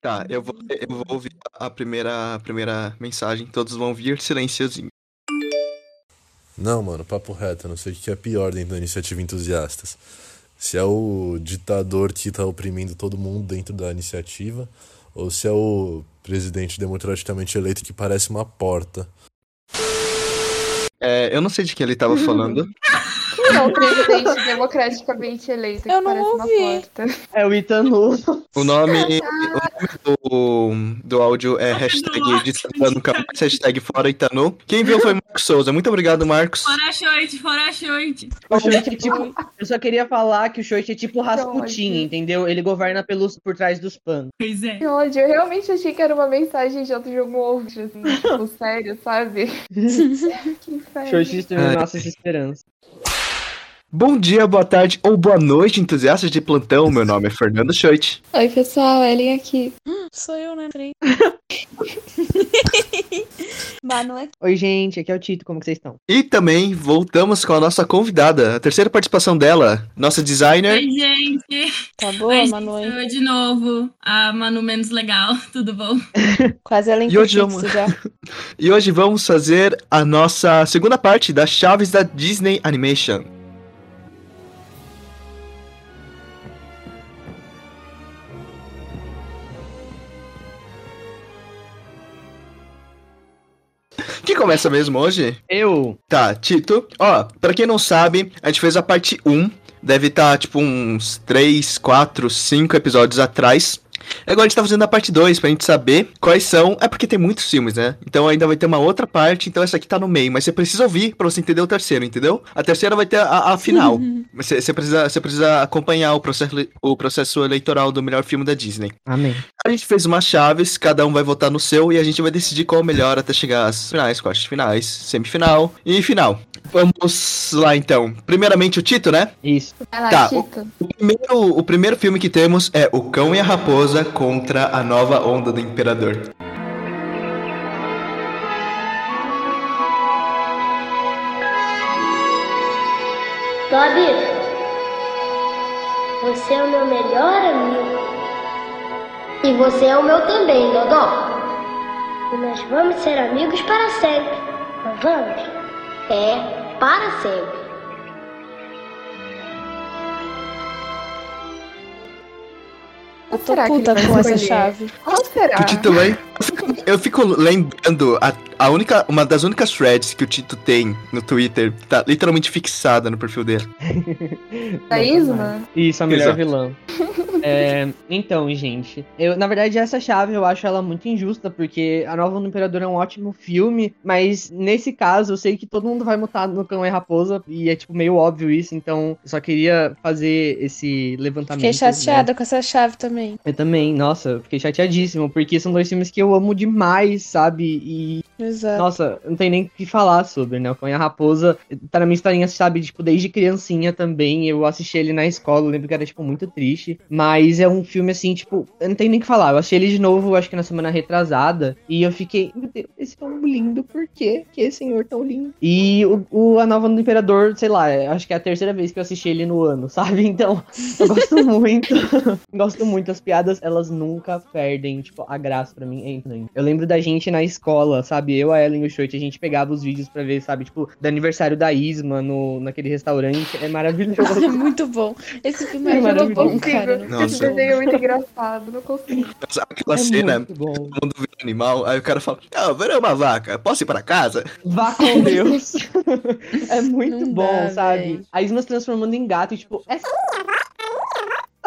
Tá, eu vou, eu vou ouvir a primeira, a primeira mensagem. Todos vão vir silenciosinho. Não, mano, papo reto, eu não sei o que é pior dentro da iniciativa entusiastas. Se é o ditador que tá oprimindo todo mundo dentro da iniciativa, ou se é o presidente democraticamente eleito que parece uma porta. É, eu não sei de quem ele tava falando. Quem é o presidente democraticamente eleito que Eu não parece ouvi. uma porta? É o Itanu. O nome, o nome do, do áudio é hashtag capaz, hashtag fora Itanu. Quem viu foi Marcos Souza. Muito obrigado, Marcos. Fora choite, fora choite. O Shoichi é tipo. Eu só queria falar que o Shoichi é tipo Rasputin, entendeu? Ele governa pelos, por trás dos panos. Pois é. Que ódio, eu realmente achei que era uma mensagem de outro jogo ovo, assim, tipo, sério, sabe? que inferno. Destruiu Ai. nossas esperanças. Bom dia, boa tarde ou boa noite, entusiastas de plantão. Meu nome é Fernando Schoit. Oi, pessoal, Ellen aqui. Sou eu, né? Manu é Oi, gente, aqui é o Tito, como que vocês estão? E também voltamos com a nossa convidada, a terceira participação dela, nossa designer. Oi, gente. Tá boa, Oi, Manu? sou eu de novo. A Manu menos legal. Tudo bom? Quase ela E hoje fixo já. E hoje vamos fazer a nossa segunda parte das chaves da Disney Animation. Quem começa mesmo hoje? Eu. Tá, Tito. Ó, pra quem não sabe, a gente fez a parte 1. Deve estar, tipo, uns 3, 4, 5 episódios atrás. Agora a gente tá fazendo a parte 2 pra gente saber quais são. É porque tem muitos filmes, né? Então ainda vai ter uma outra parte, então essa aqui tá no meio. Mas você precisa ouvir pra você entender o terceiro, entendeu? A terceira vai ter a, a final. Mas Você, você precisa, você precisa acompanhar o processo, o processo eleitoral do melhor filme da Disney. Amém. A gente fez umas chaves, cada um vai votar no seu e a gente vai decidir qual é o melhor até chegar às finais, quartas de finais, semifinal e final. Vamos lá então. Primeiramente o Tito, né? Isso. Vai lá, Tá, Tito. O primeiro, o primeiro filme que temos é O Cão e a Raposa contra a Nova Onda do Imperador. Toby, você é o meu melhor amigo. E você é o meu também, Dodó. E nós vamos ser amigos para sempre. Vamos? É, para sempre. Eu tô será que ele puta vai com essa chave. Qual será? Tito vai. Eu fico, lembrando a, a única, uma das únicas threads que o Tito tem no Twitter, tá literalmente fixada no perfil dele. Da Isma? Isso, a melhor Exato. vilã. É, então, gente, eu, na verdade, essa chave eu acho ela muito injusta, porque A Nova do Imperador é um ótimo filme, mas nesse caso eu sei que todo mundo vai mutar no Cão e Raposa, e é tipo meio óbvio isso, então eu só queria fazer esse levantamento. Fiquei né? chateada com essa chave também. Eu também, nossa, eu fiquei chateadíssimo, porque são dois filmes que eu amo demais, sabe? E Exato. nossa, não tem nem o que falar sobre, né? O Cão e a Raposa tá na minha historinha, sabe? Tipo, desde criancinha também. Eu assisti ele na escola, eu lembro que era, tipo, muito triste. Mas é um filme, assim, tipo, eu não tenho nem o que falar. Eu assisti ele de novo, acho que na semana retrasada. E eu fiquei, meu Deus, esse tão lindo, por quê? Que senhor tão lindo. E o, o A Nova do Imperador, sei lá, é- acho que é a terceira vez que eu assisti ele no ano, sabe? Então, eu gosto muito. gosto muito. As piadas, elas nunca perdem, tipo, a graça pra mim. É. Eu lembro da gente na escola, sabe? Eu, a Ellen e o Shoit, a gente pegava os vídeos pra ver, sabe? Tipo, do aniversário da Isma no, naquele restaurante. É maravilhoso. É muito bom. Esse filme é, É muito bom, cara. Esse desenho é muito engraçado, não consigo. Aquela é cena, todo mundo vira animal, aí o cara fala, ah, virei uma vaca, posso ir pra casa? Vá com Deus. é muito Não bom, dá, sabe? véi. A Isma se transformando em gato e, tipo, é.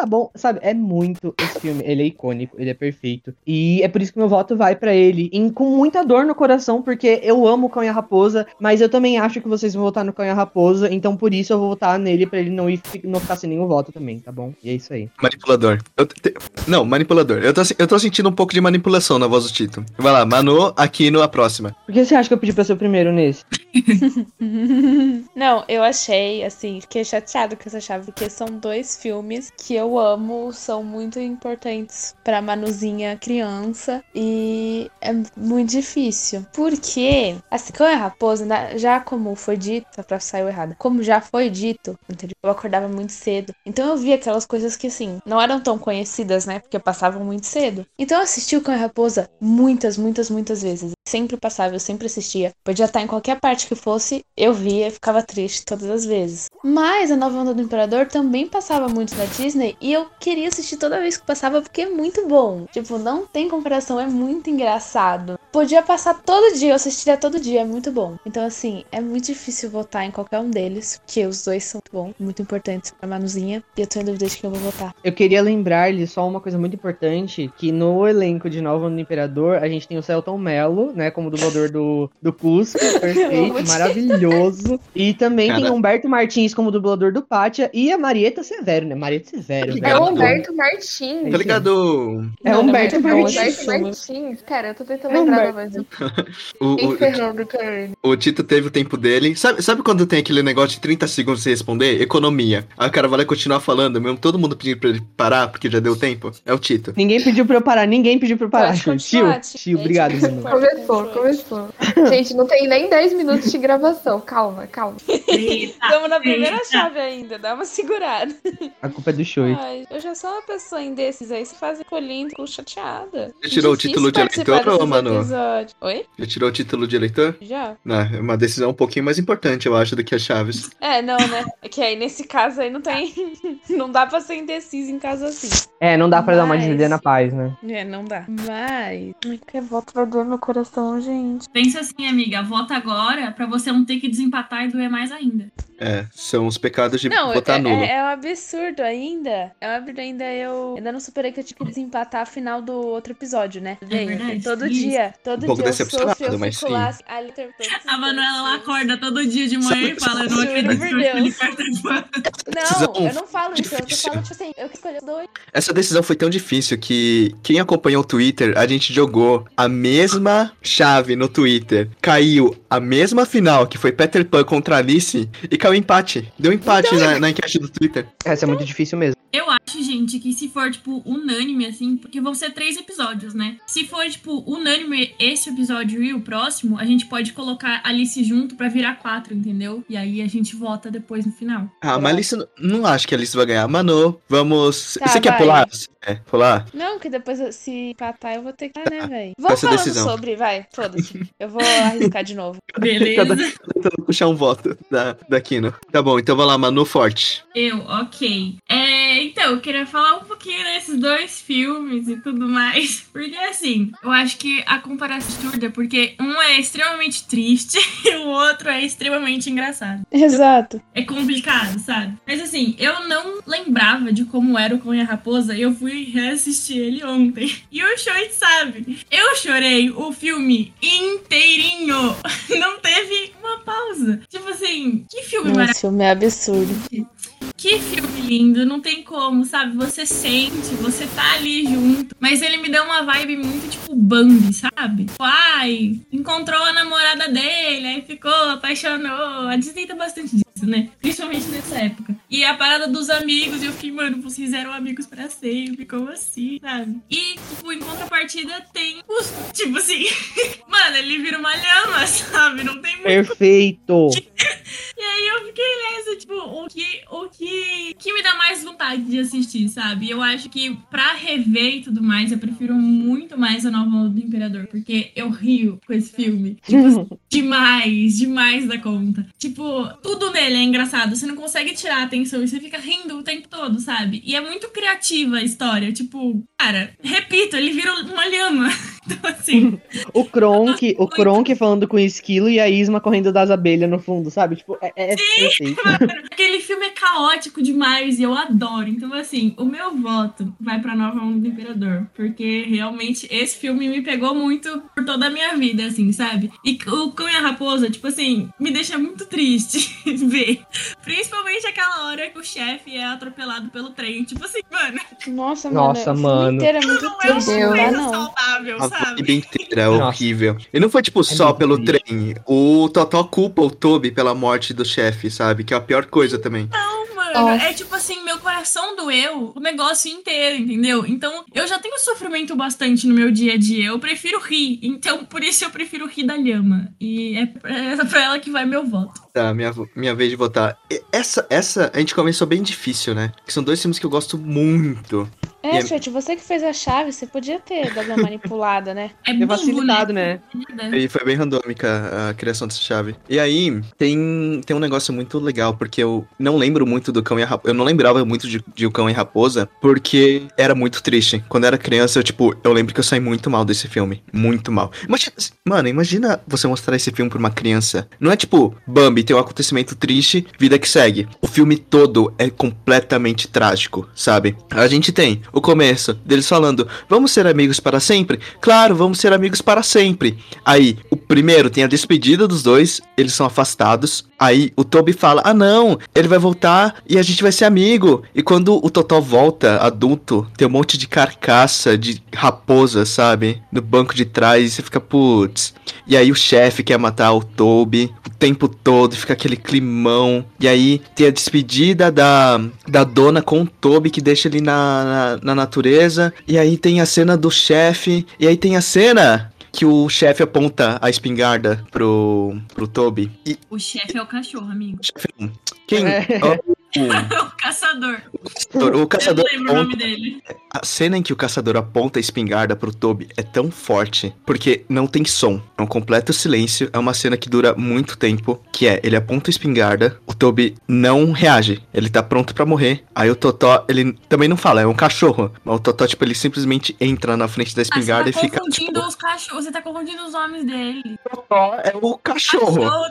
Tá bom, sabe? É muito esse filme. Ele é icônico, ele é perfeito. E é por isso que meu voto vai pra ele. E com muita dor no coração, porque eu amo o Cão e a Raposa, mas eu também acho que vocês vão votar no Cão e a Raposa. Então por isso eu vou votar nele pra ele não, ir, não ficar sem nenhum voto também, tá bom? E é isso aí. Manipulador. Eu te- Não, manipulador. Eu tô, eu tô sentindo um pouco de manipulação na voz do Tito. Vai lá, Manu, aqui no a próxima. Por que você acha que eu pedi pra ser o primeiro nesse? Não, eu achei, assim, fiquei chateada com essa chave, porque são dois filmes que eu eu amo são muito importantes pra Manuzinha criança e é muito difícil. Porque, assim, a raposa, né, já como foi dito, pra saiu errada, como já foi dito, eu acordava muito cedo. Então eu via aquelas coisas que, assim, não eram tão conhecidas, né? Porque passavam muito cedo. Então eu assisti o Cão e Raposa muitas, muitas, muitas vezes. Sempre passava, eu sempre assistia. Podia estar em qualquer parte que fosse, eu via e ficava triste todas as vezes. Mas a Nova Onda do Imperador também passava muito na Disney e eu queria assistir toda vez que passava porque é muito bom. Tipo, não tem comparação, é muito engraçado. Podia passar todo dia, eu assistiria todo dia, é muito bom. Então, assim, é muito difícil votar em qualquer um deles, porque os dois são muito bons, muito importantes pra Manuzinha. E eu tô em dúvida de que eu vou votar. Eu queria lembrar-lhe só uma coisa muito importante, que no elenco de Nova Onda do Imperador, a gente tem o Celton Mello, né, como dublador do, do Cusco, perfeito, maravilhoso. E também tem Cara. o Humberto Martins como dublador do Pátia e a Marieta Severo, né, Marieta Severo, Tá É o Humberto Martins. Tá ligado? É Humberto o Martins. Humberto isso. Martins. Cara, eu tô tentando É lembrar da Humberto. voz do O, o, o Tito teve o tempo dele. Sabe, sabe quando tem aquele negócio de 30 segundos sem responder? Economia. Aí o cara vai continuar falando, mesmo todo mundo pedindo pra ele parar, porque já deu tempo. É o Tito. Ninguém pediu pra eu parar, ninguém pediu pra eu parar. Tio, tio, tio. obrigado, mano. Começou, começou. Gente, não tem nem 10 minutos de gravação. Calma, calma. Estamos na primeira chave ainda, dá uma segurada. A culpa é do Ai, eu já sou uma pessoa indecisa, aí você faz colhindo com chateada. Você tirou o Difícil título de eleitor, Manu? episódios. Oi? Já tirou o título de eleitor? Já? Não, é uma decisão um pouquinho mais importante, eu acho, do que as chaves. É, não, né? É que aí nesse caso aí não tem. não dá pra ser indeciso em caso assim. É, não dá pra dar uma Mas- desliga na paz, né? É, não dá. Mas. Ai, que voto vai doer meu coração, gente. Pensa assim, amiga, vota agora pra você não ter que desempatar e doer mais ainda. É, são os pecados de Não, votar é, nulo. é, é um absurdo ainda. É um absurdo ainda eu. Ainda não superei que eu tinha que desempatar a final do outro episódio, né? Veio. verdade, todo isso. dia. Todo Um pouco dia eu sofro, decepcionado, eu mas sim. lá. ali, A Manuela acorda todo dia de manhã e fala, eu não acredito por que participar. Não, eu não falo isso. Eu difícil. falando, tipo assim, eu que escolhi os dois. Essa decisão foi tão difícil que quem acompanhou o Twitter, a gente jogou a mesma chave no Twitter. Caiu a mesma final, que foi Peter Pan contra Alice, e caiu empate. Deu empate na, na enquete do Twitter. Essa é muito difícil mesmo. Eu acho, gente, que se for, tipo, unânime, assim, porque vão ser três episódios, né? Se for, tipo, unânime esse episódio e o próximo, a gente pode colocar Alice junto pra virar quatro, entendeu? E aí a gente vota depois no final. Ah, mas Alice, não- acho que a Alice vai ganhar. Manu, vamos. Tá, Você quer vai. pular? É, pular? Não, que depois se empatar eu vou ter que. Ah, né, velho? com Vamos falando decisão. sobre, vai. Foda-se. Eu vou arriscar de novo. Beleza. Tentando puxar um voto da, da Kino. Tá bom, então vai lá, Manu Forte. Eu, ok. É, então, eu queria falar um pouquinho desses dois filmes e tudo mais. Porque, assim, eu acho que a comparação é absurda, porque um é extremamente triste e o outro é extremamente engraçado. Exato. É complicado, sabe? Mas, assim, eu não lembrava de como era o Cão e a Raposa e eu fui reassistir ele ontem. E o Choi sabe. Eu chorei o filme inteirinho. Não teve uma pausa. Tipo assim, que filme maravilhoso. Esse filme é absurdo. Que filme lindo, não tem como, sabe? Você sente, você tá ali junto. Mas ele me deu uma vibe muito tipo Bambi, sabe? Tipo, Ai, encontrou a namorada dele, aí ficou, apaixonou. A Disney tá bastante disso, né? Principalmente nessa época. E a parada dos amigos, e eu fiquei, mano, vocês eram amigos pra sempre, como assim, sabe? E, tipo, em contrapartida tem os. Tipo assim, mano, ele vira uma lhama, sabe? Não tem muito Perfeito! e aí eu fiquei nessa, tipo, o que, o que, que me dá mais vontade de assistir, sabe? Eu acho que pra rever e tudo mais, eu prefiro muito mais a nova do Imperador, porque eu rio com esse filme. Tipo, demais, demais da conta. Tipo, tudo nele é engraçado, você não consegue tirar a atenção e você fica rindo o tempo todo, sabe? E é muito criativa a história, tipo, cara, repito, ele vira uma lhama. Então, assim, O Kronk, o Kronk falando com o esquilo e a Isma correndo das abelhas no fundo, sabe? Tipo, é, é perfeito. Aquele filme é caótico demais e eu adoro. Então, assim, o meu voto vai pra Nova Onda do Imperador. Porque realmente esse filme me pegou muito por toda a minha vida, assim, sabe? E o Cão e a Raposa, tipo assim, me deixa muito triste ver. Principalmente aquela hora que o chefe é atropelado pelo trem. Tipo assim, mano, Nossa, mano. Nossa, mano. inteiro é muito não é uma coisa não. saudável, A vibe inteira é Nossa. horrível. E não foi, tipo, só muito pelo triste. trem. O Totó culpa o Toby pela morte do chefe, sabe? Que é a pior coisa também. Não, mano. Nossa. É tipo assim, meu coração doeu o negócio inteiro, entendeu? Então, eu já tenho sofrimento bastante no meu dia a dia. Eu prefiro rir. Então, por isso eu prefiro rir da Lhama. E é pra, é pra ela que vai meu voto. Tá, minha, minha vez de votar. Essa, essa a gente começou bem difícil, né? Que são dois filmes que eu gosto muito. É, E- você que fez a chave, você podia ter dado uma manipulada, né? É Ter bom, facilitado, né? E foi bem randômica a criação dessa chave. E aí, tem, tem um negócio muito legal, porque eu não lembro muito do Cão e a Raposa. Eu não lembrava muito de, de O Cão e a Raposa, porque era muito triste. Quando eu era criança, eu, tipo, eu lembro que eu saí muito mal desse filme. Muito mal. Imagina, mano, imagina você mostrar esse filme pra uma criança. Não é tipo, Bambi, tem um acontecimento triste, vida que segue. O filme todo é completamente trágico, sabe? A gente tem o começo deles falando, vamos ser amigos para sempre? Claro, vamos ser amigos para sempre. Aí, o primeiro tem a despedida dos dois, eles são afastados. Aí o Toby fala: Ah, não, ele vai voltar e a gente vai ser amigo. E quando o Totó volta, adulto, tem um monte de carcaça de raposa, sabe? No banco de trás, e você fica, putz. E aí o chefe quer matar o Toby o tempo todo, fica aquele climão. E aí tem a despedida da, da dona com o Toby que deixa ele na, na, na natureza. E aí tem a cena do chefe. E aí tem a cena que o chefe aponta a espingarda pro, pro Toby. E O chefe é o cachorro, amigo. o chefe não. Quem? É. Ó, É o caçador. o, o caçador Eu não lembro o nome aponta, dele. a cena em que o caçador aponta a espingarda pro Toby é tão forte porque não tem som. É um completo silêncio. É uma cena que dura muito tempo. Que é, ele aponta a espingarda, o Toby não reage. Ele tá pronto pra morrer. Aí o Totó, ele também não fala, é um cachorro. Mas o Totó, tipo, ele simplesmente entra na frente da Ah, você espingarda tá e fica. Tipo, os cachorros. Você tá confundindo os nomes dele. Totó é o cachorro. Cachorro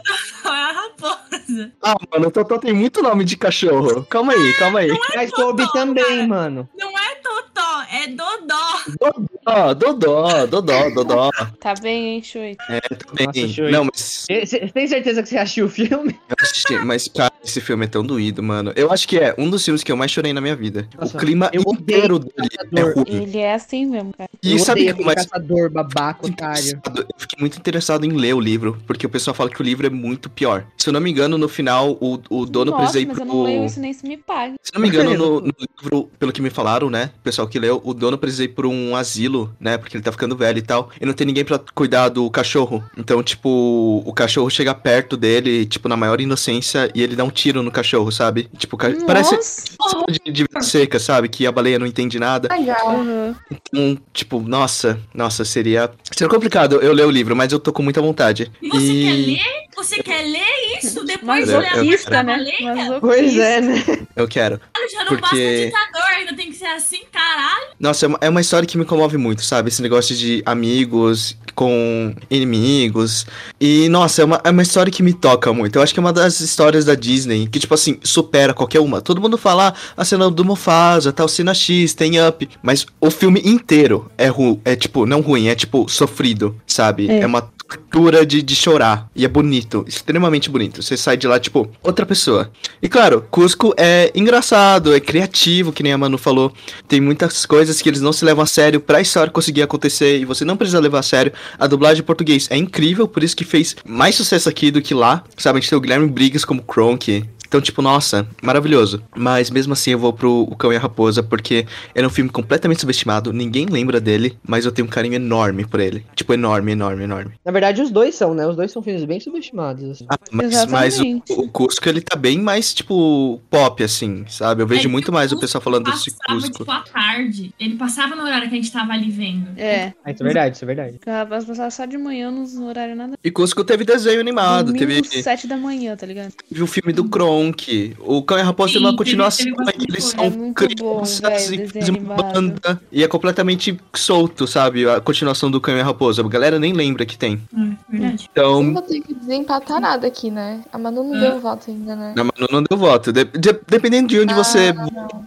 é a raposa. Ah, mano, o Totó tem muito nome de cachorro. Calma aí, calma aí. Mas Toby também, cara. mano. Não é Totó, é Dodó. Dodó, Dodó, Dodó, Dodó. Tá bem, hein, Chui? É, também. Nossa, Chui. não, mas Você tem certeza que você assistiu o filme? eu assisti, mas, cara, esse filme é tão doído, mano. Eu acho que é um dos filmes que eu mais chorei na minha vida. Nossa, o clima eu inteiro dele é ruim. Ele é assim mesmo, cara. E eu sabe que é mais caçador, babaca, otário. Eu fiquei muito interessado em ler o livro, porque o pessoal fala que o livro é muito pior. Se eu não me engano, no final, o, o dono Nossa, precisa ir mas pro... leio isso nem se me pague. Se não me engano, no, no livro, pelo que me falaram, né? O pessoal que leu, o dono precisa ir por um asilo, né? Porque ele tá ficando velho e tal. E não tem ninguém pra cuidar do cachorro. Então, tipo, o cachorro chega perto dele, tipo, na maior inocência, e ele dá um tiro no cachorro, sabe? Tipo, ca- parece Nossa. de, de vida seca, sabe? Que a baleia não entende nada. Legal. Uhum. Então, tipo, nossa, nossa, seria. Seria complicado eu ler o livro, mas eu tô com muita vontade. E você E- quer ler? Você quer ler isso depois de eu- ler a Masoquista, parte da né? Pois é, né? Eu quero. Já não basta Porque- ditador, ainda tem que ser assim, caralho. Nossa, é uma, é uma história que me comove muito, sabe? Esse negócio de amigos com inimigos. E, nossa, é uma, é uma história que me toca muito. Eu acho que é uma das histórias da Disney que, tipo assim, supera qualquer uma. Todo mundo fala "Ah, a cena do Mufasa, tal, cena X, tem Up. Mas o filme inteiro é, ru é tipo, não ruim, é tipo, sofrido, sabe? É. É, uma tortura de, de chorar. E é bonito, extremamente bonito. Você sai de lá, tipo, outra pessoa. E claro, Cusco é engraçado, é criativo, que nem a Manu falou. Tem muitas coisas que eles não se levam a sério pra história conseguir acontecer e você não precisa levar a sério. A dublagem em português é incrível, por isso que fez mais sucesso aqui do que lá. Sabe, a gente tem o Guilherme Briggs como Kronk. Então, tipo, nossa, maravilhoso. Mas mesmo assim eu vou pro O Cão e a Raposa, porque ele é um filme completamente subestimado, ninguém lembra dele, mas eu tenho um carinho enorme por ele. Tipo, enorme, enorme, enorme. Na verdade, os dois são, né? Os dois são filmes bem subestimados. assim. Ah, mas, mas o, o Cusco, ele tá bem mais, tipo, pop, assim, sabe? Eu vejo É muito o mais o pessoal falando desse Passava, Cusco. tipo, à tarde. Ele passava no horário que a gente tava ali vendo. É. Ah, isso é verdade, isso é verdade. O rapaz passava só de manhã nos no horário nada. E Cusco teve desenho animado, Domingo, teve, sete da manhã, tá ligado? teve o filme do Kronk. O Cão e a Raposa tem uma continuação, eles são É crianças bom, velho, e banda. E é completamente solto, sabe? A continuação do Cão e a Raposa. A galera nem lembra que tem. É, verdade. Então, Não vou ter que desempatar nada aqui, né? A Manu não Ah. deu voto ainda, né? a Manu não deu voto. De- de- dependendo de onde você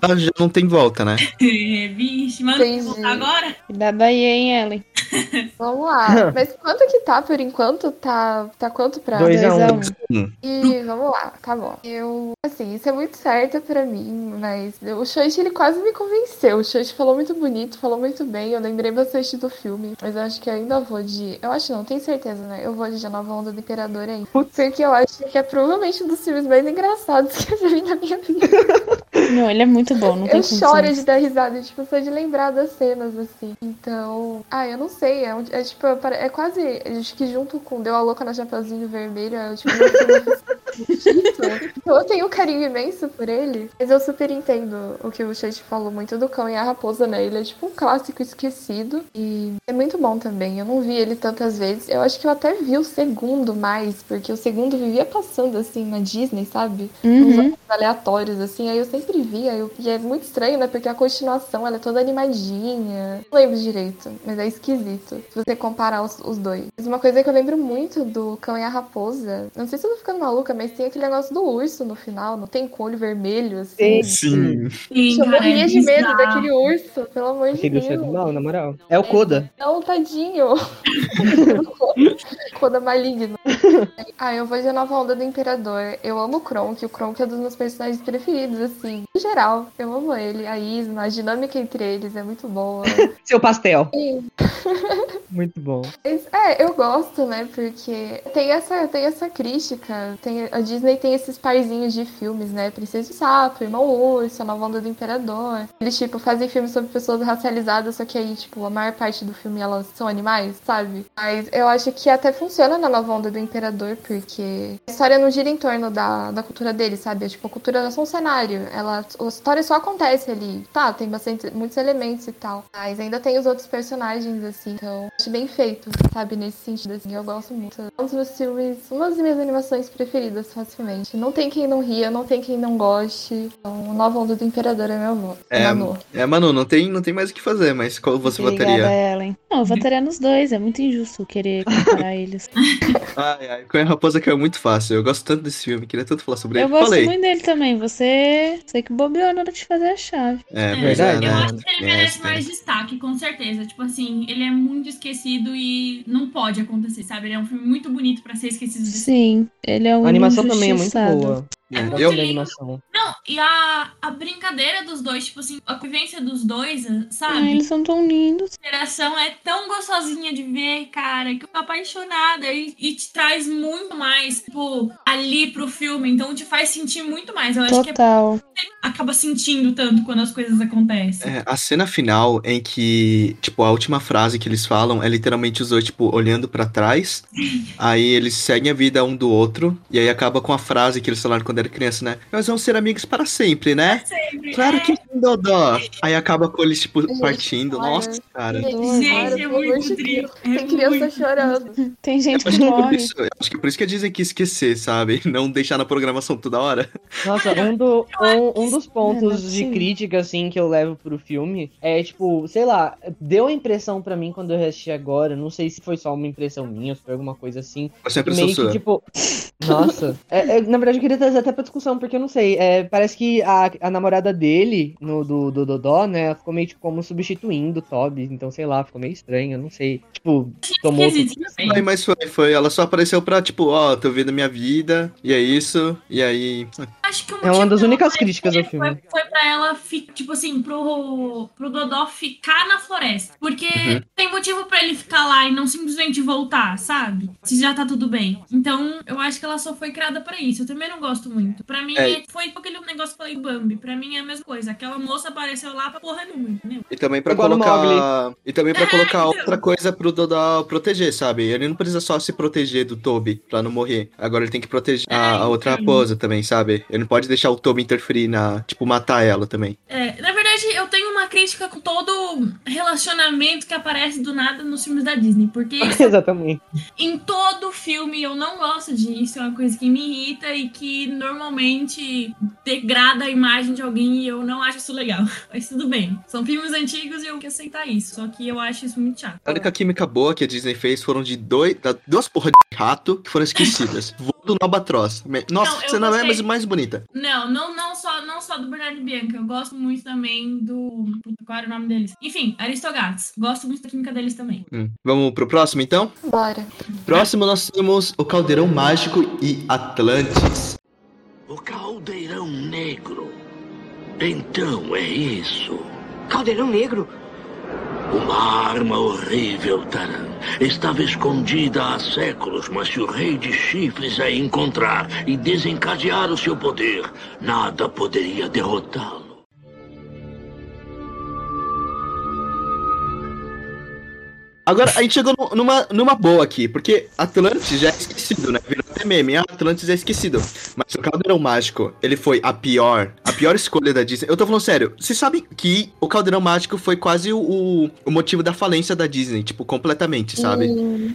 Ah, já não tem volta, né? É, Vixe, Entendi. voltar agora? Cuidado aí, hein, Ellen. Vamos lá. Mas quanto que tá por enquanto? Tá, tá quanto pra. Dois a Dois a um. um. E vamos lá, tá bom. Eu, assim, isso é muito certo pra mim, mas o Shoichi, ele quase me convenceu. O Shoichi falou muito bonito, falou muito bem, eu lembrei bastante do filme, mas eu acho que eu ainda vou de... Eu acho não, tenho certeza, né? Eu vou de A Nova Onda do Imperador aí. Porque eu acho que é provavelmente um dos filmes mais engraçados que eu já vi na minha vida. Não, ele é muito bom, não tem Eu choro de dar risada, tipo, só de lembrar das cenas, assim. Então. Ah, eu não sei. É, um- é tipo, é é quase. Acho que junto com Deu a Louca na Chapeuzinho Vermelho, é tipo eu tenho um carinho imenso por ele. Mas eu super entendo o que o Chate falou muito do cão e a raposa, né? Ele é tipo um clássico esquecido. E é muito bom também. Eu não vi ele tantas vezes. Eu acho que eu até vi o segundo mais, porque o segundo vivia passando assim na Disney, sabe? Uns Uhum. aleatórios, assim, aí eu sempre via, eu, e é muito estranho, né, porque a continuação, ela é toda animadinha, não lembro direito, mas é esquisito, se você comparar os, os dois. Mas uma coisa que eu lembro muito do Cão e a Raposa, não sei se eu tô ficando maluca, mas tem aquele negócio do urso no final, não tem com olho vermelho, assim. Sim. Sim, Eu morria é de medo daquele urso, pelo amor de Aquele urso é Deus. do mal, na moral. É o Koda. Não, tadinho. Coda maligno. ah, eu vou de Nova Onda do Imperador. Eu amo o Kronk. O Kronk é um dos meus personagens preferidos, assim. Em geral, eu amo ele. A Isma, a dinâmica entre eles é muito boa. Seu pastel. Sim. Muito bom. É, eu gosto, né? Porque tem essa, tem essa crítica. Tem, a Disney tem esses parzinhos de filmes, né? Princesa e Sapo, Irmão Urso, a Nova Onda do Imperador. Eles, tipo, fazem filmes sobre pessoas racializadas, só que aí, tipo, a maior parte do filme elas são animais, sabe? Mas eu acho que até funciona na Nova Onda do Imperador, porque a história não gira em torno da, da cultura deles, sabe? Tipo, a cultura é só um cenário. Ela, a história só acontece ali. Tá, tem bastante, muitos elementos e tal. Mas ainda tem os outros personagens, assim. Então, acho bem feito, sabe? Nesse sentido, assim. Eu gosto muito. É um dos meus filmes, uma das minhas animações preferidas, facilmente. Não tem quem não ria, não tem quem não goste. Então, Nova Onda do Imperador é meu voto. É, Manu. é, Manu, não tem, não tem mais o que fazer, mas qual você Obrigada, votaria? Não, eu votaria nos dois. É muito injusto querer comparar eles. Ai, ai, com a raposa caiu muito fácil. Eu gosto tanto desse filme, queria tanto falar sobre Eu ele. gosto Falei. muito dele também. Você, você que bobeou na hora de fazer a chave. É, É, pois é, verdade, Eu né? acho que ele É, merece mais destaque, com certeza. Tipo assim, ele é muito esquecido e não pode acontecer, sabe? Ele é um filme muito bonito pra ser esquecido Sim, ele é um A animação também é muito boa. É, Eu animação. Não, e a, a brincadeira dos dois, tipo assim, a convivência dos dois, sabe? eles são tão lindos. A interação é tão gostosinha de ver, cara, que eu tô apaixonada e, e te traz muito mais, tipo, ali pro filme. Então te faz sentir muito mais. Eu acho que é, Total. acaba sentindo tanto quando as coisas acontecem. É, a cena final em que, tipo, a última frase que eles falam é literalmente os dois, tipo, olhando pra trás. aí eles seguem a vida um do outro. E aí acaba com a frase que eles falaram quando era criança, né? Nós vamos ser amigos para sempre, né? Sempre. Claro que sim, Dodó. Aí acaba com eles, tipo, Gente, partindo. para. Nossa, cara. Gente, é amor muito triste. Deus. É Tem criança muito chorando. Tem gente Acho que que, por morre. isso, acho que por isso que a Disney quis esquecer, sabe? Não deixar na programação toda hora. Nossa, um, do, um, um dos É, não é pontos de crítica, assim, que eu levo pro filme é, tipo, sei lá, deu a impressão pra mim quando eu assisti agora, não sei se foi só uma impressão minha, ou se foi alguma coisa assim, Foi sempre que impressão meio que, sua. tipo, nossa, É, é, na verdade eu queria trazer até pra discussão, porque eu não sei, é, parece que a, a namorada dele, no, do, do Dodó, né, ela ficou meio, tipo, como substituindo o Toby, então, sei lá, ficou meio estranho, eu não sei, tipo, tomou. Foi, mas foi, foi. Ela só apareceu pra, tipo, ó, tô vendo minha vida, e é isso, e aí. Acho que o É uma motivo das dela únicas foi- críticas ao foi, filme. Foi pra ela, fi- tipo assim, pro, pro Dodó ficar na floresta. Porque Uhum. tem motivo pra ele ficar lá e não simplesmente voltar, sabe? Se já tá tudo bem. Então, eu acho que ela só foi criada pra isso. Eu também não gosto muito. Pra mim, É. foi aquele negócio que eu falei do Bambi. Pra mim é a mesma coisa. Aquela moça apareceu lá pra porra nenhuma, entendeu? E também pra Igual colocar. E também pra colocar então. outra coisa pro Dodó proteger, sabe? Ele não precisa só se proteger do Toby pra não morrer. Agora ele tem que proteger a, a outra então. raposa também, sabe? Ele não pode deixar o Toby interferir na. Tipo, matar ela também. É, na verdade, eu tenho crítica com todo relacionamento que aparece do nada nos filmes da Disney. Porque isso Exatamente. Em todo filme eu não gosto disso, é uma coisa que me irrita e que normalmente degrada a imagem de alguém e eu não acho isso legal. Mas tudo bem. São filmes antigos e eu que aceitar isso. Só que eu acho isso muito chato. A única química boa que a Disney fez foram de dois, da- duas porra de rato que foram esquecidas. Voo do Albatroz. Me- Nossa, Não, você não é mais, mais bonita. Não, não, não, só, não só do Bernardo e Bianca. Eu gosto muito também do. Puta, qual era o nome deles? Enfim, Aristogatos. Gosto muito da química deles também. Hum. Vamos pro próximo então? Bora. Próximo nós temos o Caldeirão Mágico e Atlantis. O caldeirão negro. Então é isso. Caldeirão negro? Uma arma horrível, Taran. Estava escondida há séculos, mas se o rei de chifres a encontrar e desencadear o seu poder, nada poderia derrotá-lo. Agora, a gente chegou nu- numa, numa boa aqui, porque Atlantis já é esquecido, né? Virou até meme. Ah, Atlantis é esquecido. Mas o Caldeirão Mágico, ele foi a pior, a pior escolha da Disney. Eu tô falando sério, vocês sabem que o Caldeirão Mágico foi quase o, o, motivo da falência da Disney, tipo, completamente, sabe?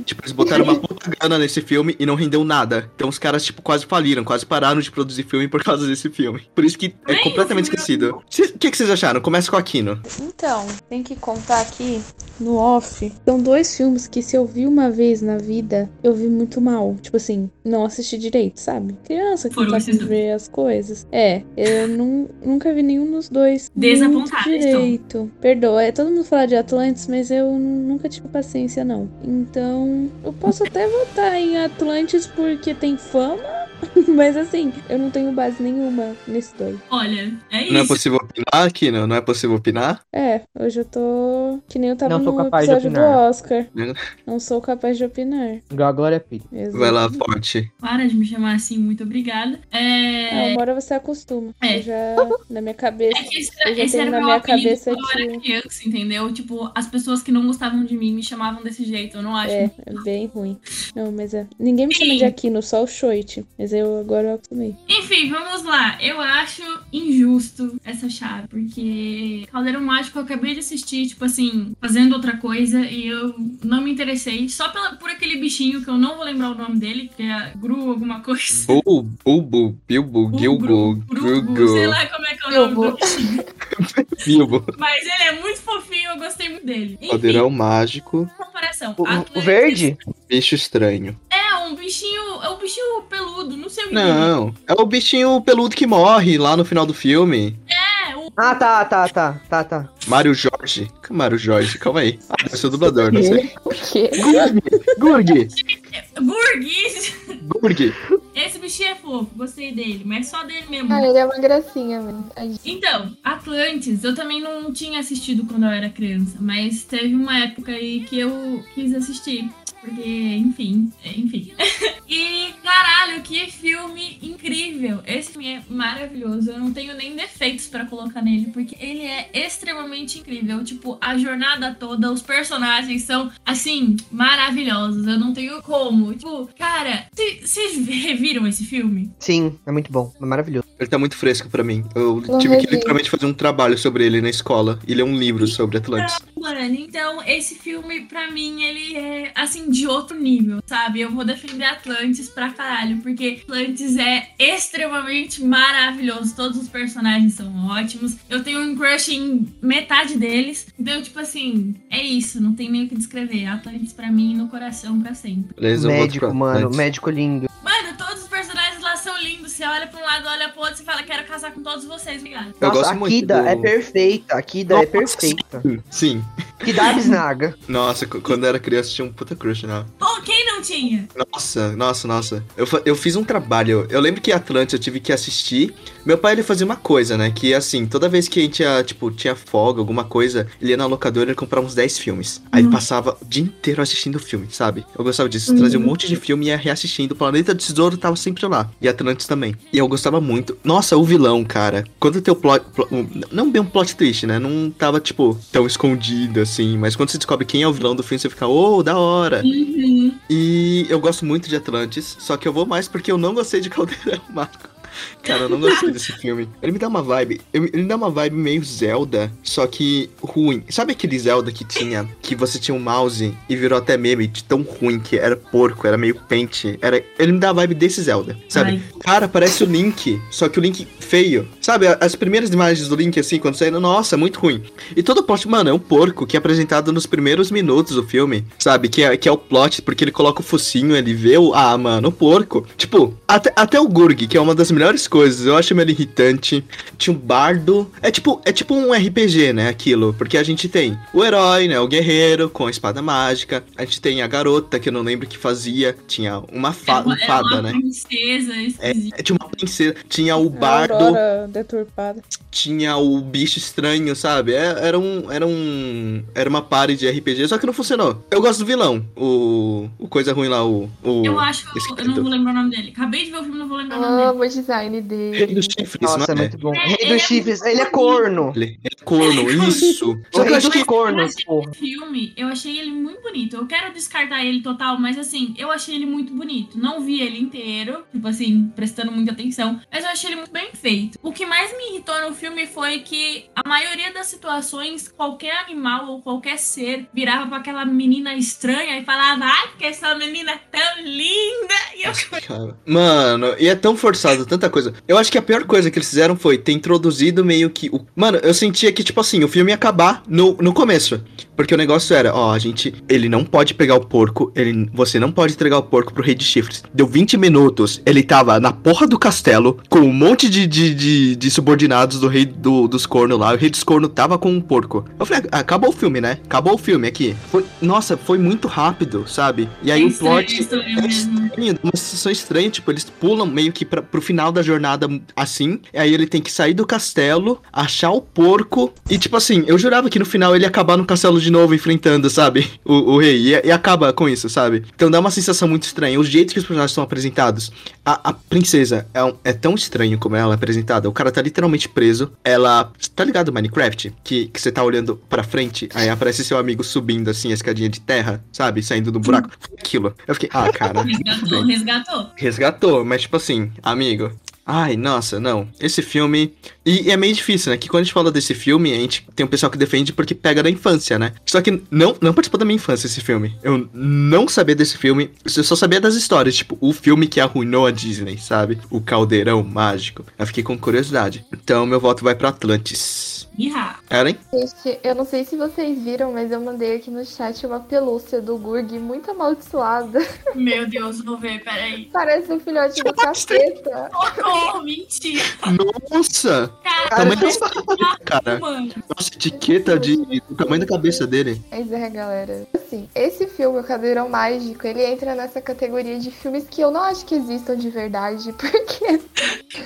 Tipo, eles botaram uma puta grana nesse filme e não rendeu nada. Então os caras, tipo, quase faliram, quase pararam de produzir filme por causa desse filme. Por isso que é Nem completamente esquecido. O que, que vocês acharam? Começa com o Aquino. Então, tem que contar aqui no off. São dois filmes que se eu vi uma vez na vida, eu vi muito mal. Tipo assim, não assisti direito, sabe? Criança que Foram não tá dois. ver as coisas. É, eu não, nunca vi nenhum dos dois. muito Desapontada, estou. direito. Perdoa, é todo mundo fala de Atlantis, mas eu nunca tive paciência, não. Então, eu posso até votar em Atlantis porque tem fama. Mas assim, eu não tenho base nenhuma nesse dois. Olha, é isso. Não é possível opinar, Aquino? Não é possível opinar? É, hoje eu tô. Que nem eu tava Não no episódio do. Oscar. Não. Não sou capaz de opinar. Igual a Glória Pires. Vai lá, forte. Para de me chamar assim, muito obrigada. Ah, É. uma hora você acostuma. É. Eu já, na minha cabeça. É que esse, Eu já esse tenho era na meu minha cabeça quando eu era que- criança, entendeu? Tipo, as pessoas que não gostavam de mim me chamavam desse jeito. Eu não acho. É, é bem ruim. Não, mas é. Ninguém me chama de Aquino, só o Shoit. Mas eu agora eu acostumei. Enfim, vamos lá. Eu acho injusto essa chave, porque Caldeirão Mágico eu acabei de assistir, tipo assim, fazendo outra coisa, e eu não me interessei. Só pela, por aquele bichinho que eu não vou lembrar o nome dele, que é Gru alguma coisa. Bul, Bulbo, Bilbo, Gilbo, Grugo, sei lá como é que é o nome do bichinho. Bilbo. Mas ele é muito fofinho, eu gostei muito dele. Enfim, Caldeirão mágico, comparação. O, o verde? bicho estranho. É um bichinho, é um bichinho peludo, não sei o que. Não, é o bichinho peludo que morre lá no final do filme. É, o Ah, tá, tá, tá, tá, tá. Mário Jorge. Mário Jorge? Calma aí. Ah, eu sou dublador, não sei. O quê? Gurgi. Gurgi. Esse bichinho é fofo, gostei dele, mas só dele mesmo. Ah, ele é uma gracinha, mano. Então, Atlantis, eu também não tinha assistido quando eu era criança, mas teve uma época aí que eu quis assistir. Porque, enfim, é, enfim. e, caralho, que filme incrível! Esse filme é maravilhoso. Eu não tenho nem defeitos pra colocar nele, porque ele é extremamente incrível. Tipo, a jornada toda, os personagens são, assim, maravilhosos. Eu não tenho como. Tipo, cara, vocês reviram esse filme? Sim, é muito bom. É maravilhoso. Ele tá muito fresco pra mim. Eu Não tive que literalmente fazer um trabalho sobre ele na escola. E ler um livro sobre Atlantis. Então esse filme, pra mim, ele é, assim, de outro nível, sabe? Eu vou defender Atlantis pra caralho, porque Atlantis é extremamente maravilhoso. Todos os personagens são ótimos. Eu tenho um crush em metade deles. Então, tipo assim, é isso. Não tem nem o que descrever. Atlantis, pra mim, no coração pra sempre. Beleza, médico, mano. Médico lindo. Mano, todos os personagens. Você olha pra um lado, olha pro outro e fala, quero casar com todos vocês, obrigado. Eu Nossa, gosto a muito Kida do- é perfeita. A Kida é Nossa, perfeita. Sim. Kida Bisnaga. Nossa, quando eu era criança tinha um puta crush nela. Ou quem não tinha? Nossa, nossa, nossa. Eu, eu fiz um trabalho. Eu lembro que Atlantis eu tive que assistir. Meu pai ele fazia uma coisa, né? Que assim, toda vez que a gente ia, tipo, tinha folga, alguma coisa, ele ia na locadora e comprava uns 10 filmes. Aí ele passava o dia inteiro assistindo filme, sabe? Eu gostava disso. Trazia um monte de filme e ia reassistindo. O Planeta do Tesouro tava sempre lá. E Atlantis também. E eu gostava muito. Nossa, o vilão, cara. Quando tem o plot. plo- não bem um plot twist, né? Não tava, tipo, tão escondido assim. Mas quando você descobre quem é o vilão do filme, você fica, oh, da hora. Uhum. E eu gosto muito de Atlantis, só que eu vou mais porque eu não gostei de Caldeirão Mágico. Cara, eu não gostei desse filme. Ele me dá uma vibe. Ele me dá uma vibe meio Zelda, só que ruim. Sabe aquele Zelda que tinha. Que você tinha um mouse e virou até meme de tão ruim que era porco, era meio pente. Era, ele me dá a vibe desse Zelda, sabe? Ai. Cara, parece o Link, só que o Link feio. Sabe, as primeiras imagens do Link, assim, quando saíram, nossa, muito ruim. E todo o plot, mano, é um porco que é apresentado nos primeiros minutos do filme, sabe? Que é, que é o plot, porque ele coloca o focinho, ele vê o. Ah, mano, o porco. Tipo, até, até o Gurg, que é uma das melhores coisas, eu acho ele irritante. Tinha um bardo. É tipo, é tipo um RPG, né? Aquilo. Porque a gente tem o herói, né? O guerreiro com a espada mágica. A gente tem a garota, que eu não lembro o que fazia. Tinha uma, fa Era uma- um fada, era uma né? princesa É, esquisita. tinha uma princesa, tinha o A bardo. Aurora deturpada. tinha o bicho estranho, sabe? É- Era um. Era um. Era uma party de RPG, só que não funcionou. Eu gosto do vilão. O. O coisa ruim lá, o. o Eu acho que eu, eu não vou lembrar o nome dele. Acabei de ver o filme, não vou lembrar o nome dele. amo o design Rei dele. dos chifres, Nossa, é é? muito bom. É, Rei ele dos é chifres, ele é corno. Ele é corno, isso. Só que eu rei porra. Esse filme, eu achei ele muito bonito. Eu quero descartar ele total, mas assim, eu achei ele muito bonito. Não vi ele inteiro, tipo assim, prestando muita atenção, mas eu achei ele muito bem feito. O que mais me irritou no filme foi que a maioria das situações, qualquer animal ou qualquer ser virava pra aquela menina estranha e falava, ai, porque essa menina é tão linda. E eu Cara, Mano, e é tão forçado, tanta coisa. Eu acho que a pior coisa que eles fizeram foi ter introduzido meio que. O... Mano, eu sentia que, tipo assim, o filme ia acabar no, no começo. Porque o negócio era, ó, a gente. Ele não pode pegar o porco, ele, você não pode entregar o porco pro rei de chifres. Deu 20 minutos, ele tava na porra do castelo, com um monte de, de, de, de subordinados do rei do, dos cornos lá. O rei dos cornos tava com um porco. Eu falei, ah, acabou o filme, né? Acabou o filme aqui. Foi, nossa, foi muito rápido, sabe? E aí É o plot. estranho é mesmo. estranho, uma sensação estranha, tipo, eles pulam meio que pra, pro final da jornada assim, e aí ele tem que sair do castelo, achar o porco, e tipo assim, eu jurava que no final ele ia acabar no castelo de novo, enfrentando, sabe, o, o rei, e, e acaba com isso, sabe? Então dá uma sensação muito estranha, os jeitos que os personagens são apresentados, a, a princesa é, é tão estranho como ela é apresentada, o cara tá literalmente preso, ela, tá ligado Minecraft? Que, que você tá olhando pra frente, aí aparece seu amigo subindo assim, a escadinha de terra, sabe, saindo do buraco, aquilo. Eu fiquei, ah, cara, Resgatou, resgatou. resgatou, mas tipo assim, amigo. Ai, nossa, não. Esse filme. E, é meio difícil, né? Que quando a gente fala desse filme, a gente tem um pessoal que defende porque pega da infância, né? Só que não, não participou da minha infância esse filme. Eu não sabia desse filme. Eu só sabia das histórias, tipo, o filme que arruinou a Disney, sabe? O Caldeirão Mágico. Eu fiquei com curiosidade. Então, meu voto vai pra Atlantis. Ihá. Eren? Gente, eu não sei se vocês viram, mas eu mandei aqui no chat uma pelúcia do Gurg muito amaldiçoada. Meu Deus, vou ver, peraí. Parece um filhote do capeta. Socorro, mentira. Nossa! Cara, Tamanho da- um Cara, mano. nossa, etiqueta de, do tamanho da cabeça dele. Mas é, galera. Assim, esse filme, O Cadeirão Mágico, ele entra nessa categoria de filmes que eu não acho que existam de verdade, porque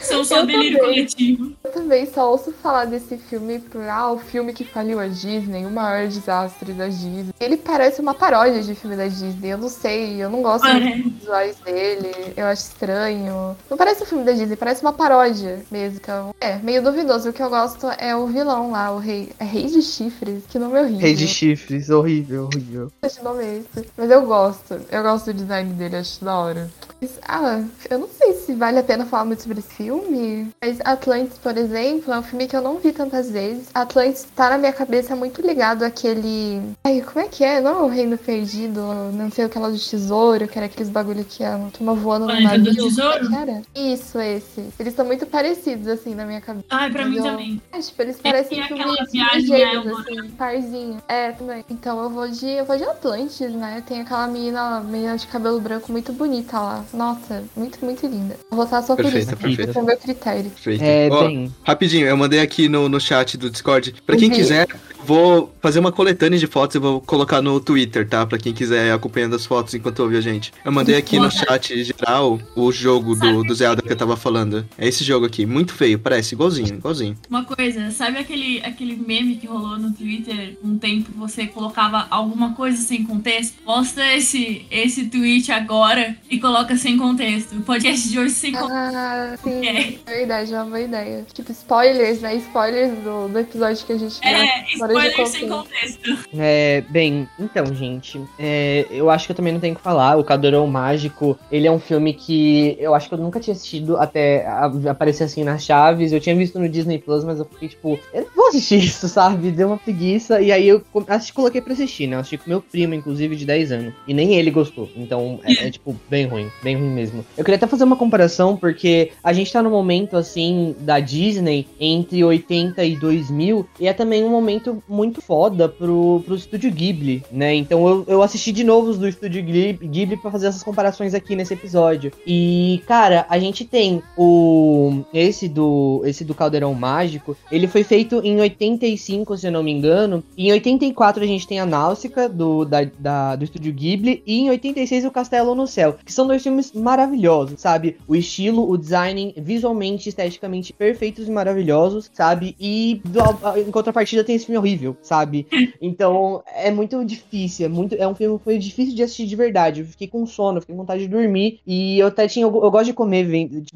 São só delírio coletivo. eu também só ouço falar desse filme por, ah, o filme que faliu a Disney, o maior desastre da Disney. Ele parece uma paródia de filme da Disney, eu não sei, eu não gosto muito dos visuais dele, eu acho estranho. Não parece um filme da Disney, parece uma paródia mesmo, então é meio duvidoso. O que eu gosto é o vilão lá, o rei, é rei de chifres, que nome horrível. Rei de chifres, horrível, horrível. Esse nome é esse. Mas eu gosto. Eu gosto do design dele, acho da hora. Mas, ah, eu não sei se vale a pena falar muito sobre esse filme. Mas Atlantis, por exemplo, é um filme que eu não vi tantas vezes. Atlantis tá na minha cabeça muito ligado àquele. Ai, como é que é? Não é o Reino Perdido, não sei o que lá do tesouro, que era aqueles bagulho que a turma voando no do navio. Tesouro? É que era? Isso, esse. Eles são muito parecidos, assim, na minha cabeça. Ai, pra mim Eu- também. É, tipo, eles parecem e filmes aquela viagem gêmeos, é uma- assim, parzinho. É, também. Então eu vou de. Eu vou de Atlantis, né? Tem aquela menina, menina de cabelo branco muito bonita lá. Nossa, muito, muito linda. Vou votar só por Perfeita, isso. perfeita. Esse é o meu critério. Perfeito. É, Ó, bem. Rapidinho, eu mandei aqui no, no chat do Discord. Pra quem Uhum. quiser, vou fazer uma coletânea de fotos e vou colocar no Twitter, tá? Pra quem quiser ir acompanhando as fotos enquanto ouve a gente. Eu mandei aqui no chat geral o jogo do, do Zelda que eu tava falando. É esse jogo aqui, muito feio, parece igualzinho, igualzinho. Uma coisa, sabe aquele, aquele meme que rolou no Twitter um tempo? Você colocava alguma coisa sem contexto? Posta esse, esse tweet agora e coloca sem contexto. O podcast de hoje sem contexto. Ah, sim. É. Verdade, é uma boa ideia. Tipo, spoilers, né? Spoilers do, do episódio que a gente É, spoiler sem contexto. É, bem, então, gente, é, eu acho que eu também não tenho o que falar. O Cadorão Mágico, ele é um filme que eu acho que eu nunca tinha assistido até aparecer assim nas chaves. Eu tinha visto no Disney Plus, mas eu fiquei tipo, eu não vou assistir isso, sabe? Deu uma preguiça. E aí eu assisti, coloquei pra assistir, né? Eu assisti com meu primo, inclusive, de 10 anos. E nem ele gostou. Então é, é, tipo, bem ruim, bem ruim mesmo. Eu queria até fazer uma comparação, porque a gente tá no momento assim da Disney entre 80 e 2000, e é também um momento muito foda pro, pro estúdio Ghibli, né? Então eu, eu assisti de novo os do estúdio Ghibli, pra fazer essas comparações aqui nesse episódio. E, cara, a gente tem o esse do esse do Caldeirão Mágico, ele foi feito em 85, se eu não me engano. Em 84 a gente tem a Náusica, do, da, da- do estúdio Ghibli. E em 86 o Castelo no Céu. Que são dois filmes maravilhosos, sabe? O estilo, o design, visualmente, esteticamente perfeitos e maravilhosos, sabe? E do- em contrapartida tem esse filme horrível, sabe? Então é muito difícil. É, muito, é um filme que foi difícil de assistir de verdade. Eu fiquei com sono, eu fiquei com vontade de dormir. E eu até tinha. Eu, eu gosto de comer,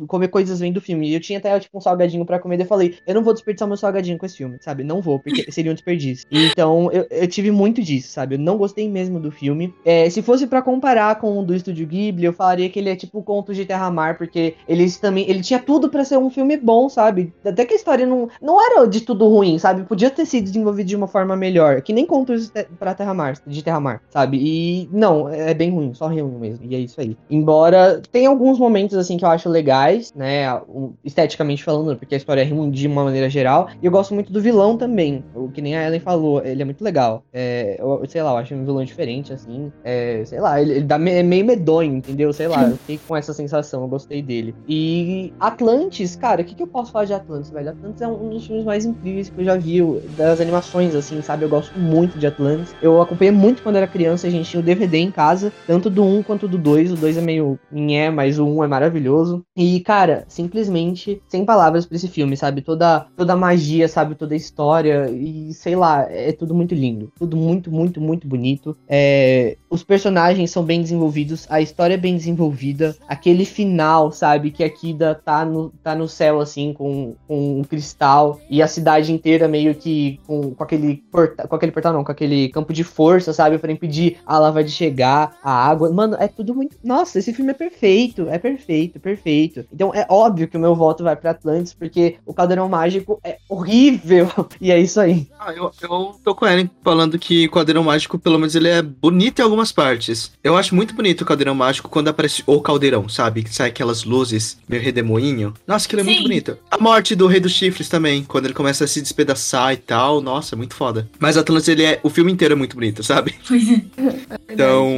comer coisas vendo filme. E eu tinha até tipo, um salgadinho pra comer. daí Eu falei, eu não vou desperdiçar meu salgadinho com esse filme, sabe? Não vou, porque seria um desperdício. Então eu, eu tive muito disso, sabe? Eu não gostei mesmo do filme. É, se fosse pra comparar com o do Estúdio Ghibli, eu falaria que ele é tipo Contos de Terra-Mar, porque eles também. Ele tinha tudo pra ser um filme bom, sabe? Até que a história não, não era de tudo ruim, sabe? Podia ter sido desenvolvido de uma forma melhor. Que nem Contos pra Terra-Mar, de Terra-Mar, sabe? E não, é bem ruim, só ruim mesmo. E é isso aí. Embora tem alguns momentos assim que eu acho legais, né? Esteticamente falando, porque a história é ruim de uma maneira geral. E eu gosto muito do vilão também. O que nem a Ellen falou, ele é muito legal. É, eu, sei lá, eu acho um vilão diferente, assim. É, sei lá, ele, ele dá me- é meio medonho, entendeu? Sei lá, eu fiquei com essa sensação, eu gostei dele. E Atlantis, cara, o que, que eu posso falar de Atlantis, velho? Atlantis é um dos filmes mais incríveis que eu já vi, das animações, assim, sabe? Eu gosto muito de Atlantis. Eu acompanhei muito quando era criança, a gente tinha o DVD em casa, tanto do 1 quanto do 2. O 2 é meio nhé, mas o 1 é maravilhoso. E, cara, simplesmente sem palavras pra esse filme, sabe? Toda, toda a magia, sabe? Toda a história e, sei lá, é tudo muito lindo. Tudo muito, muito, muito bonito. É, os personagens são bem desenvolvidos, a história é bem desenvolvida. Aquele final, sabe? Que a Kida tá no, tá no céu, assim, com, com um cristal e a cidade inteira meio que com, com aquele porta, com aquele portal, não, com aquele campo de força, sabe? Pra impedir a lava de chegar, a água. Mano, é tudo muito. Nossa, esse filme é perfeito, é perfeito, perfeito. Então é óbvio que o meu voto vai pra Atlantis, porque o Caldeirão Mágico é horrível. E é isso aí. Ah, eu, eu tô com Ellen falando que o Caldeirão Mágico, pelo menos, ele é bonito em algumas partes. Eu acho muito bonito o Caldeirão Mágico quando aparece o Caldeirão, sabe? Que sai aquelas luzes meio redemoinho. Nossa, aquilo é muito Sim. bonito. A morte do Rei dos Chifres também, quando ele começa a se despedaçar e tal. Nossa, é muito foda. Mas Atlantis, ele é. O filme inteiro é muito bonito, sabe? Pois é. Então,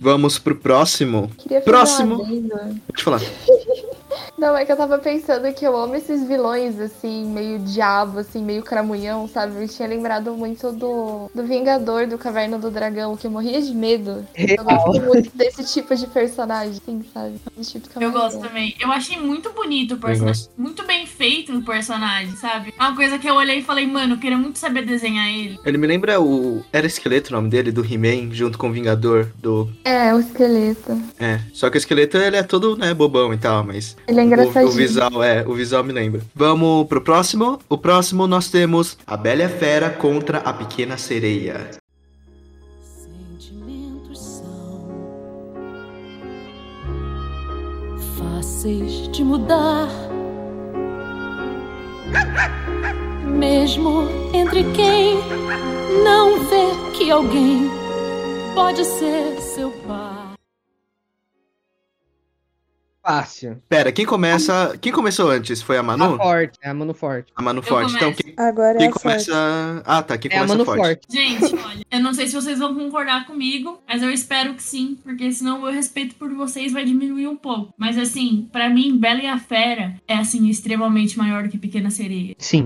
vamos pro próximo. Queria fazer Próximo. Um adendo. Deixa eu falar. Não, é que eu tava pensando que eu amo esses vilões, assim, meio diabo, assim, meio cramunhão, sabe? Eu tinha lembrado muito do, do Vingador do Caverna do Dragão, que eu morria de medo. Eu gosto muito desse tipo de personagem, assim, sabe? Esse tipo Eu gosto também. Eu achei muito bonito o personagem. Muito bem feito o personagem, sabe? É Uma coisa que eu olhei e falei, mano, eu queria muito saber desenhar ele. Ele me lembra o. Era Esqueleto o nome dele, do He-Man, junto com o Vingador, do. É, o esqueleto. É. Só que o esqueleto ele é todo, né, bobão e tal, mas. Ele é O, engraçadinho. o visual, é, o visual me lembra. Vamos pro próximo. O próximo nós temos A Bela e a Fera contra a Pequena Sereia. Sentimentos são fáceis de mudar. Mesmo entre quem não vê que alguém pode ser seu pai. Fácil. Pera, quem começa. Quem começou antes? Foi a Manu? A forte, é a Mano Forte. A Manu Eu Forte. Então, quem, Agora quem é a começa. forte. Ah, tá. Quem É a começa Mano forte. Forte. Gente, olha, eu não sei se vocês vão concordar comigo, mas eu espero que sim, porque senão o meu respeito por vocês vai diminuir um pouco. Mas assim, pra mim, Bela e a Fera é assim extremamente maior do que Pequena Sereia. Sim.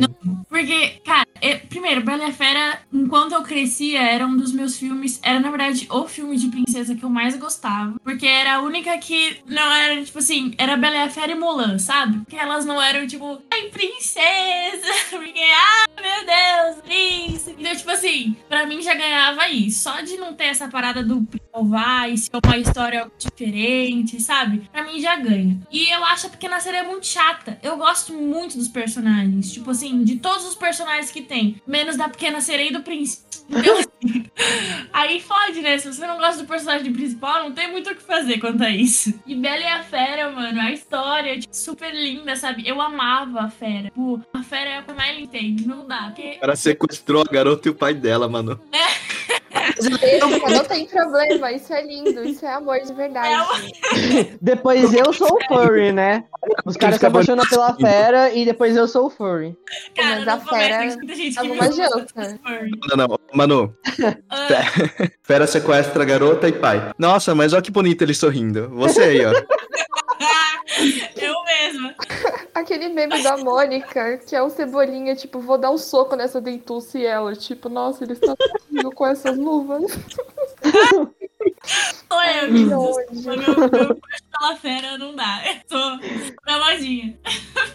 Porque, cara, eu- primeiro, Bela e a Fera, enquanto eu crescia, era um dos meus filmes. Era, na verdade, o filme de princesa que eu mais gostava. Porque era a única que não era, tipo assim, era Bela e a Fera e Mulan, sabe? Porque elas não eram, tipo, ai, princesa! Porque, ah, meu Deus, príncipe! Então, tipo assim, pra mim já ganhava aí. Só de não ter essa parada do salvar e ser uma história diferente, sabe? Pra mim já ganha. E eu acho a Pequena Sereia muito chata. Eu gosto muito dos personagens. Tipo assim, de todos os personagens que tem. Menos da Pequena Sereia e do Príncipe. Então, assim, aí fode, né? Se você não gosta do personagem principal, não tem muito o que fazer quanto a isso. E Bela e a Fera, mano, a história, tipo, super linda, sabe? Eu amava a Fera. Tipo, a Fera é a que mais limpei. Não dá. Porque O cara sequestrou a garota e o pai dela, mano. Isso, não tem problema, isso é lindo, isso é amor de verdade. Depois eu sou o furry, né? Os caras se apaixonam pela fera e depois eu sou o furry. Cara, Mas a Fera adianta. de furry. Não, não. Manu, Ah, Fera sequestra a garota e pai. Nossa, mas olha que bonito ele sorrindo. Você aí, ó. Eu mesma. Aquele meme da Mônica, que é o Cebolinha, tipo, vou dar um soco nessa dentuça e ela, tipo, nossa, ele está com essas luvas. Que gente. ódio. Meu, meu crush pela fera não dá. Eu tô na lojinha.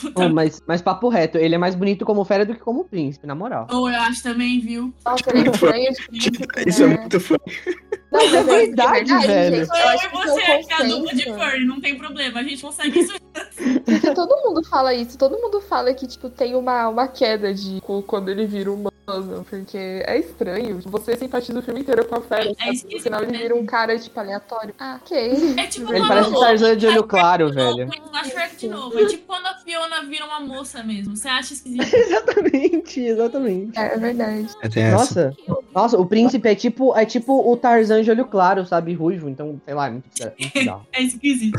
Puta Oh, mas, mas papo reto, ele é mais bonito como fera do que como príncipe, na moral. Ou eu acho também, viu? Nossa, ele é estranho de príncipe, Isso é né? muito fã. Não, mas É verdade, velho. gente. Sou Eu eu acho e é você, o que é a dupla de furry, não tem problema. A gente consegue isso. Porque todo mundo fala isso, todo mundo fala que, tipo, tem uma, uma queda de quando ele vira humano, porque é estranho. Você simpatiza o filme inteiro com a fera, É sabe? no final ele né? vira um cara, tipo, aleatório. Ah, ok. É tipo Ele parece o- Tarzan de olho claro, de novo, velho. A Shrek de novo. É tipo quando a Fiona vira uma moça mesmo. Você acha esquisito? Exatamente, exatamente. É, é verdade. É, tem essa. Nossa, o príncipe é tipo, é tipo o Tarzan de olho claro, sabe? Ruivo, então, sei lá, é muito, muito bizarro. É esquisito.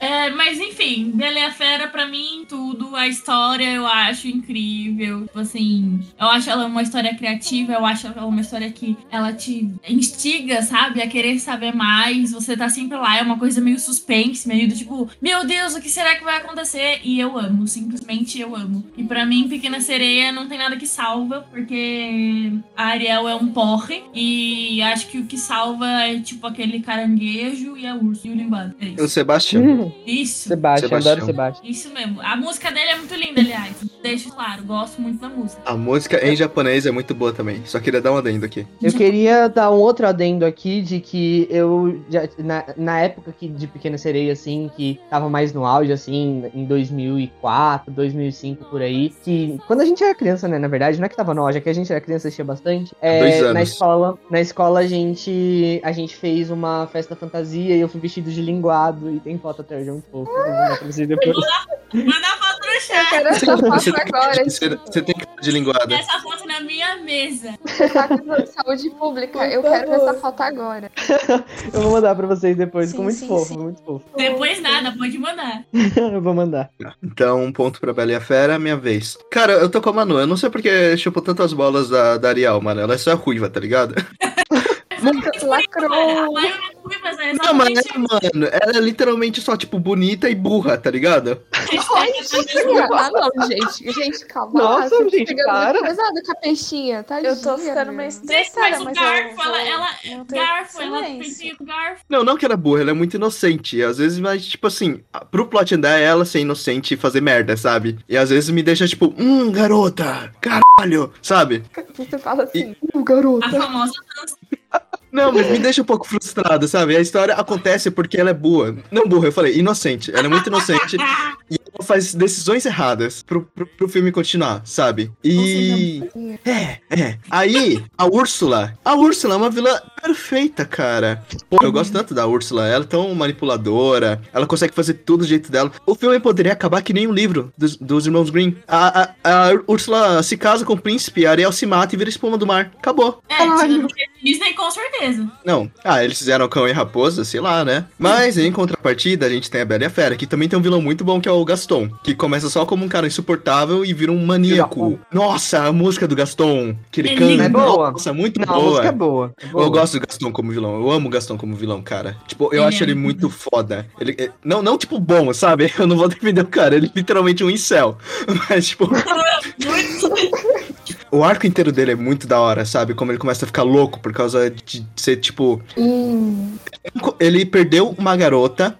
É, mas enfim, Bela e a Fera, pra mim, tudo. A história eu acho incrível. Tipo assim, eu acho ela uma história criativa, eu acho ela uma história que ela te instiga, sabe? A querer saber mais. Você tá sempre lá, é uma coisa meio suspense, meio do tipo, meu Deus, o que será que vai acontecer? E eu amo, simplesmente eu amo. E pra mim, Pequena Sereia não tem nada que salva, porque a Ariel é um porre. E acho que o que salva é tipo aquele caranguejo e a urso e o linguado. É O isso. Sebastião. Isso. Sebastião, Sebastião. adoro Sebastião. Isso mesmo. A música dele é muito linda, aliás. Deixo claro, gosto muito da música. A música em japonês é muito boa também. Só queria dar um adendo aqui. Eu queria dar um outro adendo aqui de que eu já, na, na época que, de Pequena Sereia, assim, que tava mais no auge, assim, em 2004, 2005, por aí, que quando a gente era criança, né, na verdade, não é que tava no auge, é que a gente era criança assistia bastante. É. Na escola, na escola a gente, a gente fez uma festa fantasia e eu fui vestido de linguado e tem foto até hoje, é muito fofo. Eu vou mandar pra vocês depois. Manda a foto no Eu chat. quero essa Você foto tem, agora. você, você tem que estar de linguada. Essa foto na minha mesa. De Saúde pública. Eu quero essa foto agora. Eu vou mandar pra vocês depois, ficou muito sim, fofo, sim. muito fofo. Depois nada, pode mandar. eu vou mandar. Então, um ponto pra Bela e a Fera, minha vez. Cara, eu tô com a Manu. Eu não sei porque chupou tantas bolas da, da Ariel, mano. Ela é só ruiva, tá ligado? Lacrou. A Maio é ruiva, é Não, mas exatamente é, mano, ela é literalmente só, tipo, bonita e burra, tá ligado? Ah, não, gente. Gente, calma. Nossa, você tá gente, para. pesado com a peixinha, tá? Eu tô ficando meio estressada, Mas o mas garfo, eu vou ela, ela manter garfo, ela pensinha com garfo. Não, não que ela é burra, ela é muito inocente. Às vezes, mas, tipo assim, pro plot andar é ela ser inocente e fazer merda, sabe? E às vezes me deixa, tipo, hum, garota, caralho, sabe? Você fala assim, uh, garota. A famosa Não, mas me deixa um pouco frustrado, sabe? A história acontece porque ela é boa. Não burra, eu falei, inocente. Ela é muito inocente e ela faz decisões erradas pro, pro, pro filme continuar, sabe? E. É, é. Aí, a Úrsula. A Úrsula é uma vilã perfeita, cara. Pô, eu gosto tanto da Úrsula. Ela é tão manipuladora. Ela consegue fazer tudo do jeito dela. O filme poderia acabar que nem um livro dos, dos irmãos Green. A, a, a Úrsula se casa com o príncipe, a Ariel se mata e vira espuma do mar. Acabou. É, tirando Disney com certeza. Não. Ah, eles fizeram Cão e Raposa, sei lá, né? Mas em contrapartida, a gente tem a Bela e a Fera, que também tem um vilão muito bom, que é o Gaston. Que começa só como um cara insuportável e vira um maníaco. Nossa, a música do Gaston, que ele É canta. É boa. Nossa, muito Não, a boa. música é boa. é boa. Eu gosto do Gaston como vilão. Eu amo o Gaston como vilão, cara. Tipo, eu acho é ele muito muito foda. Ele, é- não, não, tipo, bom, sabe? Eu não vou defender o cara. Ele é literalmente um incel. Mas, tipo, o arco inteiro dele é muito da hora, sabe? Como ele começa a ficar louco por causa de ser, tipo, Hum, ele perdeu uma garota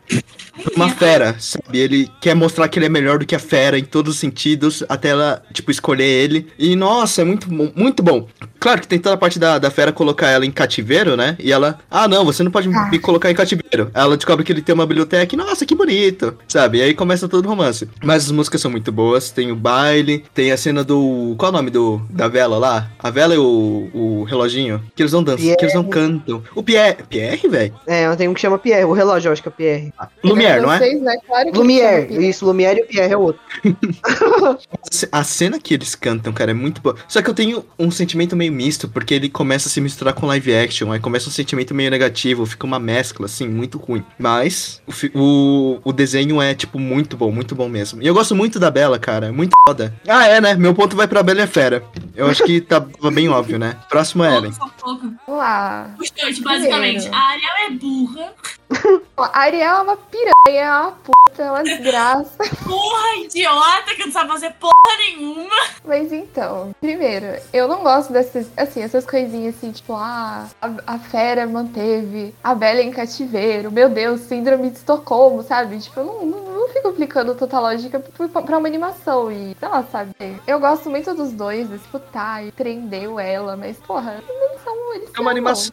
uma fera, sabe? Ele quer mostrar que ele é melhor do que a fera em todos os sentidos, até ela, tipo, escolher ele. E, nossa, é muito, bom- muito bom. Claro que tem toda a parte da, da fera colocar ela em cativeiro, né? E ela, ah, não, você não pode Ah. me colocar em cativeiro. Ela descobre que ele tem uma biblioteca e, nossa, que bonito, sabe? E aí começa todo o romance. Mas as músicas são muito boas, tem o baile, tem a cena do... Qual é o nome do, da vela lá? A vela e o, o reloginho? Que eles não dançam, que eles não cantam. O Pierre... Pierre, velho? É, tem um que chama Pierre, o relógio eu acho que é Pierre. Lumière, não é? Vocês, né? Claro que Lumière, isso, Lumière e o Pierre é outro. A cena que eles cantam, cara, é muito boa. Só que eu tenho um sentimento meio misto, porque ele começa a se misturar com live action, aí começa um sentimento meio negativo, fica uma mescla, assim, muito ruim. Mas o, o, o desenho é, tipo, muito bom, muito bom mesmo. E eu gosto muito da Bela, cara, é muito foda. Ah, é, né? Meu ponto vai pra Bela e a Fera. Eu acho que tá- tava bem óbvio, né? Próximo é Ellen. Vamos lá. Os dois, basicamente. Primeiro. A Ariel é burra. A Ariel é uma piranha, é uma puta, é uma desgraça. Porra, idiota, que não sabe fazer porra nenhuma. Mas então, primeiro, eu não gosto dessas, assim, essas coisinhas assim, tipo, ah, a, a fera manteve a Bela em cativeiro, meu Deus, síndrome de Estocolmo, sabe? Tipo, eu não, não, não fico aplicando tanta lógica pra pra uma animação e, sei lá, sabe? Eu gosto muito dos dois, tipo, tá, e prendeu ela, mas, porra, não eles. É uma animação,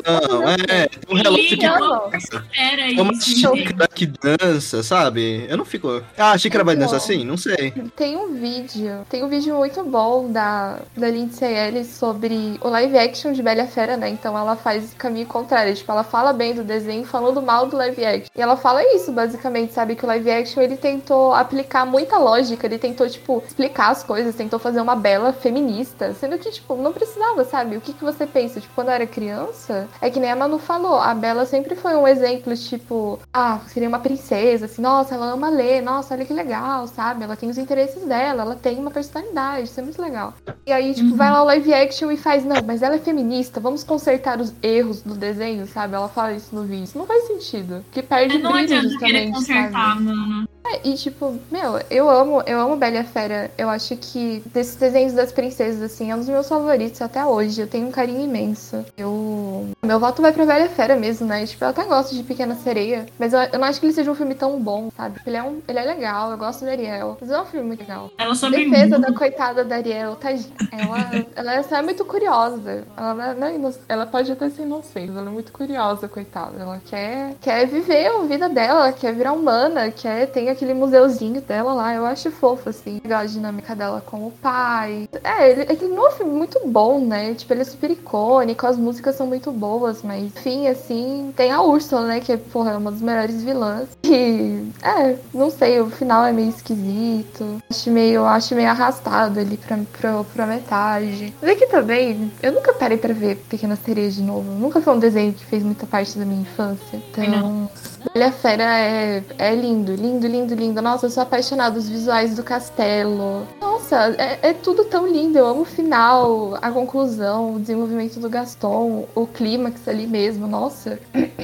é. Tem um relógio que. Era É uma xícara que dança, sabe? Eu não fico. Ah, a xícara vai dançar assim? Não sei. Tem um vídeo, tem um vídeo muito bom da, da Lindsay Ellis sobre o live action de Bela Fera, né? Então ela faz o caminho contrário, tipo, ela fala bem do desenho falando mal do live action. E ela fala isso, basicamente, sabe? Que o live action ele tentou aplicar muita lógica, ele tentou, tipo, explicar as coisas, tentou fazer uma Bela feminista, sendo que, tipo, não precisava, sabe? O que, que você pensa? Tipo, quando eu era criança, é que nem a Manu falou, a Bela sempre foi um exemplo, tipo, ah, seria uma princesa, assim, nossa, ela ama ler, nossa, olha que legal, sabe? Ela tem os interesses dela, ela tem uma personalidade, isso é muito legal. E aí, tipo, vai lá o live action e faz, não, mas ela é feminista, vamos consertar os erros do desenho, sabe? Ela fala isso no vídeo. Isso não faz sentido. Que perde Não brilho, adianta querer justamente, consertar, sabe? mano. É, e tipo, meu, eu amo, eu amo Bela e a Fera. Eu acho que desses desenhos das princesas, assim, é um dos meus favoritos até hoje. Eu tenho um carinho imenso. Eu. Meu voto vai pra Bela e a Fera mesmo, né? Tipo, eu até gosto de Pequena Sereia. Mas eu, eu não acho que ele seja um filme tão bom, sabe? Ele é, um, ele é legal, eu gosto da Ariel. Mas é um filme muito legal. Ela sobre Defesa da coitada da Ariel, tadinha. Ela, ela é só muito curiosa. Ela, não é- é ela pode até ser inocente, ela é muito curiosa, coitada. Ela quer, quer viver a vida dela, quer virar humana, quer tem aquele museuzinho dela lá. Eu acho fofo, assim. Legal a dinâmica dela com o pai. É, ele, ele não é um filme muito bom, né? Tipo, ele é super icônico, as músicas são muito boas, mas enfim, assim, tem a Úrsula, né? Que é, porra, é uma das melhores vilãs. E, é, não sei, o final é meio esquisito. Acho meio, acho meio arrastado ali pra, pra, pra metade. Mas aqui também, eu nunca parei pra ver Pequena Sereia de novo. Nunca foi um desenho que fez muita parte da minha infância. Então, Bela Fera é, é lindo, lindo, lindo, lindo. Nossa, eu sou apaixonada dos visuais do castelo. Nossa, é, é tudo tão lindo. Eu amo o final, a conclusão, o desenvolvimento do Gaston, o clímax ali mesmo. Nossa.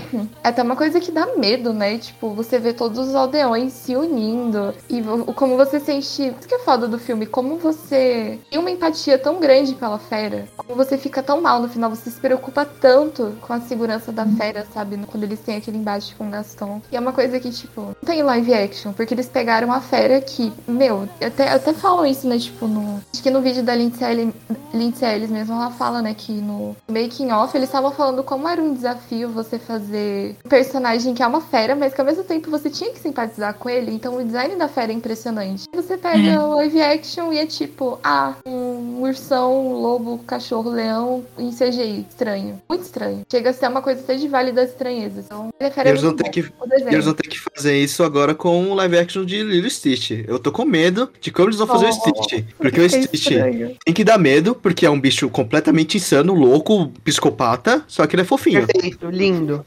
É até uma coisa que dá medo, né? Tipo, você vê todos os aldeões se unindo. E como você sente. Isso que é foda do filme. Como você tem uma empatia tão grande pela fera. Como você fica tão mal no final. Você se preocupa tanto com a segurança da fera, sabe? Quando eles têm aquele embate com o Gaston. E é uma coisa que, tipo, não tem live action. Porque eles pegaram a fera que, meu, até, até falam isso, né? Tipo, no. Acho que no vídeo da Lindsay Ellis, Lindsay Ellis mesmo, ela fala, né? Que no making off eles estavam falando como era um desafio você fazer um personagem que é uma fera, mas que ao mesmo tempo você tinha que simpatizar com ele. Então o design da fera é impressionante. Você pega o live action e é tipo, ah, um ursão, um lobo, cachorro, leão em CGI. Estranho. Muito estranho. Chega a ser uma coisa até de válida estranheza. Então, a fera E é eles vão ter bom. Que, O eles vão ter que fazer isso agora com o live action de Lilo Stitch. Eu tô com medo de como eles vão fazer o Stitch. Porque o É Stitch estranho. tem que dar medo, porque é um bicho completamente insano, louco, psicopata, só que ele é fofinho. Perfeito, lindo.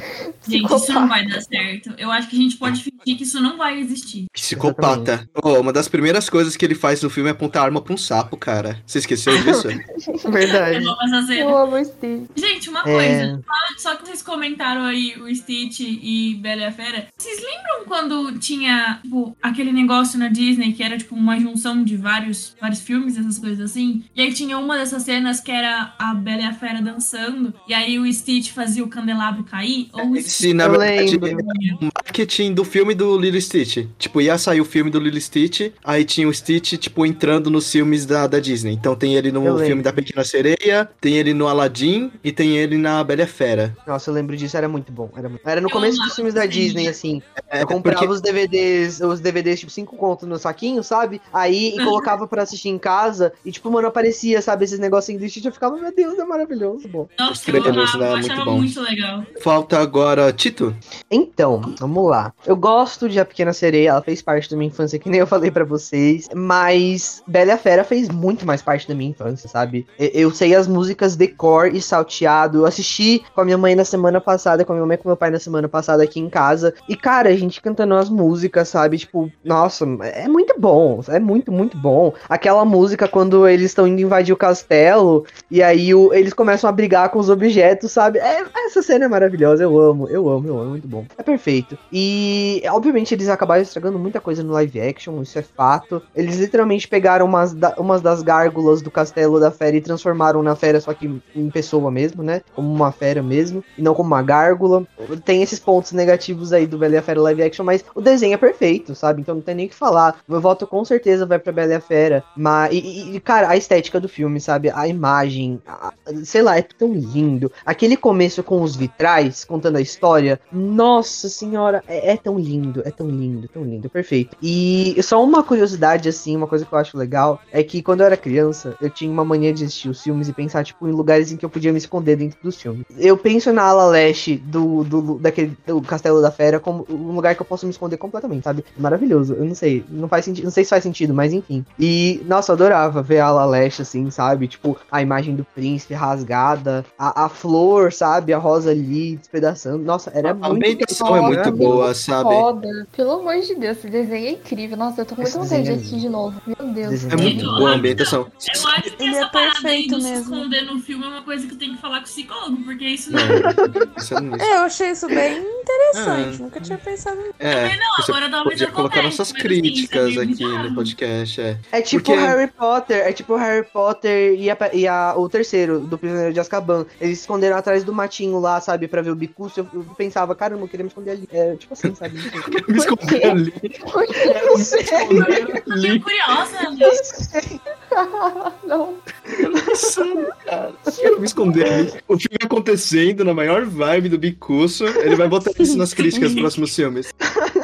Gente, isso não vai dar certo. Eu acho que a gente pode fingir que isso não vai existir. Psicopata. Oh, uma das primeiras coisas que ele faz no filme é apontar arma pra um sapo, cara. Você esqueceu disso? Verdade. Eu amo essa cena. Eu amo o Steve. Gente, uma É. coisa. Só- Só que vocês comentaram aí o Stitch e Bela e a Fera. Vocês lembram quando tinha, tipo, aquele negócio na Disney que era, tipo, uma junção de vários, vários filmes, essas coisas assim? E aí tinha uma dessas cenas que era a Bela e a Fera dançando. E aí o Stitch fazia o candelabro cair? Ou na verdade o marketing do filme do Lilo Stitch. Tipo, ia sair o filme do Lilo Stitch, aí tinha o Stitch, tipo, entrando nos filmes da, da Disney. Então tem ele no Eu filme lembro. da Pequena Sereia, tem ele no Aladdin e tem ele na Bela e a Fera. Nossa, eu lembro disso, era muito bom. Era, muito... era no Eu começo dos filmes da Disney, assim. É, Eu comprava porque- os DVDs, os DVDs, tipo, cinco contos no saquinho, sabe? Aí e colocava pra assistir em casa. E, tipo, mano, aparecia, sabe, esses negocinhos do Stitch. Eu ficava, meu Deus, é maravilhoso. Bom. Nossa, eu amava, né? eu Muito achava bom. muito legal. Falta agora Tito. Então, vamos lá. Eu gosto de A Pequena Sereia, ela fez parte da minha infância, que nem eu falei pra vocês. Mas Bela e a Fera fez muito mais parte da minha infância, sabe? Eu sei as músicas de cor e salteado. Eu assisti com a minha mãe na semana passada, com a minha mãe e com meu pai na semana passada aqui em casa. E, cara, a gente cantando as músicas, sabe? Tipo, nossa, é muito bom. É muito, muito bom. Aquela música quando eles estão indo invadir o castelo e aí o- eles começam a brigar com os objetos, sabe? É, essa cena é maravilhosa. Eu amo, eu amo, eu amo. Muito bom. É perfeito. E, obviamente, eles acabaram estragando muita coisa no live action, isso é fato. Eles literalmente pegaram umas, da- umas das gárgulas do castelo da fera e transformaram na fera, só que em pessoa mesmo, né? Como uma fera mesmo, e não como uma gárgula. Tem esses pontos negativos aí do Bela e a Fera live action, mas o desenho é perfeito, sabe? Então não tem nem o que falar. Meu voto com certeza vai pra Bela e a Fera. Mas, e- e, cara, a estética do filme, sabe? A imagem, a- sei lá, é tão lindo. Aquele começo com os vitrais, contando a história, nossa senhora, é, é tão lindo, é tão lindo, tão lindo, perfeito. E só uma curiosidade, assim, uma coisa que eu acho legal, é que quando eu era criança, eu tinha uma mania de assistir os filmes e pensar, tipo, em lugares em que eu podia me esconder dentro dos filmes. Eu penso na ala leste do, do, daquele, do Castelo da Fera como um lugar que eu posso me esconder completamente, sabe? Maravilhoso. Eu não sei, não faz sentido, não sei se faz sentido, mas enfim. E, nossa, eu adorava ver a ala leste, assim, sabe? Tipo, a imagem do príncipe rasgada, a, a flor, sabe? A rosa ali despedaçando. Nossa, era A muito ambientação é muito boa, sabe? Foda. Pelo amor de Deus, esse desenho é incrível. Nossa, eu tô com muita vontade de é assistir de novo. Meu Deus. Desenho É muito Então, boa a ambientação. Eu acho que Ele essa é parada aí perfeito do se mesmo. esconder no filme é uma coisa que tem que falar com o psicólogo, porque isso não. Não, pensando nisso. É, eu achei isso bem interessante. É. Nunca tinha pensado nisso. É, Também não, você agora talvez podia eu colocar comece, nossas assim, críticas isso é meio aqui no podcast, é. É tipo Porque- Harry Potter, é tipo Harry Potter e, a, e a- o terceiro, do Prisioneiro de Azkaban. Eles se esconderam atrás do matinho lá, sabe, pra ver o Bicurso. Eu, eu pensava, caramba, eu queria me esconder ali. É tipo assim, sabe? Me esconder ali. Eu não sei. Fiquei curiosa, né? Não. Insano, cara. Quero me esconder ali. O filme acontecendo na maior vibe do Bicuço. Ele vai botar isso nas críticas dos próximos filmes.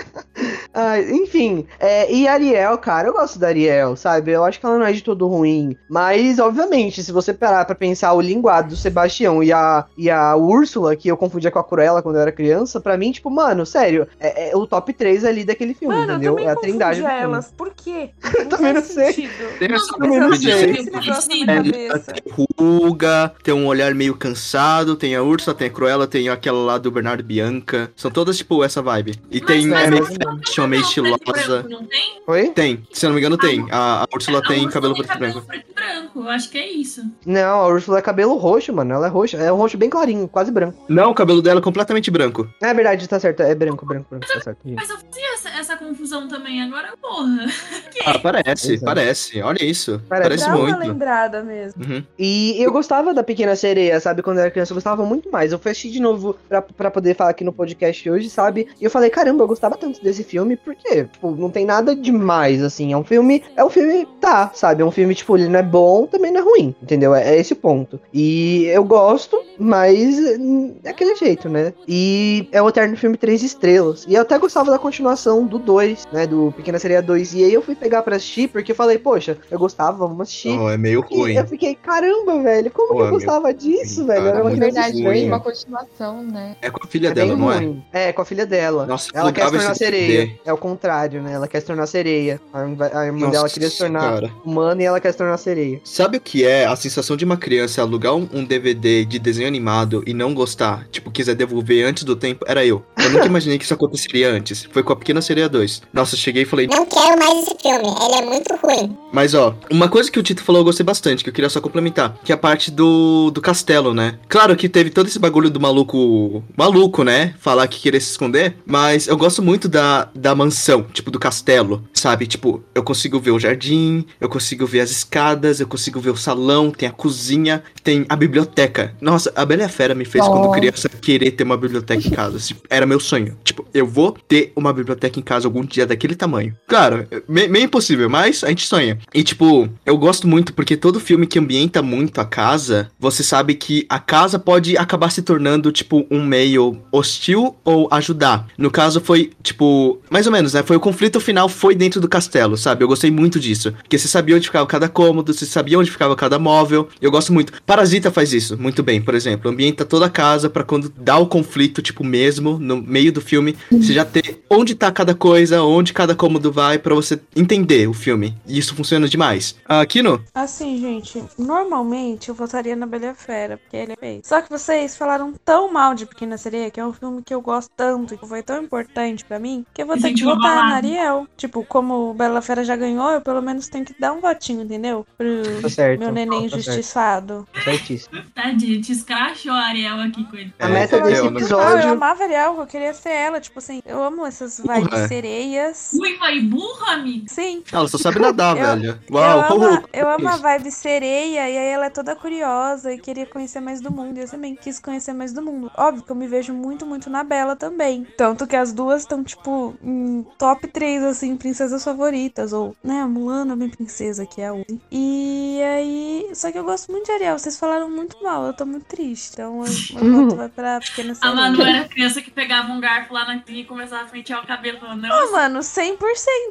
Ah, enfim, é, e Ariel, cara, eu gosto da Ariel, sabe? Eu acho que ela não é de todo ruim. Mas, obviamente, se você parar pra pensar o linguado do Sebastião e a, e a Úrsula, que eu confundia com a Cruella quando eu era criança, pra mim, tipo, mano, sério, é, é o top 3 ali daquele filme, Mano, eu entendeu? É a trindade confundia filme. elas. Por quê? também não sei. Tem essa também não Mas sei. negócio na É, tem ruga, tem um olhar meio cansado, tem a Ursa, tem a Cruella, tem aquela lá do Bernardo Bianca. São todas, tipo, essa vibe. E tem mas é, não- chama meio estilosa. branco, não tem? Oi? Tem, se eu não me engano, tem. A, a Úrsula tem Úrsula cabelo tem preto e branco. preto e branco. Eu acho que é isso. Não, a Úrsula é cabelo roxo, mano. Ela é roxa. É um roxo bem clarinho, quase branco. Não, o cabelo dela é completamente branco. É verdade, tá certo. É branco, branco, branco, tá certo. Mas eu fazia essa, essa confusão também agora, porra. Ah, parece, Exato. parece. Olha isso. Parece. Parece, Dá uma muito. lembrada mesmo. Uhum. E eu gostava da Pequena Sereia, sabe? Quando eu era criança, eu gostava muito mais. Eu fui assistir de novo pra, pra poder falar aqui no podcast hoje, sabe? E eu falei, caramba, eu gostava tanto desse filme, porque, tipo, não tem nada demais, assim. É um filme. É um filme, tá, sabe? É um filme, tipo, ele não é bom, também não é ruim, entendeu? É, é esse o ponto. E eu gosto, mas hum, é aquele jeito, né? E é o Eterno Filme Três Estrelas. E eu até gostava da continuação do 2, né? Do Pequena Sereia 2. E aí eu fui pegar pra assistir, porque eu falei, poxa, eu gostava, vamos assistir. Oh, é meio E ruim. eu fiquei, caramba, velho, como Pô, que eu é meu- gostava disso, Sim, velho? cara, Era uma Na criança verdade, ruim. foi uma continuação, né? É com a filha é dela, não é? ruim. É, com a filha dela. Nossa, ela quer se tornar sereia. É o contrário, né? Ela quer se tornar sereia. A irmã- a irmã Nossa, dela queria se tornar cara. humana e ela quer se tornar sereia. Sabe o que é a sensação de uma criança alugar um, um DVD de desenho animado e não gostar? Tipo, quiser devolver antes do tempo? Era eu. Eu nunca imaginei que isso aconteceria antes. Foi com a Pequena Sereia 2. Nossa, cheguei e falei. Não quero mais esse filme, ele é muito ruim. Mas ó, uma coisa que o Tito falou eu gostei bastante, que eu queria só complementar, que é a parte do, do castelo, né? Claro que teve todo esse bagulho do maluco. Maluco, né? Falar que queria se esconder. Mas eu gosto muito da, da mansão, tipo, do castelo. Sabe? Tipo, eu consigo ver o jardim, eu consigo ver as escadas, eu consigo ver o salão, tem a cozinha, tem a biblioteca. Nossa, a Bela e a Fera me fez, quando Nossa. criança, querer ter uma biblioteca em casa. Tipo, Era meu sonho. Tipo, eu vou ter uma biblioteca em casa algum dia daquele tamanho. Claro, me- meio impossível, mas a gente sonha. E, tipo, eu gosto muito porque todo filme que ambienta muito a casa, você sabe que a casa pode acabar se tornando, tipo, um meio hostil ou ajudar. No caso, foi, tipo, mais ou menos, né? Foi o conflito final foi dentro do castelo, sabe? Eu gostei muito disso. Porque você sabia onde ficava cada cômodo, você sabia onde ficava cada móvel. Eu gosto muito. Parasita faz isso muito bem, por exemplo. Ambienta toda a casa pra quando dá o conflito, tipo, mesmo, no meio do filme, você já ter onde tá cada coisa, onde cada cômodo vai, pra você entender o filme. E isso funciona demais. Ah, Kino? Assim, gente, normalmente eu votaria na Bela e Fera, porque ele é feio. Só que vocês falaram tão mal de Pequena Sereia, que é um filme que eu gosto tanto, que foi tão importante pra mim, que eu vou ter que votar na. Ariel. Tipo, como o Bela a Fera já ganhou, eu pelo menos tenho que dar um votinho, entendeu? Pro Tá certo. meu neném tá certo, injustiçado. tá certíssimo. Tadinho, te escrachou a Ariel aqui com ele. A É, meta desse eu não- Ah, eu episódio. amava a Ariel, eu queria ser ela. Tipo assim, eu amo essas vibes sereias. Ruiva e burro, amigo. Sim. Ela só sabe nadar, Eu- velho. Uau, eu, amo, como- eu amo a vibe sereia, e aí ela é toda curiosa e queria conhecer mais do mundo. E eu também quis conhecer mais do mundo. Óbvio que eu me vejo muito, muito na Bela também. Tanto que as duas estão, tipo, em top 3, assim, princesas favoritas. Ou, né, a Mulana, minha princesa, que é a Uzi. E aí. Só que eu gosto muito de Ariel. Vocês falaram muito mal, eu tô muito triste. Então meu voto vai pra pequena A. Manu era criança que pegava um garfo lá na clínica e começava a pentear o cabelo. Não, mano, 100%.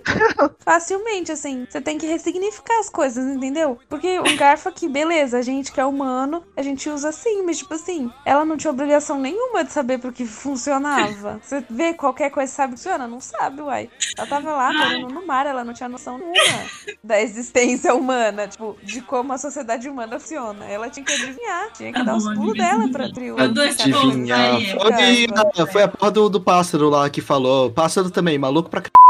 Facilmente, assim. Você tem que ressignificar as coisas, entendeu? Porque um garfo aqui, beleza, a gente que é humano, a gente usa assim, mas tipo assim, ela não tinha obrigação nenhuma de saber pro que funcionava. Você vê qualquer coisa sabe que funciona? Não sabe, uai. Ela tava lá morando no mar, ela não tinha noção nenhuma da existência humana, tipo, de como a sociedade humana funciona. Ela tinha que adivinhar, tinha que Tá dar os pulos dela pra triunfo. Adivinhar. Foi, foi a porra do, do pássaro lá que falou. Pássaro também, maluco pra caralho.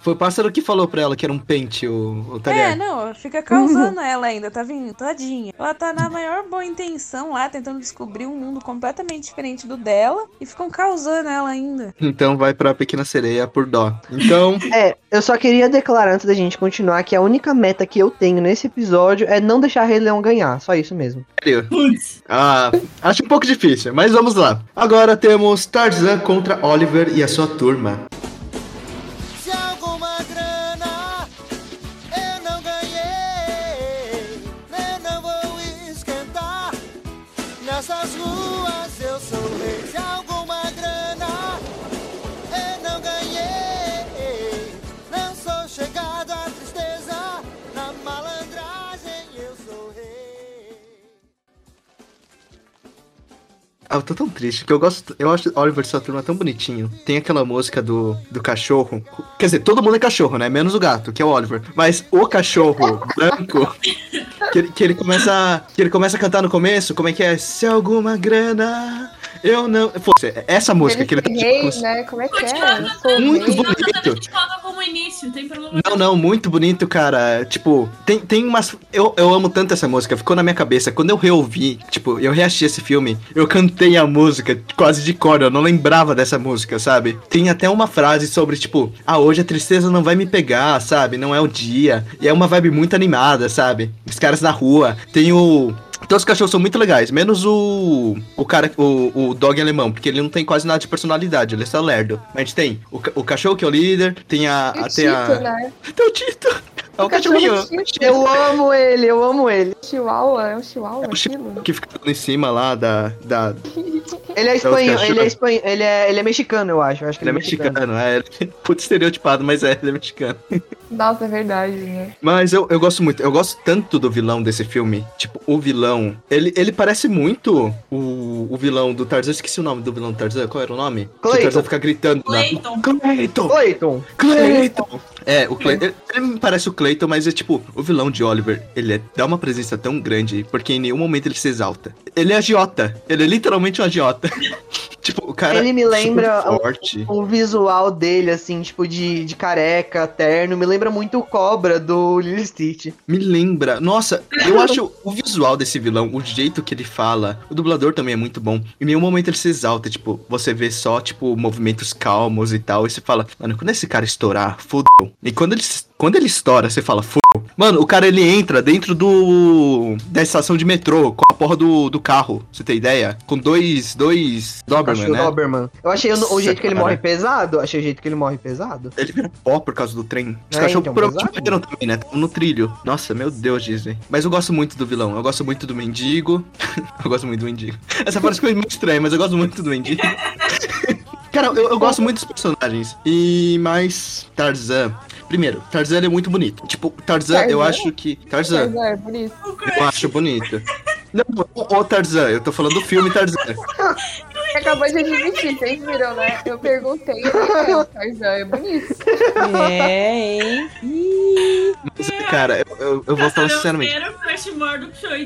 Foi o pássaro que falou pra ela que era um pente, o, o É, talher. não, fica causando ela ainda, tá vendo? Tadinha. Ela tá na maior boa intenção lá, tentando descobrir um mundo completamente diferente do dela e ficam causando ela ainda. Então vai pra Pequena Sereia por dó. Então, É, eu só queria declarar antes da gente continuar que a única meta que eu tenho nesse episódio é não deixar Rei Leão ganhar. Só isso mesmo. sério. Putz, Ah, acho um pouco difícil, mas vamos lá. Agora temos Tarzan contra Oliver e a sua turma. Ah, eu tô tão triste, que eu gosto. Eu acho Oliver e sua turma tão bonitinho. Tem aquela música do, do cachorro. Quer dizer, todo mundo é cachorro, né? Menos o gato, que é o Oliver. Mas o cachorro branco. Que ele, que ele começa. Que ele começa a cantar no começo, como é que é? Se alguma grana. Eu não. Pô, essa música que ele tá. rei, tipo, né? Como é que é? Muito bonito. a gente coloca como início, tem problema. Não, não, muito bonito, cara. Tipo, tem, tem umas. Eu, eu amo tanto essa música, ficou na minha cabeça. Quando eu reouvi, tipo, eu reassisti esse filme, eu cantei a música quase de cor, eu não lembrava dessa música, sabe? Tem até uma frase sobre, tipo, ah, hoje a tristeza não vai me pegar, sabe? Não é o dia. E é uma vibe muito animada, sabe? Os caras na rua. Tem o. Todos os cachorros são muito legais, menos o. O cara, o, o dog alemão, porque ele não tem quase nada de personalidade, ele é só lerdo. Mas a gente tem o, o cachorro que é o líder, tem a. O a- tem a. Tito, né? Tem o Tito! É o cachorro cachorrinho. Tito. Eu amo ele, eu amo ele. Chihuahua, é um chihuahua É o aquilo? que fica em cima lá da. da Ele é espanhol, ele é espanhol, ele é, ele é mexicano, eu acho. Eu acho que ele é mexicano, é. Ele é puto estereotipado, mas é, ele é mexicano. Nossa, é verdade, né? Mas eu, eu gosto muito, eu gosto tanto do vilão desse filme. Tipo, o vilão. Ele, ele parece muito o, o vilão do Tarzan. Eu esqueci o nome do vilão do Tarzan. Qual era o nome? Que o Clayton. Tarzan fica gritando. na- Clayton. Clayton! Clayton. Clayton! É, o Clayton. Ele, me parece o Clayton, mas é tipo, o vilão de Oliver, ele é- dá uma presença tão grande, porque em nenhum momento ele se exalta. Ele é agiota. Ele é literalmente um agiota. tipo, o cara. Ele me lembra um- Forte. O visual dele, assim, tipo, de, de careca, terno, me lembra muito o Cobra do Lily Stitch. Me lembra. Nossa, eu acho o visual desse vilão, o jeito que ele fala, o dublador também é muito bom. Em nenhum momento ele se exalta, tipo, você vê só, tipo, movimentos calmos e tal, e você fala, mano, quando esse cara estourar, fudeu. E quando ele, quando ele estoura, você fala, fudeu. Mano, o cara ele entra dentro do. da estação de metrô com a porra do, do carro, você tem ideia? Com dois. dois Doberman, né? Doberman. Eu achei o, o Nossa, jeito que ele cara. morre pesado. Achei o jeito que ele morre pesado. Ele vira pó por causa do trem. Os É, cachorros então, provavelmente morreram também, né? Tão no trilho. Nossa, meu Deus, Disney. Mas eu gosto muito do vilão. Eu gosto muito do mendigo. eu gosto muito do mendigo. Essa parte ficou muito estranha, mas eu gosto muito do mendigo. Cara, eu, eu gosto muito dos personagens. E mais Tarzan. Primeiro, Tarzan é muito bonito. Tipo, Tarzan, eu Tarzan? acho que. Tarzan, Tarzan é bonito. eu acho bonito. Não, o, o Tarzan, eu tô falando do filme Tarzan. Acabou de admitir, vocês viram, né? Eu perguntei, o Tarzan é bonito. É, hein? Mas, cara, eu, eu, eu vou falar sinceramente.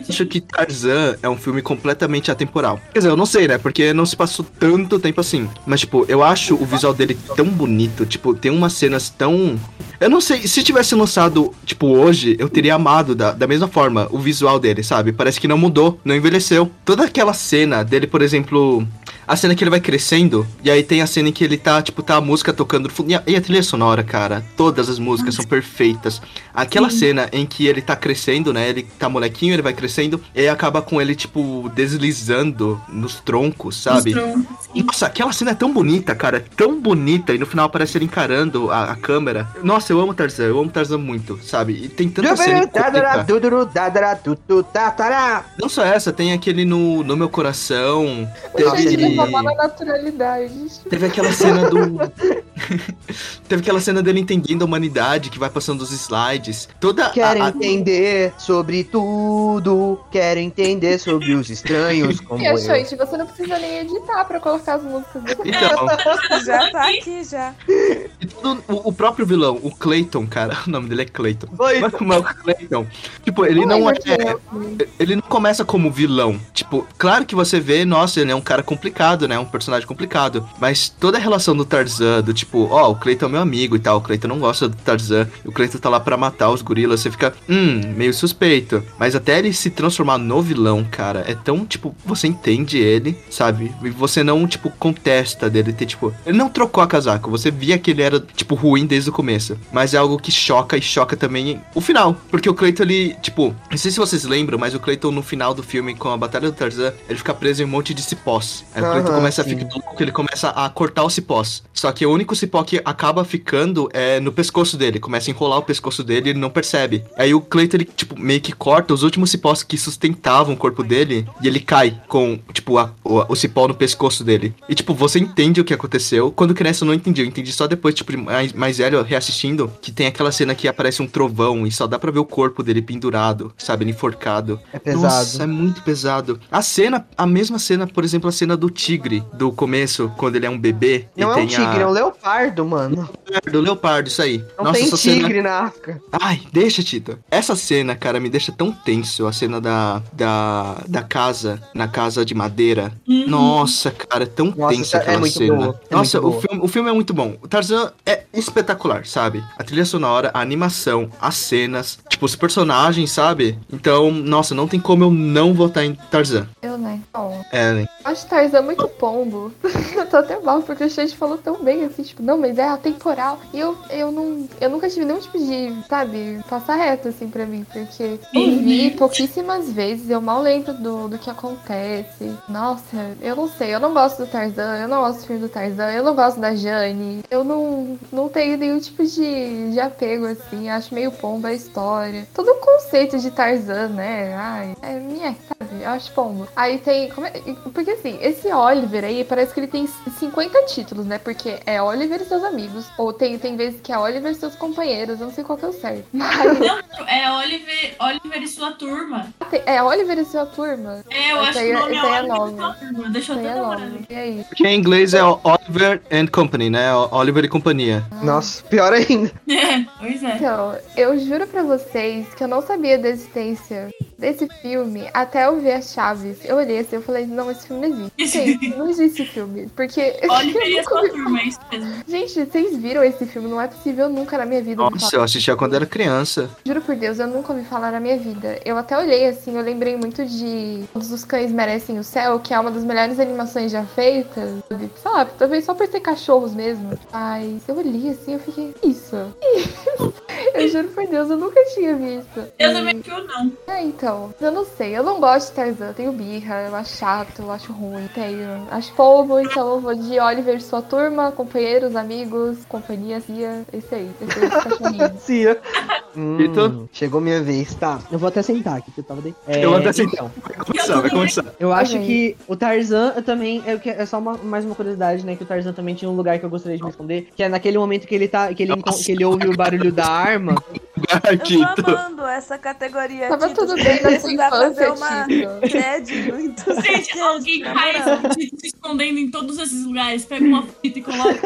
Acho que Tarzan é um filme completamente atemporal. Quer dizer, eu não sei, né? Porque não se passou tanto tempo assim. Mas, tipo, eu acho o visual dele tão bonito. Tipo, tem umas cenas tão. Eu não sei, se tivesse lançado, tipo, hoje, eu teria amado da, da mesma forma o visual dele, sabe? Parece que não mudou, não envelheceu. Toda aquela cena dele, por exemplo. A cena que ele vai crescendo, e aí tem a cena em que ele tá, tipo, tá a música tocando no fundo. E a, e a trilha sonora, cara, todas as músicas são perfeitas. Aquela cena em que ele tá crescendo, né? Ele tá molequinho, ele vai crescendo, e aí acaba com ele, tipo, deslizando nos troncos, sabe? E, Nossa, aquela cena é tão bonita, cara, é tão bonita, e no final aparece ele encarando a, a câmera. Nossa, eu amo Tarzan, eu amo Tarzan muito, sabe? E tem tanta cena. Não só essa, tem aquele no, no meu coração. Teve, mal na naturalidade. teve aquela cena do. teve aquela cena dele entendendo a humanidade que vai passando os slides. Toda Quero a, a- entender sobre tudo. Quero entender sobre os estranhos como E a eu. Shoichi, você não precisa nem editar pra colocar as músicas do Então, Já tá aqui, já. e todo- o, o próprio vilão, o Clayton, cara, o nome dele é Clayton. Mas como é o Clayton? Tipo, ele não é. Ele não começa como vilão. Tipo, claro que você vê, nossa, ele é um cara complicado, né? Um personagem complicado. Mas toda a relação do Tarzan, do tipo, ó, o Clayton é meu amigo e tal, o Clayton não gosta do Tarzan, o Clayton tá lá pra matar os gorilas, você fica, hum, meio suspeito. Mas até ele se transformar no vilão, cara, é tão, tipo, você entende ele, sabe? E você não, tipo, contesta dele ter, tipo, ele não trocou a casaco, você via que ele era, tipo, ruim desde o começo. Mas é algo que choca e choca também o final. Porque o Clayton, ele, tipo, não sei se vocês lembram, mas o Clayton no final do filme, com a Batalha do Tarzan, ele fica preso em um monte de cipós. Aí Aham, começa a sim. ficar louco, ele começa a cortar os cipós. Só que o único cipó que acaba ficando é no pescoço dele. Começa a enrolar o pescoço dele e ele não percebe. Aí o Clayton, ele, tipo, meio que corta os últimos cipós que sustentavam o corpo dele e ele cai com, tipo, a- o, o cipó no pescoço dele. E, tipo, você entende o que aconteceu. Quando criança eu não entendi. Eu entendi só depois, tipo, mais, mais velho, reassistindo, que tem aquela cena que aparece um trovão e só dá pra ver o corpo dele pendurado, sabe? Ele enforcado. É pesado. Nossa, é muito pesado. A cena, a mesma cena, por exemplo, a cena do tigre do começo, quando ele é um bebê. e Não é um tem tigre, a... é um leopardo, mano. Do leopardo, isso aí. Não Nossa, tem essa tigre cena. na África. Ai, deixa, Tita. Essa cena, cara, me deixa tão tenso. A cena da, da, da casa, na casa de madeira. Nossa, cara, é tão Nossa, tensa é aquela muito cena. boa, é Nossa, muito o boa. filme, o filme é muito bom. O Tarzan é espetacular, sabe? A trilha sonora, a animação, as cenas, tipo, os personagens, sabe? Então, nossa, não tem como eu não votar em Tarzan. Eu, né? Bom, É, né? eu acho Tarzan muito pombo. eu tô até mal, porque o Shoichi falou tão bem, assim, tipo, não, mas é atemporal. E eu, eu não. Eu nunca tive nenhum tipo de, sabe, passar reto, assim, pra mim. Porque eu vi pouquíssimas vezes, eu mal lembro do, do que acontece. Nossa, eu não sei, eu não gosto do Tarzan, eu não gosto do filme do Tarzan, eu não gosto da Jane. Eu não, não tenho nenhum tipo de, de apego, assim. Acho meio pombo a história. Todo o conceito de Tarzan, né? Ai, é minha, sabe? Eu acho pombo. Aí tem. como é- porque assim, esse Oliver aí parece que ele tem 50 títulos, né? Porque é Oliver e seus amigos. Ou tem, tem vezes que é Oliver e seus companheiros. Eu não sei qual que é o certo. Mas Não, é Oliver, Oliver e sua turma. é Oliver e sua turma. É, eu acho aí que o é- nome é é Oliver e sua turma. Deixa eu até é dar uma nove. olhada. E aí? Porque em inglês é Oliver and Company, né? Oliver e companhia. Nossa, pior ainda. É, pois é. Então, eu juro pra vocês que eu não sabia da existência desse filme até eu ver as chaves. Eu olhei assim, eu falei, não, esse filme não existe. Gente, não existe esse filme. Porque. Oliver e eu sua nunca vi- turma, é isso mesmo. Gente, vocês viram esse filme? Não é possível nunca na minha vida. Nossa, eu assistia quando era criança. Juro por Deus, eu nunca ouvi falar na minha vida. Eu até olhei assim, eu lembrei muito de Todos os Cães Merecem o Céu, que é uma das melhores animações já feitas. Sabe, talvez só por ser cachorros mesmo. Mas eu olhei assim, eu fiquei, isso. eu juro por Deus, eu nunca tinha visto. Eu E- também eu não. É, então, eu não sei, eu não gosto de Tarzan, eu tenho birra, eu acho chato, eu acho ruim, tenho. Acho povo, então eu vou de Oliver e sua turma, companheiros, amigos, companhia, cia, esse aí, esse aí, esse cachorrinho. Cia. Hum, Vitor? chegou minha vez, tá? Eu vou até sentar aqui, que eu tava de... Eu vou até sentar. então, começar, vai começar. Eu acho que o Tarzan eu também. É, o que- é só uma- mais uma curiosidade, né? Que o Tarzan também tinha um lugar que eu gostaria de me esconder. Que é naquele momento que ele tá. Que ele, que ele ouve o barulho da arma. Eu Tito. tô amando essa categoria. Tava Tito. tudo Se bem na sua fazer infância, uma. TED muito Gente, alguém faz o Tito se escondendo em todos esses lugares. Pega uma fita e coloca.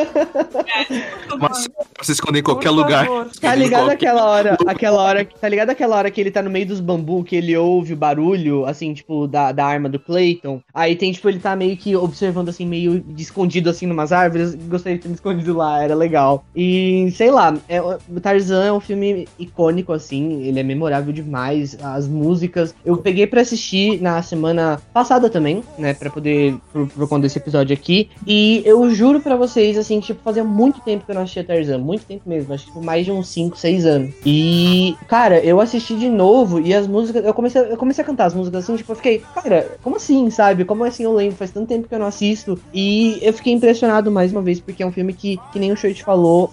Mas você esconder em qualquer Por lugar. favor. Tá ligado aquela hora, aquela hora, tá ligado aquela hora que ele tá no meio dos bambu, que ele ouve o barulho, assim, tipo, da, da arma do Clayton? Aí tem, tipo, ele tá meio que observando, assim, meio de escondido, assim, numas árvores. Gostaria de ter me escondido lá, era legal. E, sei lá, é, o Tarzan é um filme icônico, assim, ele é memorável demais. As músicas, eu peguei pra assistir na semana passada também, né, pra poder, por, por conta desse episódio aqui. E eu juro pra vocês, assim, tipo, fazia muito tempo que eu não assistia Tarzan, muito tempo mesmo, acho que tipo, mais de uns 5, 6 anos. E, cara, eu assisti de novo e as músicas, eu comecei, eu comecei a cantar as músicas assim, tipo, eu fiquei, cara, como assim, sabe? Como assim eu lembro? Faz tanto tempo que eu não assisto. E eu fiquei impressionado mais uma vez, porque é um filme que, que nem o Shirt falou,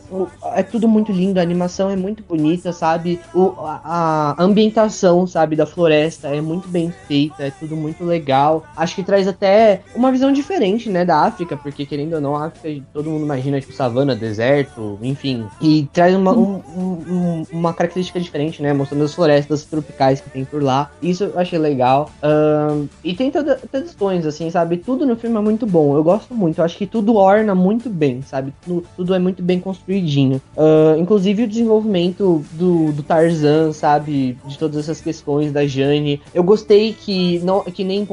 é tudo muito lindo, a animação é muito bonita, sabe? O, a, a ambientação, sabe, da floresta é muito bem feita, é tudo muito legal. Acho que traz até uma visão diferente, né, da África, porque querendo ou não, a África todo mundo imagina, tipo, savana, deserto, enfim. E traz uma, um- um- um- uma característica diferente, né, mostrando as florestas tropicais que tem por lá. Isso eu achei legal. Ahn, e tem toda, todas as tons, assim, sabe? Tudo no filme é muito bom. Eu gosto muito. Eu acho que tudo orna muito bem, sabe? Tudo, tudo é muito bem construidinho. Ah, inclusive o desenvolvimento do, do Tarzan, sabe? De todas essas questões da Jane. Eu gostei que não, que nem,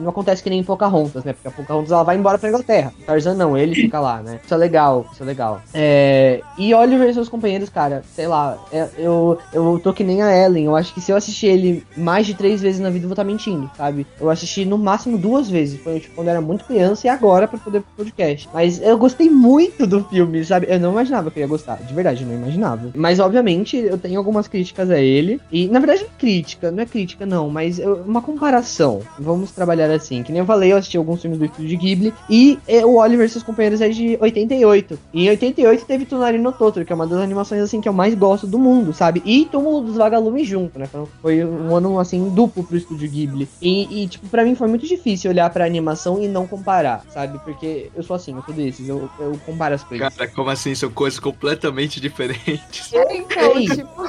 não acontece que nem em Pocahontas, né? Porque a Pocahontas ela vai embora pra Inglaterra. O Tarzan não, ele fica lá, né? Isso é legal, isso é legal. É, e Oliver e seus companheiros, cara, sei lá, é- eu, eu tô que nem a Ellen. Eu acho que se eu assistir ele mais de três vezes na vida, eu vou estar mentindo, sabe? Eu assisti no máximo duas vezes. Foi tipo, quando eu era muito criança e agora pra poder pro podcast. Mas eu gostei muito do filme, sabe? Eu não imaginava que eu ia gostar. De verdade, eu não imaginava. Mas, obviamente, eu tenho algumas críticas a ele. E, na verdade, é crítica, não é crítica, não. Mas eu- uma comparação. Vamos trabalhar assim. Que nem eu falei, eu assisti alguns filmes do Estúdio Ghibli. E é, o Oliver e seus companheiros é de 88. E em 88 teve Tonari no Totoro, que é uma das animações, assim, que eu mais gosto do mundo, sabe? E Túmulo dos Vagalumes junto, né? Então, Foi um ano, assim, duplo pro Estúdio Ghibli. E, e, tipo, pra mim foi muito difícil olhar pra animação e não comparar, sabe? Porque eu sou assim, eu sou desses. Eu, eu comparo as coisas. Cara, como assim? São coisas completamente diferentes. É, então, Ei. tipo,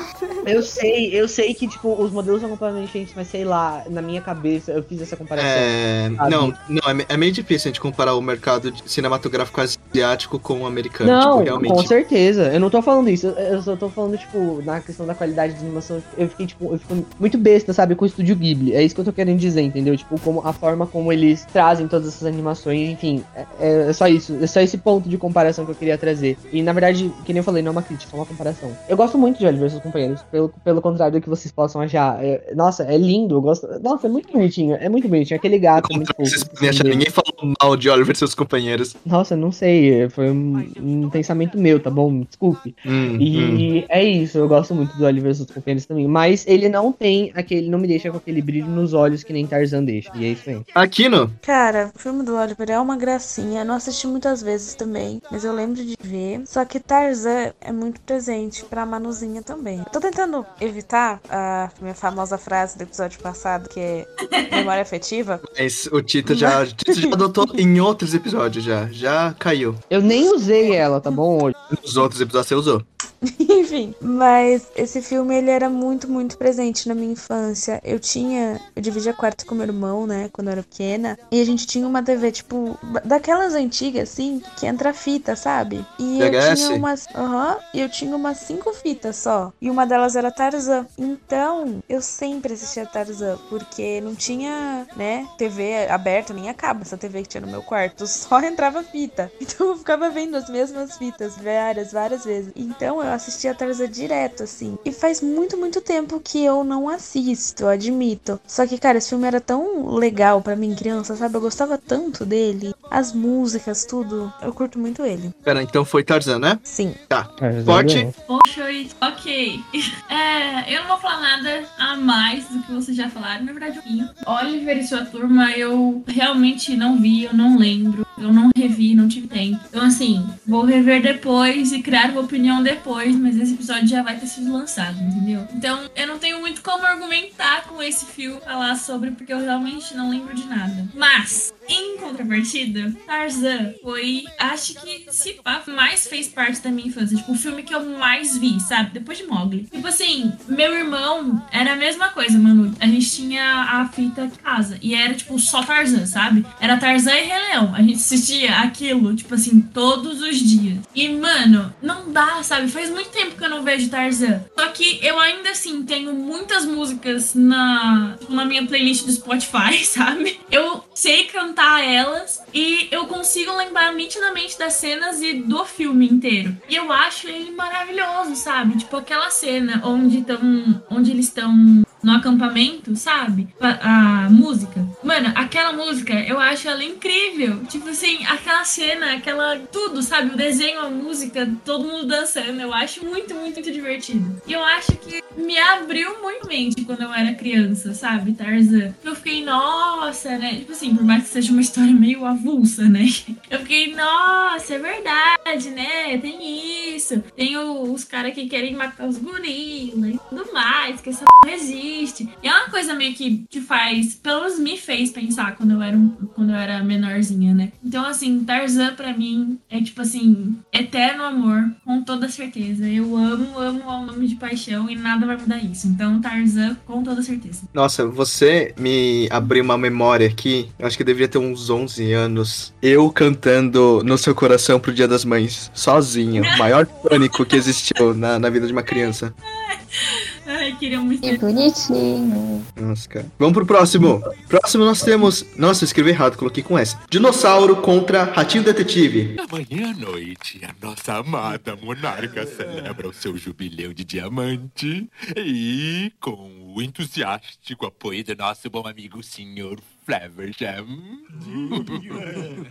Eu sei, eu sei que, tipo, os modelos são completamente diferentes, mas sei lá, na minha cabeça eu fiz essa comparação. É, não, não é, é meio difícil a gente comparar o mercado cinematográfico asiático com o americano. Não, tipo, realmente. com certeza. Eu não tô falando isso. Eu, eu só tô falando, tipo, na questão da qualidade de animação. Eu fiquei, tipo, eu fico muito besta, sabe, com o Estúdio Ghibli. É isso que eu tô querendo dizer, entendeu? Tipo, como a forma como eles trazem todas essas animações, enfim. É, é só isso. É só esse ponto de comparação que eu queria trazer. E na verdade, que nem eu falei, não é uma crítica, é uma comparação. Eu gosto muito de Oliver e seus companheiros. Pelo, pelo contrário do que vocês possam achar. É- nossa, é lindo. Eu gosto. Nossa, é muito bonitinho. É muito bonitinho. Aquele gato é muito fofo. Vocês podem achar, ninguém falou mal de Oliver e seus companheiros. Nossa, não sei. Foi um, um pensamento meu, tá bom? Desculpe. Hum, hum. E é isso, eu gosto muito do Oliver e seus companheiros também. Mas ele não tem aquele. Não me deixa com aquele brilho nos olhos que nem Tarzan deixa. E é isso aí. Aquino, Cara, o filme do Oliver é uma gracinha. Eu não assisti muitas vezes também, mas eu lembro de ver. Só que Tarzan é muito presente pra Manuzinha também. Eu tô tentando evitar a minha famosa frase do episódio passado, que é memória afetiva. mas o Tito já, o Tito já adotou em outros episódios já. Já caiu. Eu nem usei ela, tá bom? Hoje. Nos outros episódios você usou. Enfim, mas esse filme ele era muito, muito presente na minha infância. Eu tinha, eu dividia quarto com meu irmão, né, quando eu era pequena, e a gente tinha uma TV tipo daquelas antigas assim, que entra fita, sabe? E eu tinha umas, aham, e eu tinha umas cinco fitas só, e uma delas era Tarzan. Então, eu sempre assistia Tarzan, porque não tinha, né, TV aberta nem a cabo, essa TV que tinha no meu quarto, só entrava fita. Então eu ficava vendo as mesmas fitas várias, várias vezes. Então eu assistia Tarzan direto, assim. E faz muito, muito tempo que eu não assisto, admito. Só que, cara, esse filme era tão legal pra mim, criança, sabe? Eu gostava tanto dele. As músicas, tudo. Eu curto muito ele. Pera, então foi Tarzan, né? Sim. Tá. Tarzan Forte. ganhou. Poxa, ok. É, eu não vou falar nada a mais do que vocês já falaram. Na verdade, vi. Oliver e sua turma, eu realmente não vi, eu não lembro. Eu não revi, não tive tempo. Então, assim, vou rever depois e criar uma opinião depois, mas esse episódio já vai ter sido lançado, entendeu? Então, eu não tenho muito como argumentar com esse fio falar sobre, porque eu realmente não lembro de nada. Mas, em contrapartida, Tarzan foi, acho que, se pá, mais fez parte da minha infância. Tipo, o filme que eu mais vi, sabe? Depois de Mogli. Assim, meu irmão era a mesma coisa, mano. A gente tinha a fita casa. E era, tipo, só Tarzan, sabe? Era Tarzan e Rei Leão. A gente assistia aquilo, tipo assim, todos os dias. E, mano, não dá, sabe? Faz muito tempo que eu não vejo Tarzan. Só que eu ainda assim tenho muitas músicas na, na minha playlist do Spotify, sabe? Eu sei cantar elas e eu consigo lembrar nitidamente das cenas e do filme inteiro. E eu acho ele maravilhoso, sabe? Tipo aquela cena onde estão, onde eles estão no acampamento, sabe? A, a, música. Mano, aquela música, eu acho ela incrível. Tipo assim, aquela cena, aquela. Tudo, sabe? O desenho, a música, todo mundo dançando. Eu acho muito, muito, muito divertido. E eu acho que me abriu muito mente quando eu era criança, sabe? Tarzan. Eu fiquei, nossa, né? Tipo assim, por mais que seja uma história meio avulsa, né? Eu fiquei, nossa, é verdade, né? Tem isso. Tem os caras que querem matar os gorilas e tudo mais, que essa porra existe. E é uma coisa meio que te faz, pelo menos me fez pensar quando eu era, um, quando eu era menorzinha, né? Então, assim, Tarzan pra mim é tipo assim, eterno amor, com toda certeza. Eu amo, amo nome de paixão e nada vai mudar isso. Então, Tarzan, com toda certeza. Nossa, você me abriu uma memória aqui. Eu acho que eu deveria ter uns 11 anos. Eu cantando No Seu Coração pro Dia das Mães, sozinho. O maior pânico que existiu na, na vida de uma criança. Ai, queria muito. Que bonitinho. Nossa, cara. Vamos pro próximo. Próximo nós temos. Nossa, eu escrevi errado, coloquei com S. Dinossauro contra Ratinho Detetive. Amanhã à noite, a nossa amada monarca celebra o seu jubileu de diamante. E com o entusiástico apoio do nosso bom amigo Sr. Flaverjam.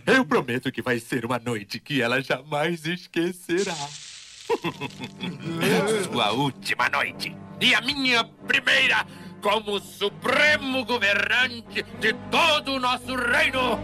Eu prometo que vai ser uma noite que ela jamais esquecerá. Sua última noite e a minha primeira como supremo governante de todo o nosso reino.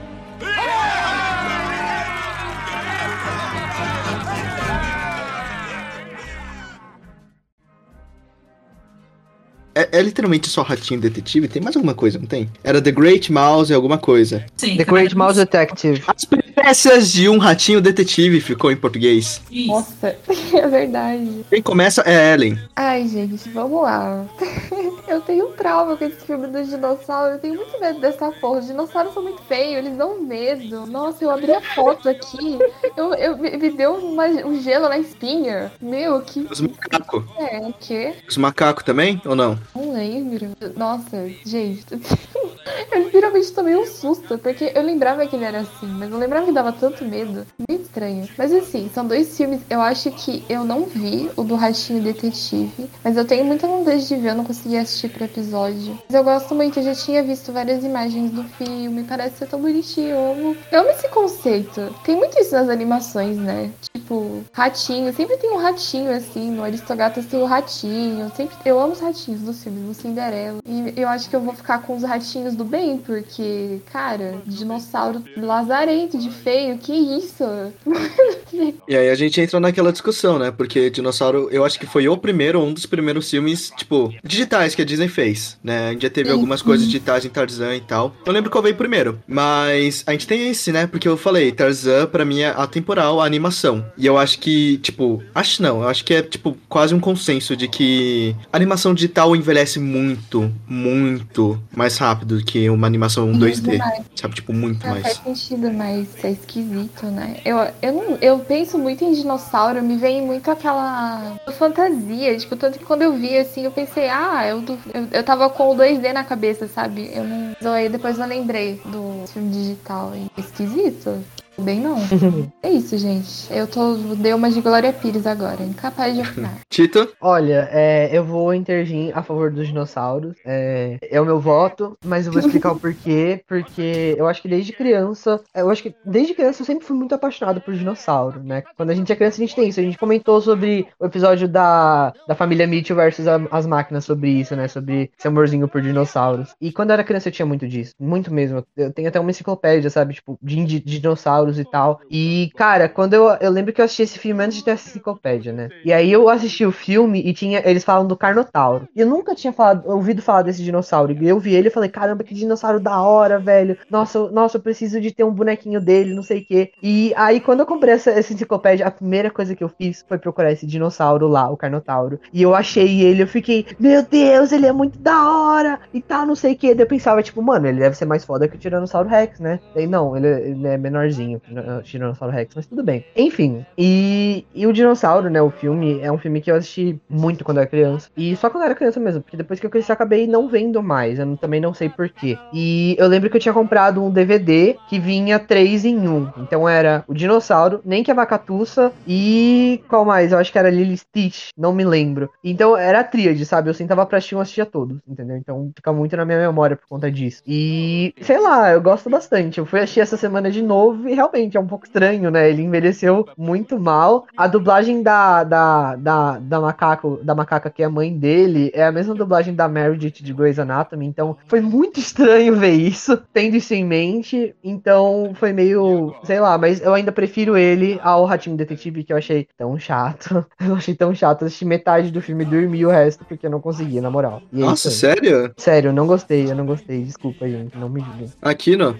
É, é literalmente só Ratinho Detetive? Tem mais alguma coisa, não tem? Era The Great Mouse e alguma coisa. Sim, The Great Mouse Detective. As peripécias de um Ratinho Detetive ficou em português. Isso. Nossa, é verdade. Quem começa é Ellen. Ai, gente, vamos lá. Eu tenho um trauma com esse filme dos dinossauros. Eu tenho muito medo dessa porra. Os dinossauros são muito feios, eles dão medo. Nossa, eu abri a foto aqui. Eu, eu, me me deu uma- um gelo na espinha. Meu, que. Os macacos. É, o quê? Os macacos também, ou não? Não lembro. Nossa, gente. Eu literalmente tomei um susto, porque eu lembrava que ele era assim, mas não lembrava que dava tanto medo. Muito estranho. Mas assim, são dois filmes. Eu acho que eu não vi o do Ratinho Detetive, mas eu tenho muita vontade de ver, eu não consegui assistir pro episódio. Mas eu gosto muito, eu já tinha visto várias imagens do filme, parece ser tão bonitinho. Eu amo, eu amo esse conceito. Tem muito isso nas animações, né? Tipo, ratinho, sempre tem um ratinho assim, no Aristogatas tem o ratinho. Sempre, eu amo os ratinhos dos filmes, do Cinderela. E eu acho que eu vou ficar com os ratinhos do bem, porque, cara, dinossauro lazarento de feio, que isso? E aí a gente entra naquela discussão, né? Porque Dinossauro, eu acho que foi o primeiro, um dos primeiros filmes, tipo, digitais que a Disney fez, né? A gente já teve Sim. algumas coisas digitais em Tarzan e tal. Não lembro qual veio primeiro, mas a gente tem esse, né? Porque eu falei, Tarzan pra mim é atemporal, a animação. E eu acho que, tipo, acho não, eu acho que é, tipo, quase um consenso de que animação digital envelhece muito, muito mais rápido que uma animação 2D, mais. sabe? Tipo, muito Não faz mais. sentido, mas é esquisito, né? Eu, eu, não, eu penso muito em dinossauro, me vem muito aquela fantasia. Tipo, tanto que quando eu vi assim, eu pensei, ah, eu, eu, eu tava com o 2D na cabeça, sabe? Eu não. Aí depois eu lembrei do filme digital. E esquisito. Bem não. é isso, gente. Eu tô. Dei uma de Glória Pires agora, incapaz de opinar. Tito? Olha, é, eu vou intervir a favor dos dinossauros. É, é o meu voto, mas eu vou explicar o porquê. Porque eu acho que desde criança, eu acho que desde criança eu sempre fui muito apaixonado por dinossauro, né? Quando a gente é criança, a gente tem isso. A gente comentou sobre o episódio da, da família Mitchell versus a- as máquinas sobre isso, né? Sobre esse amorzinho por dinossauros. E quando eu era criança, eu tinha muito disso. Muito mesmo. Eu tenho até uma enciclopédia, sabe? Tipo, de, de dinossauros e tal. E, cara, quando eu, eu lembro que eu assisti esse filme antes de ter essa enciclopédia, né? E aí eu assisti o filme e tinha. Eles falam do Carnotauro. E eu nunca tinha falado, ouvido falar desse dinossauro. E eu vi ele e falei, caramba, que dinossauro da hora, velho. Nossa, nossa, eu preciso de ter um bonequinho dele, não sei o quê. E aí, quando eu comprei essa, essa enciclopédia, a primeira coisa que eu fiz foi procurar esse dinossauro lá, o Carnotauro. E eu achei ele, eu fiquei, meu Deus, ele é muito da hora e tal, não sei o quê. Daí eu pensava, tipo, mano, ele deve ser mais foda que o Tiranossauro Rex, né? Daí não, ele, ele é menorzinho, Tiranossauro Rex, mas tudo bem. Enfim, e, e o Dinossauro, né, o filme, é um filme que eu assisti muito quando era criança. E só quando era criança mesmo, porque depois que eu cresci eu acabei não vendo mais, eu também não sei porquê. E eu lembro que eu tinha comprado um DVD que vinha três em um. Então era o Dinossauro, Nem que a Vacatuça e qual mais? Eu acho que era Lily Stitch, não me lembro. Então era a tríade, sabe? Eu sentava pra assistir, eu assistia todos, entendeu? Então fica muito na minha memória por conta disso. E sei lá, eu gosto bastante. Eu fui assistir essa semana de novo e realmente é um pouco estranho, né? Ele envelheceu muito mal. A dublagem da, da, da, da, macaco, da macaca, que é a mãe dele, é a mesma dublagem da Meredith de Grey's Anatomy. Então foi muito estranho ver isso, tendo isso em mente. Então foi meio, sei lá, mas eu ainda prefiro ele ao Ratinho Detetive, que eu achei tão chato. Eu achei tão chato. Eu assisti metade do filme e dormi o resto porque eu não conseguia, na moral. E é Nossa, sério? Sério, eu não gostei, eu não gostei. Desculpa, gente, não me julguem. Aqui não.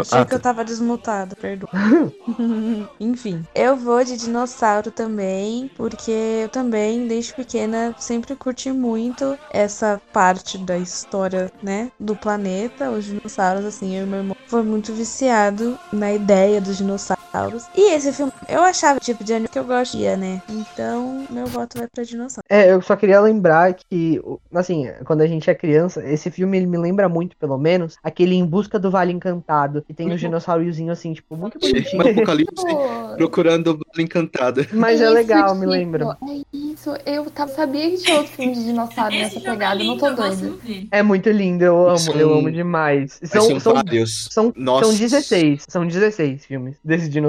Achei que eu tava desmutado, perdoa. Enfim, eu vou de dinossauro também, porque eu também, desde pequena, sempre curti muito essa parte da história, né, do planeta, os dinossauros, assim, eu e meu irmão foi muito viciado na ideia dos dinossauros. E esse filme, eu achava o tipo de anime que eu gostia, né? Então, meu voto vai pra dinossauro. É, eu só queria lembrar que, assim, quando a gente é criança, esse filme ele me lembra muito, pelo menos, aquele Em Busca do Vale Encantado, que tem um dinossaurozinho assim, tipo, muito bonitinho. No apocalipse procurando o Vale Encantado. Mas é Isso, legal, me tipo, lembra. É isso, eu tava, sabia que tinha outro filme de dinossauro nessa pegada, eu não tô doida. É muito lindo, eu amo, São- eu amo demais. São, são são, vários. são, Nossa. são 16, são 16 filmes desse dinossauro.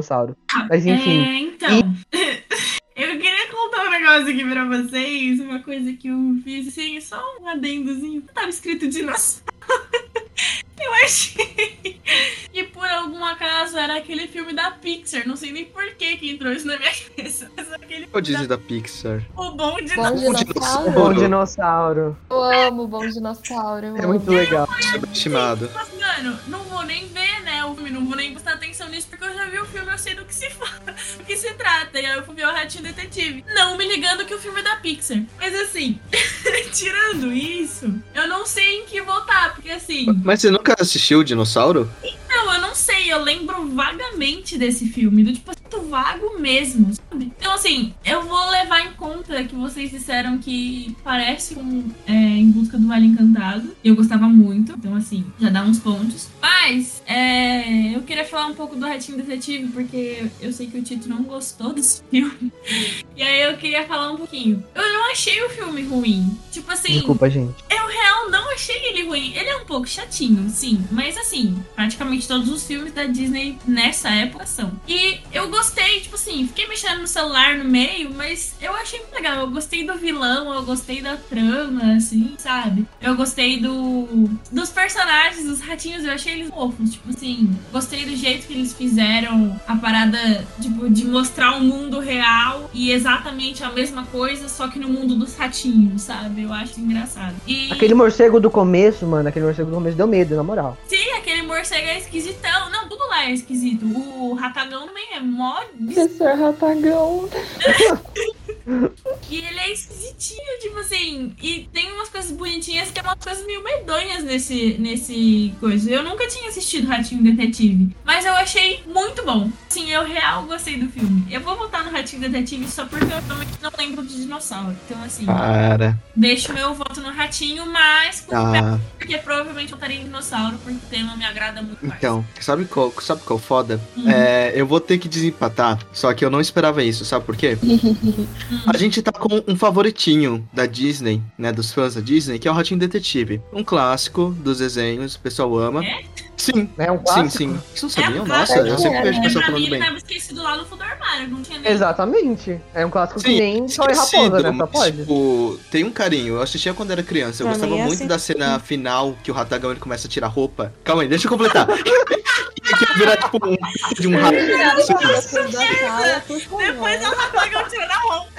Mas enfim. É, então. Eu queria contar um negócio aqui pra vocês, uma coisa que eu fiz, assim, só um adendozinho. Tava escrito dinossauro. Eu achei que por algum acaso era aquele filme da Pixar. Não sei nem por que que entrou isso na minha cabeça. Mas aquele O Disney da Pixar. o bom Bom dinossauro. dinossauro. Bom dinossauro. Eu amo Bom Dinossauro. É muito legal. Subestimado. Mas, mano, não vou nem ver, né, o filme, não vou nem prestar atenção nisso, porque eu já vi o filme, eu sei do que se fala, do que se trata. E aí eu fui ver o Ratinho Detetive. Não me ligando que o filme é da Pixar. Mas assim, tirando isso, eu não sei em que votar, porque assim. Mas você nunca assistiu o Dinossauro? Não, eu não sei, eu lembro vagamente desse filme, do tipo, muito vago mesmo, sabe? Então, assim, eu vou levar em conta que vocês disseram que parece com é, Em Busca do Vale Encantado. Eu gostava muito, então, assim, já dá uns pontos. Mas, é, eu queria falar um pouco do Ratinho Detetive, porque eu sei que o Tito não gostou desse filme. E aí eu queria falar um pouquinho. Eu não achei o filme ruim. Tipo assim. Desculpa, gente. Eu real não achei ele ruim. Ele é um pouco chatinho, sim. Mas assim, praticamente todos os filmes da Disney nessa época são. E eu gostei, tipo assim, fiquei mexendo no celular no meio, mas eu achei muito legal. Eu gostei do vilão, eu gostei da trama, assim, sabe? Eu gostei do dos personagens, dos ratinhos, eu achei eles fofos. Tipo assim, gostei do jeito que eles fizeram a parada, tipo, de mostrar o mundo real e exatamente a mesma coisa, só que no mundo dos ratinhos, sabe? Eu acho engraçado. E Aquele morcego do começo, mano, aquele morcego do começo deu medo, na moral. Sim, aquele morcego é esquisitão. Não, tudo lá é esquisito. O ratagão também é mó. Professor Ratagão. E ele é esquisitinho, tipo assim. E tem umas coisas bonitinhas que é umas coisas meio medonhas nesse, nesse coisa. Eu nunca tinha assistido Ratinho Detetive. Mas eu achei muito bom. Assim, eu real gostei do filme. Eu vou votar no Ratinho Detetive só porque eu realmente não lembro de dinossauro. Então, assim, Para. deixo meu voto no Ratinho, mas pé, porque provavelmente eu votaria em dinossauro, porque o tema me agrada muito mais. Então, sabe qual, sabe qual foda? Hum. É, eu vou ter que desempatar, só que eu não esperava isso, sabe por quê? A gente tá com um favoritinho da Disney, né, dos fãs da Disney, que é o Ratinho Detetive. Um clássico dos desenhos, o pessoal ama. Sim, É um sim, clássico. sim. Vocês não É sabiam? um Nossa, eu sempre vejo Pra mim, falando ele bem. tava esquecido lá no fundo do armário, não tinha nem... Exatamente. É um clássico que Sim, nem Só é Raposa, né? Só pode. Tipo, tem um carinho. Eu assistia quando era criança. Eu Pra gostava mim é muito assim da cena final que o Ratagão ele começa a tirar roupa. Calma aí, deixa eu completar. e aqui virar tipo um de um rato. Depois eu rapagão tirando a roupa.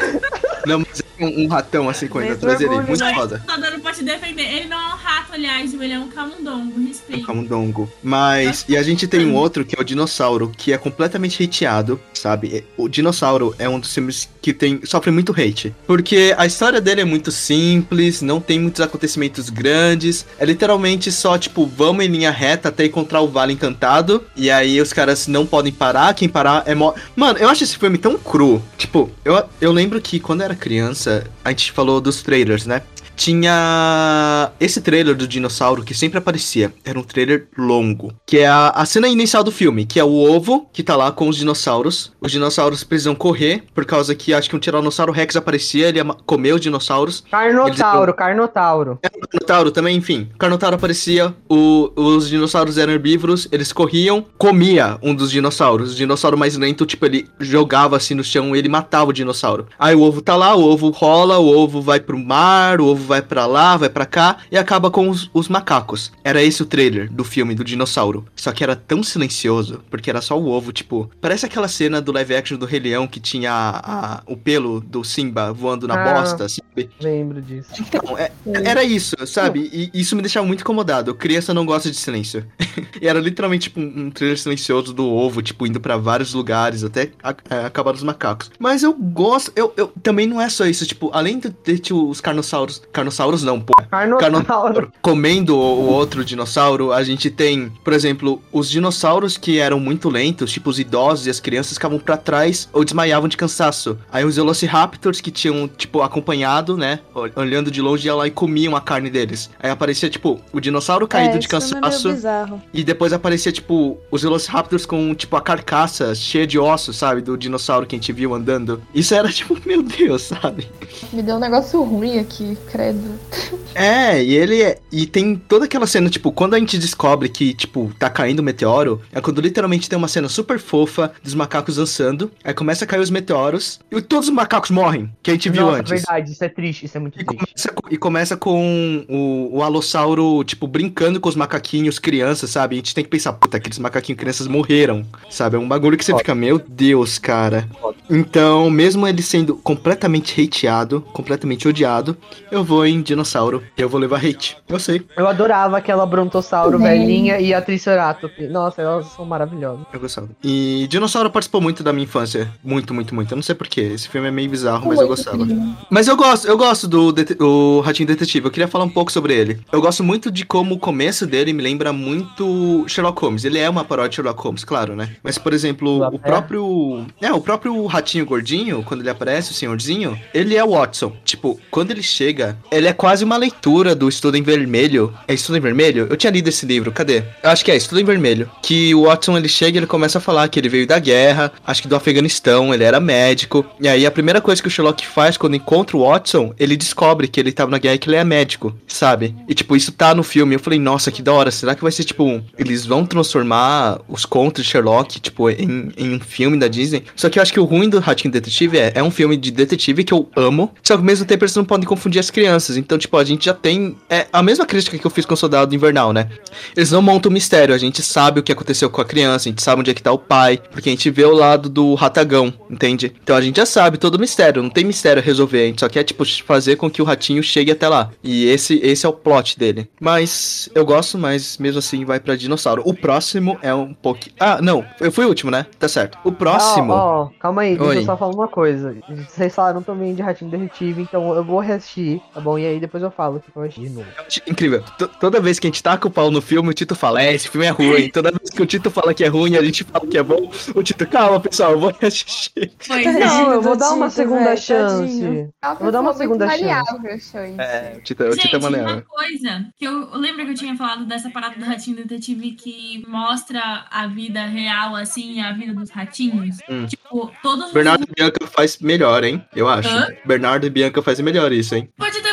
Não, mas é um, um ratão assim com ele atrás dele. orgulho, Muito né? foda. Dando pra te defender. Ele não é um rato, aliás, ele é um camundongo. Respeito. Camundongo. Mas, e a gente tem um outro que é o dinossauro, que é completamente hateado, sabe? O dinossauro é um dos filmes que tem sofre muito hate. Porque a história dele é muito simples, não tem muitos acontecimentos grandes. É literalmente só, tipo, vamos em linha reta até encontrar o Vale Encantado. E aí os caras não podem parar, quem parar é mo... Mano, eu acho esse filme tão cru. Tipo, eu, eu lembro que quando eu era criança, a gente falou dos trailers, né? Tinha esse trailer do dinossauro que sempre aparecia. Era um trailer longo. Que é a, a cena inicial do filme, que é o ovo que tá lá com os dinossauros. Os dinossauros precisam correr, por causa que acho que um Tiranossauro Rex aparecia, ele comer os dinossauros. Carnotauro, Carnotauro. Carnotauro também, enfim. Carnotauro aparecia, o- os dinossauros eram herbívoros, eles corriam, comia um dos dinossauros. O dinossauro mais lento, tipo, ele jogava assim no chão e ele matava o dinossauro. Aí o ovo tá lá, o ovo rola, o ovo vai pro mar, o ovo vai pra lá, vai pra cá e acaba com os, os macacos. Era esse o trailer do filme do dinossauro. Só que era tão silencioso, porque era só o ovo, tipo, parece aquela cena do live action do Rei Leão que tinha a- a- o pelo do Simba voando na Ah. bosta, sabe? Lembro disso. Então, é- era isso, sabe? E isso me deixava muito incomodado. Criança não gosta de silêncio. e era literalmente tipo, um um trailer silencioso do ovo, tipo, indo pra vários lugares até a- a- acabar os macacos. Mas eu gosto, eu, eu também não é só isso, tipo, além de ter tipo, os carnossauros, carnossauros não, pô. Carnotauro. Comendo o, o outro dinossauro, a gente tem, por exemplo, os dinossauros que eram muito lentos, tipo os idosos e as crianças ficavam pra trás ou desmaiavam de cansaço. Aí os Velociraptors que tinham, tipo, acompanhado, né, ol- olhando de longe, ia lá e comiam a carne deles. Aí aparecia, tipo, o dinossauro caído é, de é cansaço. bizarro. E depois aparecia, tipo, os Velociraptors com, tipo, a carcaça cheia de ossos, sabe? Do dinossauro que a gente viu andando. Isso era, tipo, meu Deus, sabe? Me deu um negócio ruim aqui, credo. É, e ele é. E tem toda aquela cena, tipo, quando a gente descobre que, tipo, tá caindo um meteoro, é quando literalmente tem uma cena super fofa dos macacos dançando. Aí começa a cair os meteoros e todos os macacos morrem, que a gente viu Nossa, antes. verdade, isso é triste, isso é muito triste. Começa co- E começa com o, o Alossauro, tipo, brincando com os macaquinhos crianças, sabe? A gente tem que pensar, puta, aqueles macaquinhos crianças morreram, sabe? É um bagulho que você fica, meu Deus, cara. Então, mesmo ele sendo completamente hateado, completamente odiado, eu vou em dinossauro. Eu vou levar hate. Eu sei. Eu adorava aquela brontossauro Também. velhinha e a Triceratops. Nossa, elas são maravilhosas. Eu gostava. E Dinossauro participou muito da minha infância. Muito, muito, muito. Eu não sei porquê. Esse filme é meio bizarro, mas eu Muito gostava. incrível. Mas eu gosto, eu gosto do dete- o Ratinho Detetive. Eu queria falar um pouco sobre ele. Eu gosto muito de como o começo dele me lembra muito Sherlock Holmes. Ele é uma paródia de Sherlock Holmes, claro, né? Mas, por exemplo, Do o Lapé. próprio. É, o próprio Ratinho Gordinho, quando ele aparece, o senhorzinho, ele é o Watson. Tipo, quando ele chega, ele é quase uma leitura do Estudo em Vermelho. É Estudo em Vermelho? Eu tinha lido esse livro, cadê? Eu acho que é Estudo em Vermelho. Que o Watson ele chega e ele começa a falar que ele veio da guerra, acho que do Afeganistão, ele era médico. E aí a primeira coisa que o Sherlock faz quando encontra o Watson, ele descobre que ele tava na guerra e que ele é médico, sabe? E tipo, isso tá no filme. Eu falei, nossa, que da hora. Será que vai ser tipo, um- eles vão transformar os contos de Sherlock, tipo, em, em um filme da Disney? Só que eu acho que o ruim do Ratinho Detetive é, é um filme de detetive que eu amo, só que ao mesmo tempo eles não podem confundir as crianças. Então, tipo, a gente já tem. É a mesma crítica que eu fiz com o Soldado Invernal, né? Eles não montam mistério, a gente sabe o que aconteceu com a criança, a gente sabe onde é que tá o pai, porque a gente vê o lado do ratagão, entende? Então a gente já sabe todo o mistério, não tem mistério a resolver, a gente só quer, tipo, fazer com que o ratinho chegue até lá. E esse, esse é o plot dele. Mas eu gosto, mas mesmo assim vai pra dinossauro. O próximo é um pouco. Ah, não, eu fui o último, né? Tá certo. O próximo. Ó, ó, calma aí, deixa Oi. eu só falar uma coisa. Vocês falaram também de Ratinho Detetive, então eu vou reassistir, tá bom? E aí depois eu falo o que eu achei de novo. Incrível. T- toda vez que a gente taca o pau no filme, o Tito fala, é, esse filme é ruim. Toda vez que o Tito fala que é ruim, a gente fala que é bom. O Tito, calma, pessoal, eu vou assistir. Pois. Não, eu vou dar uma segunda chance. uma vou dar uma segunda chance. É, o Tito, o Tito é uma maneiro. coisa que eu, eu lembro que eu tinha falado dessa parada do ratinho detetive que mostra a vida real, assim, a vida dos ratinhos. Hum. Tipo, todos Bernardo os. e Bianca faz melhor, hein? Eu acho. Hã? Bernardo e Bianca fazem melhor isso, hein? Pode fazer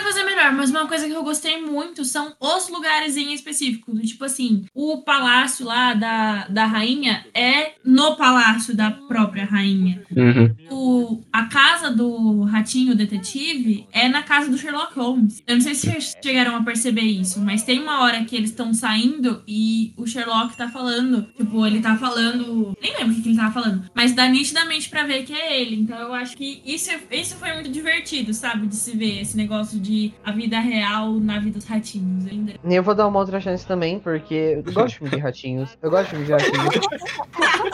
melhor, mas uma coisa que eu gostei muito são os lugares em específico. do Tipo assim, o palácio lá da, da rainha é no palácio da própria rainha. Uhum. O, a casa do ratinho detetive é na casa do Sherlock Holmes. Eu não sei se vocês chegaram a perceber isso, mas tem uma hora que eles estão saindo e o Sherlock tá falando. Tipo, ele tá falando. Nem lembro o que, que ele tava falando, mas dá nitidamente pra ver que é ele. Então eu acho que isso, é- isso foi muito divertido, sabe? De se ver esse negócio de a vida real na vida dos ratinhos. Eu ainda- Eu vou dar uma outra chance também, porque eu gosto de filme de ratinhos. Eu gosto de filme de ratinhos.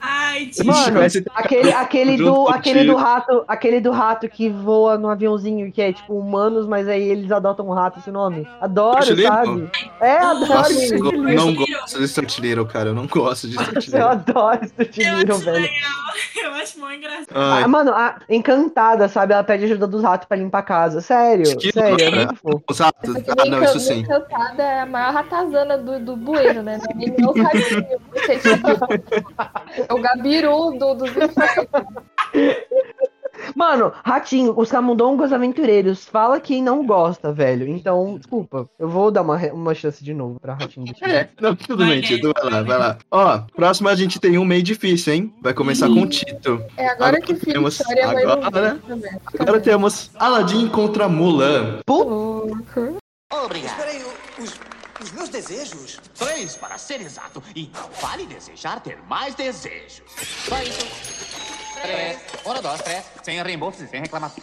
Ai, tio. Mano, Parece- aquele, aquele, do, aquele do rato, aquele do rato que voa no aviãozinho, que é tipo humanos, mas aí eles adotam um rato, esse nome. Adoro, Little? sabe? É, adoro. Nossa, eu não gosto de Stuart Little, cara. Eu não gosto de Stuart Eu Little. adoro Stuart Eu Little, acho velho. legal. Eu acho mó engraçado. Ah, mano, a encantada, sabe? Ela pede ajuda dos ratos pra limpar a casa. Sério, Esquilo, sério, é muito fofo. ratos. Essa Ah, não, isso sim. É a maior ratazana do, do bueiro, né? Não é É o gabiru do, dos infernos. Mano, Ratinho, os camundongos aventureiros. Fala quem não gosta, velho. Então, desculpa. Eu vou dar uma, uma chance de novo pra Ratinho. É, não, tudo bem, Tito. Vai lá, vai, lá. Ó, próximo a gente tem um meio difícil, hein? Vai começar com o Tito. É agora Agora que temos- chora a mãe não agora- também. Agora temos Aladdin contra Mulan. Louco. Obrigado. Os, meus desejos? Três, para ser exato. E não vale desejar ter mais desejos. Só isso. Três. Um, dois, três. Sem reembolso e sem reclamação.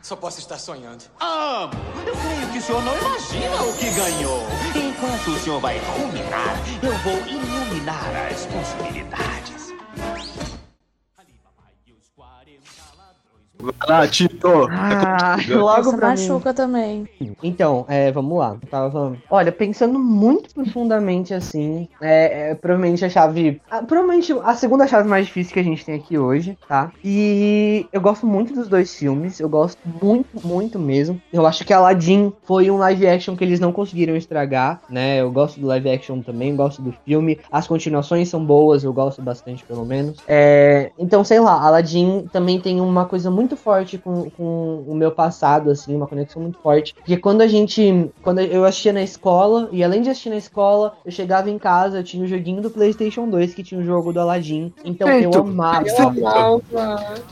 Só posso estar sonhando. Amo! Eu creio que o senhor não imagina o que ganhou. Enquanto o senhor vai ruminar, eu vou iluminar as possibilidades. Vai lá, Tito. Ah, contigo. logo pra mim. machuca também. Então, é, vamos lá. Eu tava falando. Olha, pensando muito profundamente assim, é, é, provavelmente a chave. ah, provavelmente a segunda chave mais difícil que a gente tem aqui hoje, tá? E eu gosto muito dos dois filmes. Eu gosto muito, muito mesmo. Eu acho que Aladdin foi um live action que eles não conseguiram estragar, né? Eu gosto do live action também, gosto do filme. As continuações são boas, eu gosto bastante, pelo menos. É, então, sei lá, Aladdin também tem uma coisa muito forte com, com o meu passado, assim, uma conexão muito forte. Porque quando a gente. Quando eu assistia na escola, e além de assistir na escola, eu chegava em casa, eu tinha o joguinho do PlayStation 2 que tinha o jogo do Aladdin. Então eu amava. Eu amava.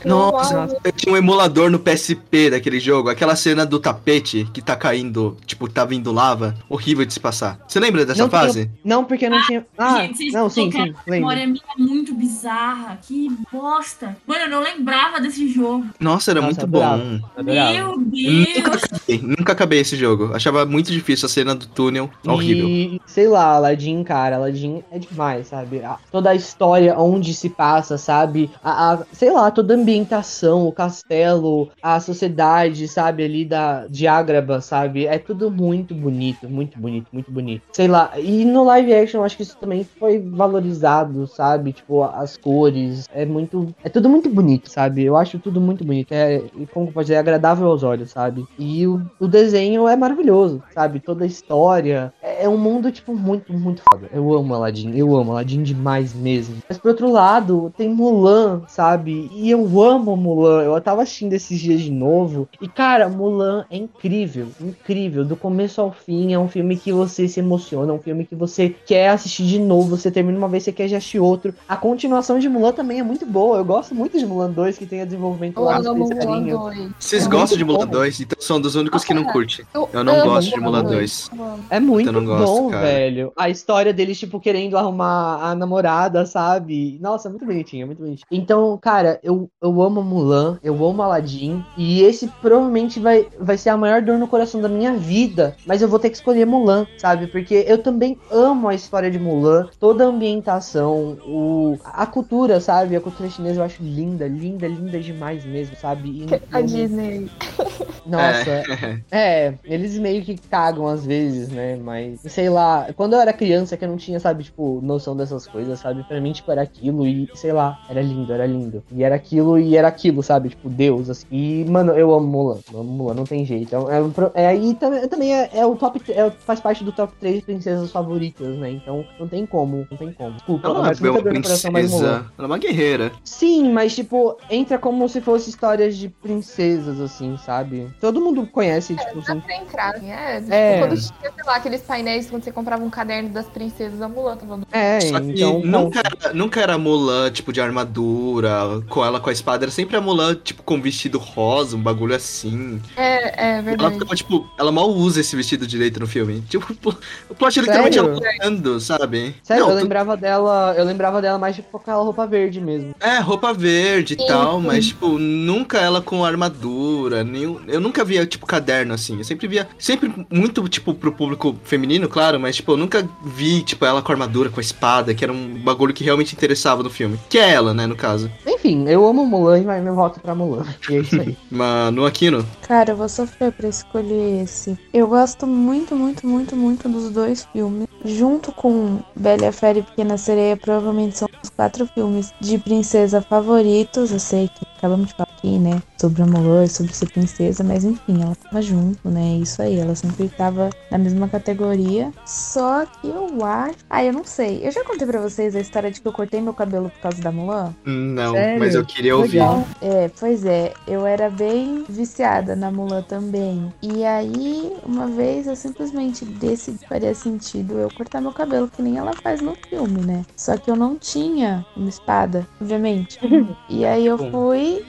Eu Nossa, amava. eu tinha um emulador no PSP daquele jogo. Aquela cena do tapete que tá caindo, tipo, tá vindo lava. Horrível de se passar. Você lembra dessa Não fase? tinha- não, porque não tinha. Ah, Gente, vocês não, sim, sim, lembro. memória minha muito bizarra. Que bosta. Mano, eu não lembrava desse jogo. Nossa, era Nossa, muito adorava. bom. Adorava. Meu Nunca Deus. acabei, nunca acabei esse jogo. Achava muito difícil a cena do túnel. Horrível. E, sei lá, Aladdin, cara, Aladdin é demais, sabe? A- toda a história onde se passa, sabe? A, a- sei lá, toda a ambientação, o castelo, a sociedade, sabe? Ali da, de Ágraba, sabe? É tudo muito bonito, muito bonito, muito bonito. Sei lá, e no live action eu acho que isso também foi valorizado, sabe? Tipo, as cores, é muito. É tudo muito bonito, sabe? Eu acho tudo muito bonito. É, e como pode dizer, é agradável aos olhos, sabe? E o, o desenho é maravilhoso, sabe? Toda a história. É, é um mundo, tipo, muito, muito foda. Eu amo Aladdin, eu amo Aladdin demais mesmo. Mas por outro lado, tem Mulan, sabe? E eu amo Mulan. Eu tava assistindo esses dias de novo. E, cara, Mulan é incrível, incrível. Do começo ao fim, é um filme que você se emociona, é um filme que você quer assistir de novo. Você termina uma vez, você quer já assistir outro. A continuação de Mulan também é muito boa. Eu gosto muito de Mulan 2, que tem a desenvolvimento lá Mulan passarinhos. 2. Vocês É gostam de Mulan bom. 2? Então são dos únicos que não Cara, curtem. Eu, Eu não gosto de Mulan 2. 2. Eu amo. É muito Eu não gosto, bom, cara. velho. A história deles, tipo, querendo arrumar a namorada, sabe? Nossa, muito bonitinho, muito bonitinho. Então, cara, eu, eu amo Mulan, eu amo Aladdin. E esse provavelmente vai, vai ser a maior dor no coração da minha vida. Mas eu vou ter que escolher Mulan, sabe? Porque eu também amo a história de Mulan, toda a ambientação, o, a cultura, sabe? A cultura chinesa eu acho linda, linda, linda demais mesmo, sabe? E- A Disney. nossa, é, eles meio que cagam às vezes, né? Mas, sei lá, quando eu era criança que eu não tinha, sabe, tipo, noção dessas coisas, sabe? Pra mim, tipo, era aquilo e, sei lá, era lindo, era lindo. E era aquilo e era aquilo, sabe? Tipo, Deus, assim. E, mano, eu amo Mulan, eu amo Mulan, não tem jeito. É, é, um é aí também, também é, é o top, é, faz parte do top 3 princesas favoritas, né? Então, não tem como, não tem como. Desculpa, Ela não é uma princesa. Ela é uma guerreira. Sim, mas tipo, entra como se fosse histórias de princesas, assim, sabe? Todo mundo conhece, tipo, Dá pra entrar, assim, é. Tipo, É. Quando tinha, sei lá, aqueles painéis quando você comprava um caderno das princesas, a Mulan tava no... É, Só que então. nunca, era, nunca era a Mulan, tipo, de armadura, com ela com a espada. Era sempre a Mulan, tipo, com vestido rosa, um bagulho assim. É, é Ela verdade. ficava, tipo, ela mal usa esse vestido direito no filme. Tipo, o plot é literalmente ela lutando, sabe? Sério, Não, eu tu- lembrava dela. Eu lembrava dela mais tipo com aquela roupa verde mesmo. É, roupa verde e tal, mas, tipo, nunca ela com armadura, nenhum... Eu nunca via, tipo, caderno, assim. Eu sempre via... Sempre muito, tipo, pro público feminino, claro, mas, tipo, eu nunca vi, tipo, ela com armadura, com a espada, que era um bagulho que realmente interessava no filme. Que é ela, né, no caso. Enfim, eu amo Mulan, mas meu voto pra Mulan. E é isso aí. Mas no Aquino, Cara, eu vou sofrer pra escolher esse. Eu gosto muito, muito, muito, muito dos dois filmes. Junto com Bela e Fera e Pequena Sereia, provavelmente são os quatro filmes de princesa favoritos. Eu sei que acabamos de falar aqui, né? Sobre amor, sobre ser princesa, mas enfim, ela tava junto, né? Isso aí, ela sempre tava na mesma categoria. Só que eu acho. Ah, eu não sei. Eu já contei pra vocês a história de que eu cortei meu cabelo por causa da Mulan? não, Sério? mas eu queria ouvir. Legal. É, pois é, eu era bem viciada na Mulan também. E aí, uma vez eu simplesmente decidi que faria sentido eu cortar meu cabelo, que nem ela faz no filme, né? Só que eu não tinha uma espada, obviamente. E aí eu Bom.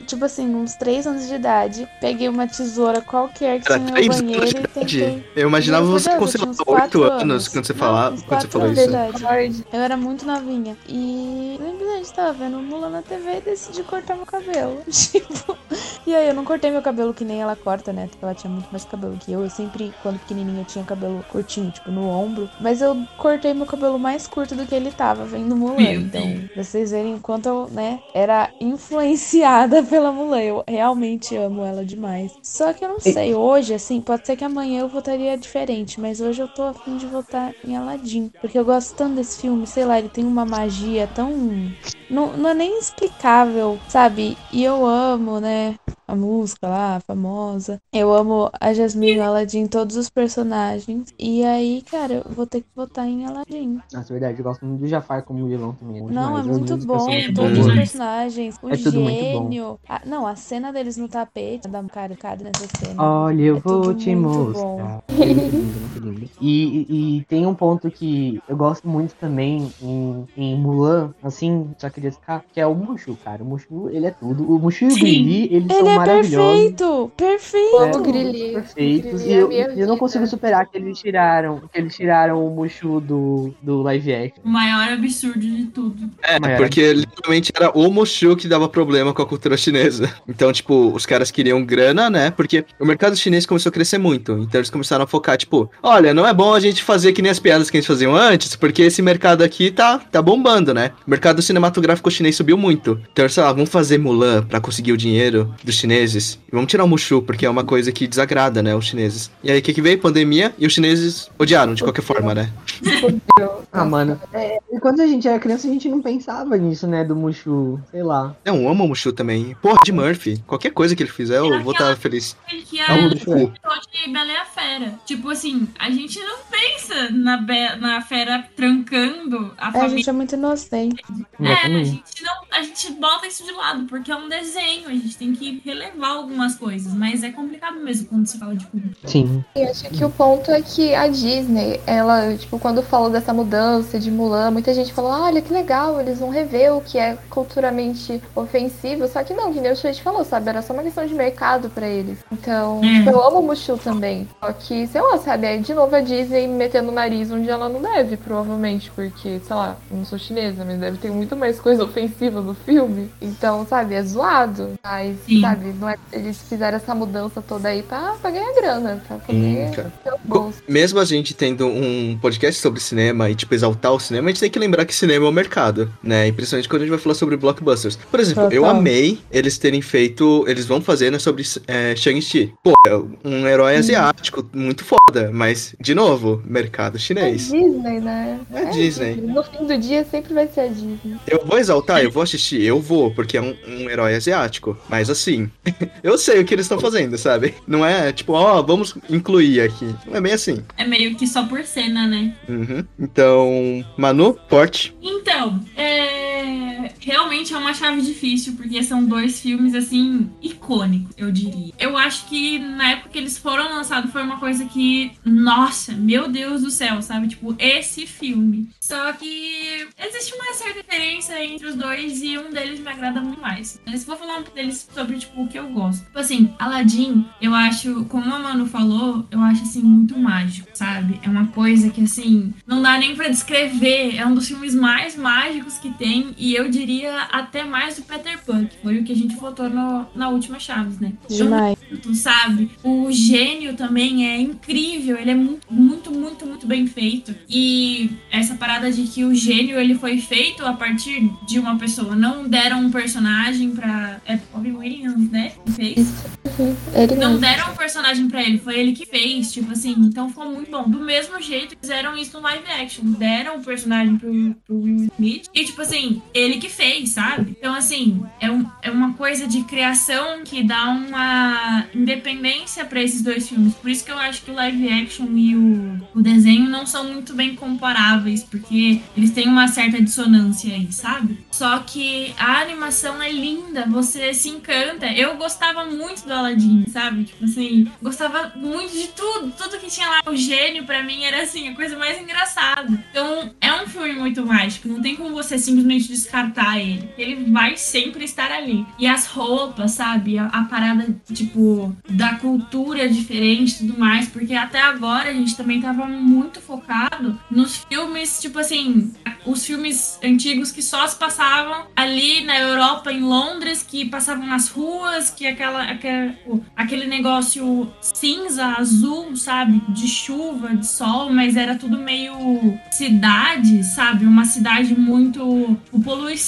Tipo assim, uns 3 anos de idade, peguei uma tesoura qualquer que Era tinha no banheiro anos e tentei. Eu imaginava por você Deus, com, eu sei tinha lá, uns quatro 8 anos quando você, Não, falava, quando você falou anos isso. de idade. Eu era muito novinha. E simplesmente tava vendo Mulan na TV e decidi cortar meu cabelo. Tipo. E aí eu não cortei meu cabelo que nem ela corta, né? Porque ela tinha muito mais cabelo que eu. Eu sempre, quando pequenininha, tinha cabelo curtinho, tipo, no ombro. Mas eu cortei meu cabelo mais curto do que ele tava vendo Mulan. Então, Deus. pra vocês verem o quanto eu, né, era influenciada pela Mulan. Eu realmente amo ela demais. Só que eu não sei, hoje, assim, pode ser que amanhã eu votaria diferente, mas hoje eu tô afim de votar em Aladdin. Porque eu gosto tanto desse filme, sei lá, ele tem uma magia tão. Não, não é nem explicável, sabe? E eu amo, né? A música lá, a famosa. Eu amo a Jasmine e o Aladdin, todos os personagens. E aí, cara, eu vou ter que votar em Aladdin. Nossa, verdade, eu gosto muito do Jafar como vilão também. Não, é muito são bom. Todos os personagens. O É gênio. A- não, a cena deles no tapete. Da cara, cara nessa cena. Olha, eu É vou te mostrar. É. E, e, e tem um ponto que eu gosto muito também em, em Mulan, assim, só queria destacar, que é o Mushu, cara. O Mushu, ele é tudo. O Mushu e o. Grilli, eles Ele são é maravilhosos. perfeito! Perfeito! É, O Grilli. Perfeitos. E eu, eu não consigo superar que eles tiraram, que eles tiraram o Mushu do, do live action. O maior absurdo de tudo. É, porque literalmente era o Mushu que dava problema com a cultura chinesa. Então, tipo, os caras queriam grana, né? Porque o mercado chinês começou a crescer muito. Então eles começaram a focar, tipo, olha, não é bom a gente fazer que nem as piadas que a gente fazia antes, porque esse mercado aqui tá, tá bombando, né? O mercado cinematográfico chinês subiu muito. Então, sei lá, vamos fazer Mulan pra conseguir o dinheiro dos chineses. E vamos tirar o Mushu, porque é uma coisa que desagrada, né, os chineses. E aí, o que que veio? Pandemia, e os chineses odiaram, de qualquer forma, né? Ah, mano. É, quando a gente era criança, a gente não pensava nisso, né? Do Mushu. Sei lá. Eu amo o Mushu também. Porra, de Murphy. Qualquer coisa que ele fizer, eu vou estar feliz. Que É é o Mushu. de Bela e a Fera. Tipo assim, a gente não pensa na, Be na Fera trancando a É, a família. gente é muito inocente. É, a gente, não, a gente bota isso de lado, porque é um desenho, a gente tem que relevar algumas coisas, mas é complicado mesmo quando se fala de público. Sim. E acho que o ponto é que a Disney, ela, tipo, quando falou dessa mudança de Mulan, muita gente falou, "Ah, olha que legal, eles vão rever o que é culturalmente ofensivo. Só que não, que nem o Chuit falou, sabe? Era só uma questão de mercado pra eles. Então, Hum. tipo, eu amo o Mushu também. Só que, sei lá, sabe? É de novo a Disney metendo o nariz onde ela não deve, provavelmente. Porque, sei lá, eu não sou chinesa, mas deve ter muito mais coisa ofensiva no filme. Então, sabe, é zoado. Mas, Sim. sabe, não é- eles fizeram essa mudança toda aí pra, pra ganhar grana, pra poder Hum, ter o bolso. Mesmo a gente tendo um podcast sobre cinema e, tipo, exaltar o cinema, a gente tem que lembrar que cinema é o mercado, né? E principalmente quando a gente vai falar sobre blockbusters. Por exemplo, eu Total. amei eles terem feito. Eles vão fazer, né, sobre é, Shang-Chi. Pô, é um herói asiático, muito foda, mas, de novo, mercado É chinês. Disney, né? É Disney. No fim do dia sempre vai ser a Disney. Eu vou exaltar, eu vou assistir, eu vou, porque é um, um herói asiático. Mas assim, eu sei o que eles estão fazendo, sabe? Não é tipo, ó, vamos incluir aqui. Não é bem assim. É meio que só por cena, né? Uhum. Então, Manu, forte. Então, é, realmente é uma chave difícil, porque são dois filmes, assim, icônicos, eu diria. Eu acho que na época que eles foram lançados foi uma coisa que, nossa, meu Deus do céu, sabe? Tipo, esse filme. Só que existe uma certa diferença entre os dois e um deles me agrada muito mais. Mas vou falar um deles sobre, tipo, o que eu gosto. Tipo assim, Aladdin, eu acho, como a Manu falou, eu acho, assim, muito mágico, sabe? É uma coisa que, assim, não dá nem pra descrever. É um dos filmes mais mágicos que tem e eu diria até mais do Peter Pan, que foi o que a gente votou no, na última Chaves, né? Demais. Tu sabe? O gênio também é incrível, ele é muito, muito, muito, muito bem feito. E essa parada de que o gênio ele foi feito a partir de uma pessoa, não deram um personagem pra. É Robin Williams, né? Que fez. Ele Não mesmo. deram um personagem pra ele, foi ele que fez, tipo assim, então ficou muito bom. Do mesmo jeito que fizeram isso no live action. Deram o personagem pro, pro Will Smith e, tipo assim, ele que fez, sabe? Então, assim, é, um, é uma coisa de criação que dá uma independência pra esses dois filmes. Por isso que eu acho que o live action e o, o desenho não são muito bem comparáveis, porque eles têm uma certa dissonância aí, sabe? Só que a animação é linda, você se encanta. Eu gostava muito do Aladdin, sabe? Tipo assim, gostava muito de tudo, tudo que tinha lá. O gênio, pra mim, era assim, a coisa mais engraçada. Então, é um filme muito mágico, não tem como você simplesmente descartar ele. Ele vai sempre estar ali. E as roupas, sabe? A, a parada, tipo, da cultura diferente e tudo mais, porque até agora a gente também tava muito focado nos filmes, tipo assim, os filmes antigos que só se passavam ali na Europa, em Londres, que passavam nas ruas, que aquela, aquela aquele negócio cinza, azul, sabe? De chuva, de sol, mas era tudo meio cidade, sabe? Uma cidade muito com poluição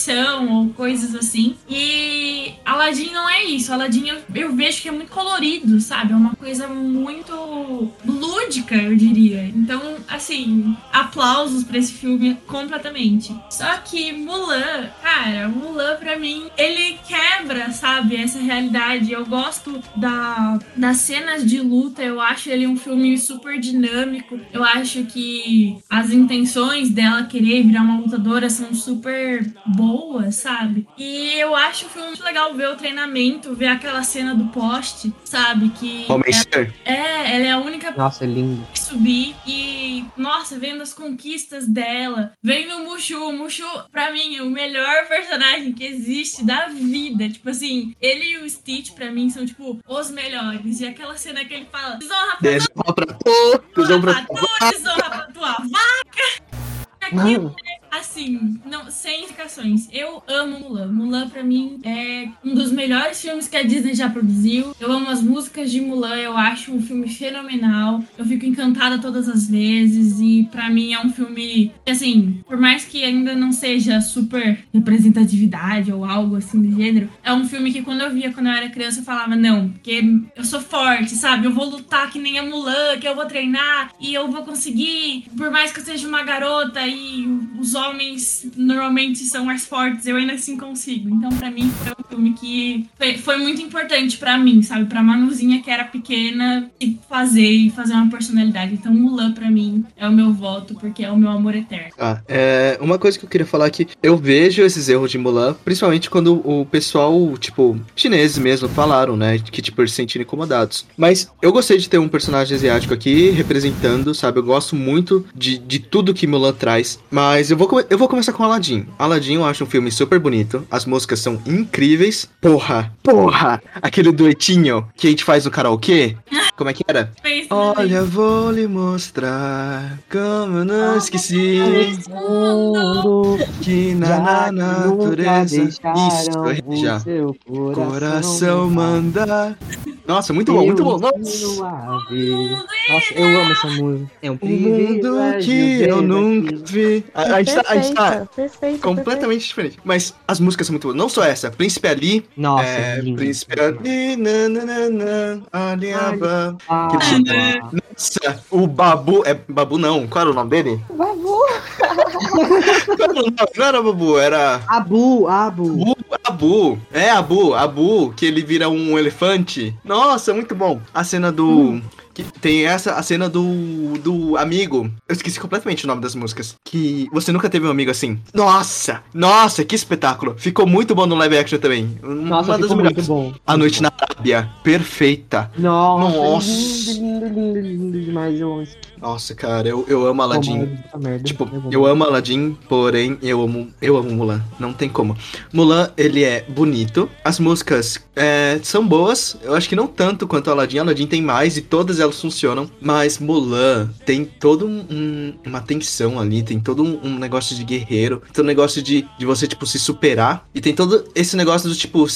ou coisas assim. E Aladdin não é isso. Aladdin eu, eu vejo que é muito colorido, sabe? É uma coisa muito lúdica, eu diria. Então, assim, aplausos pra esse filme completamente. Só que Mulan, cara, Mulan pra mim, ele quebra, sabe, essa realidade. Eu gosto da, das cenas de luta, eu acho ele um filme super dinâmico. Eu acho que as intenções dela querer virar uma lutadora são super boas, sabe? E eu acho o filme muito legal ver o treinamento, ver aquela cena do poste, sabe? Que Homem ela- Ser. é, ela é a única Nossa, é lindo. subir e, nossa, vendo as conquistas dela, vendo o Mushu. O Mushu, pra mim, é o melhor personagem que existe da vida. Tipo assim, ele e o Stitch, pra mim, são, tipo, os melhores. E aquela cena que ele fala: desonra pra Desonra pra tu, desonra pra tu. tu, desonra pra tua vaca. Aquilo é, assim, não, sem indicações. Eu amo Mulan. Mulan, pra mim, é um dos melhores filmes que a Disney já produziu. Eu amo as músicas de Mulan, eu acho um filme fenomenal. Eu fico encantada todas as vezes. E pra mim é um filme, assim, por mais que ainda não seja super representatividade ou algo assim do gênero, é um filme que quando eu via quando eu era criança eu falava, não, porque eu sou forte, sabe? Eu vou lutar que nem a Mulan, que eu vou treinar e eu vou conseguir. Por mais que eu seja uma garota e os homens normalmente são mais fortes, eu ainda assim consigo. Então, pra mim, foi um filme que foi, foi muito importante pra mim, sabe? Pra Manuzinha, que era pequena, e fazer e fazer uma personalidade. Então, Mulan, pra mim, é o meu voto, porque é o meu amor eterno. Ah, é, uma coisa que eu queria falar é que eu vejo esses erros de Mulan, principalmente quando o pessoal, tipo, chineses mesmo, falaram, né? Que, tipo, eles se sentiram incomodados. Mas eu gostei de ter um personagem asiático aqui representando, sabe? Eu gosto muito de, de tudo que Mulan traz. Mas eu vou, come- eu vou começar com Aladdin. Aladdin eu acho um filme super bonito. As músicas são incríveis. Porra, porra! Aquele duetinho que a gente faz no karaokê. Como é que era? Olha, vou lhe mostrar como eu não esqueci que na, na natureza. Isso, já. Coração manda. Nossa, muito bom, muito bom. Nossa. Nossa, eu amo essa música. É um mundo que eu nunca vi. A, a gente tá, a gente tá Perfeita, perfeita, completamente diferente. Mas as músicas são muito boas. Não só essa, Príncipe Ali. Nossa, é, lindo. Príncipe Ali. Ah, Nossa, o Babu. É Babu não. Qual era o nome dele? Babu! Qual era o nome? Não era Babu, era. Abu, Abu. Abu. É, Abu, Abu, que ele vira um elefante. Nossa, muito bom. A cena do. Que Tem essa, a cena do, do amigo. Eu esqueci completamente o nome das músicas. Que você nunca teve um amigo assim. Nossa! Nossa, que espetáculo! Ficou muito bom no live action também. Nossa, Uma das melhores. muito bom. A Noite na Arábia. Perfeita. Nossa, Nossa. lindo, lindo, lindo, lindo demais. Eu Nossa, cara, eu, eu amo Aladdin. Puta merda, Tipo, é bom. eu amo Aladdin, porém eu amo, eu amo Mulan. Não tem como. Mulan, ele é bonito. As músicas é, são boas. Eu acho que não tanto quanto Aladdin. Aladdin tem mais e todas elas funcionam. Mas Mulan tem todo um, um- uma tensão ali. Tem todo um, um negócio de guerreiro. Tem um negócio de, de você, tipo, se superar. E tem todo esse negócio do tipo.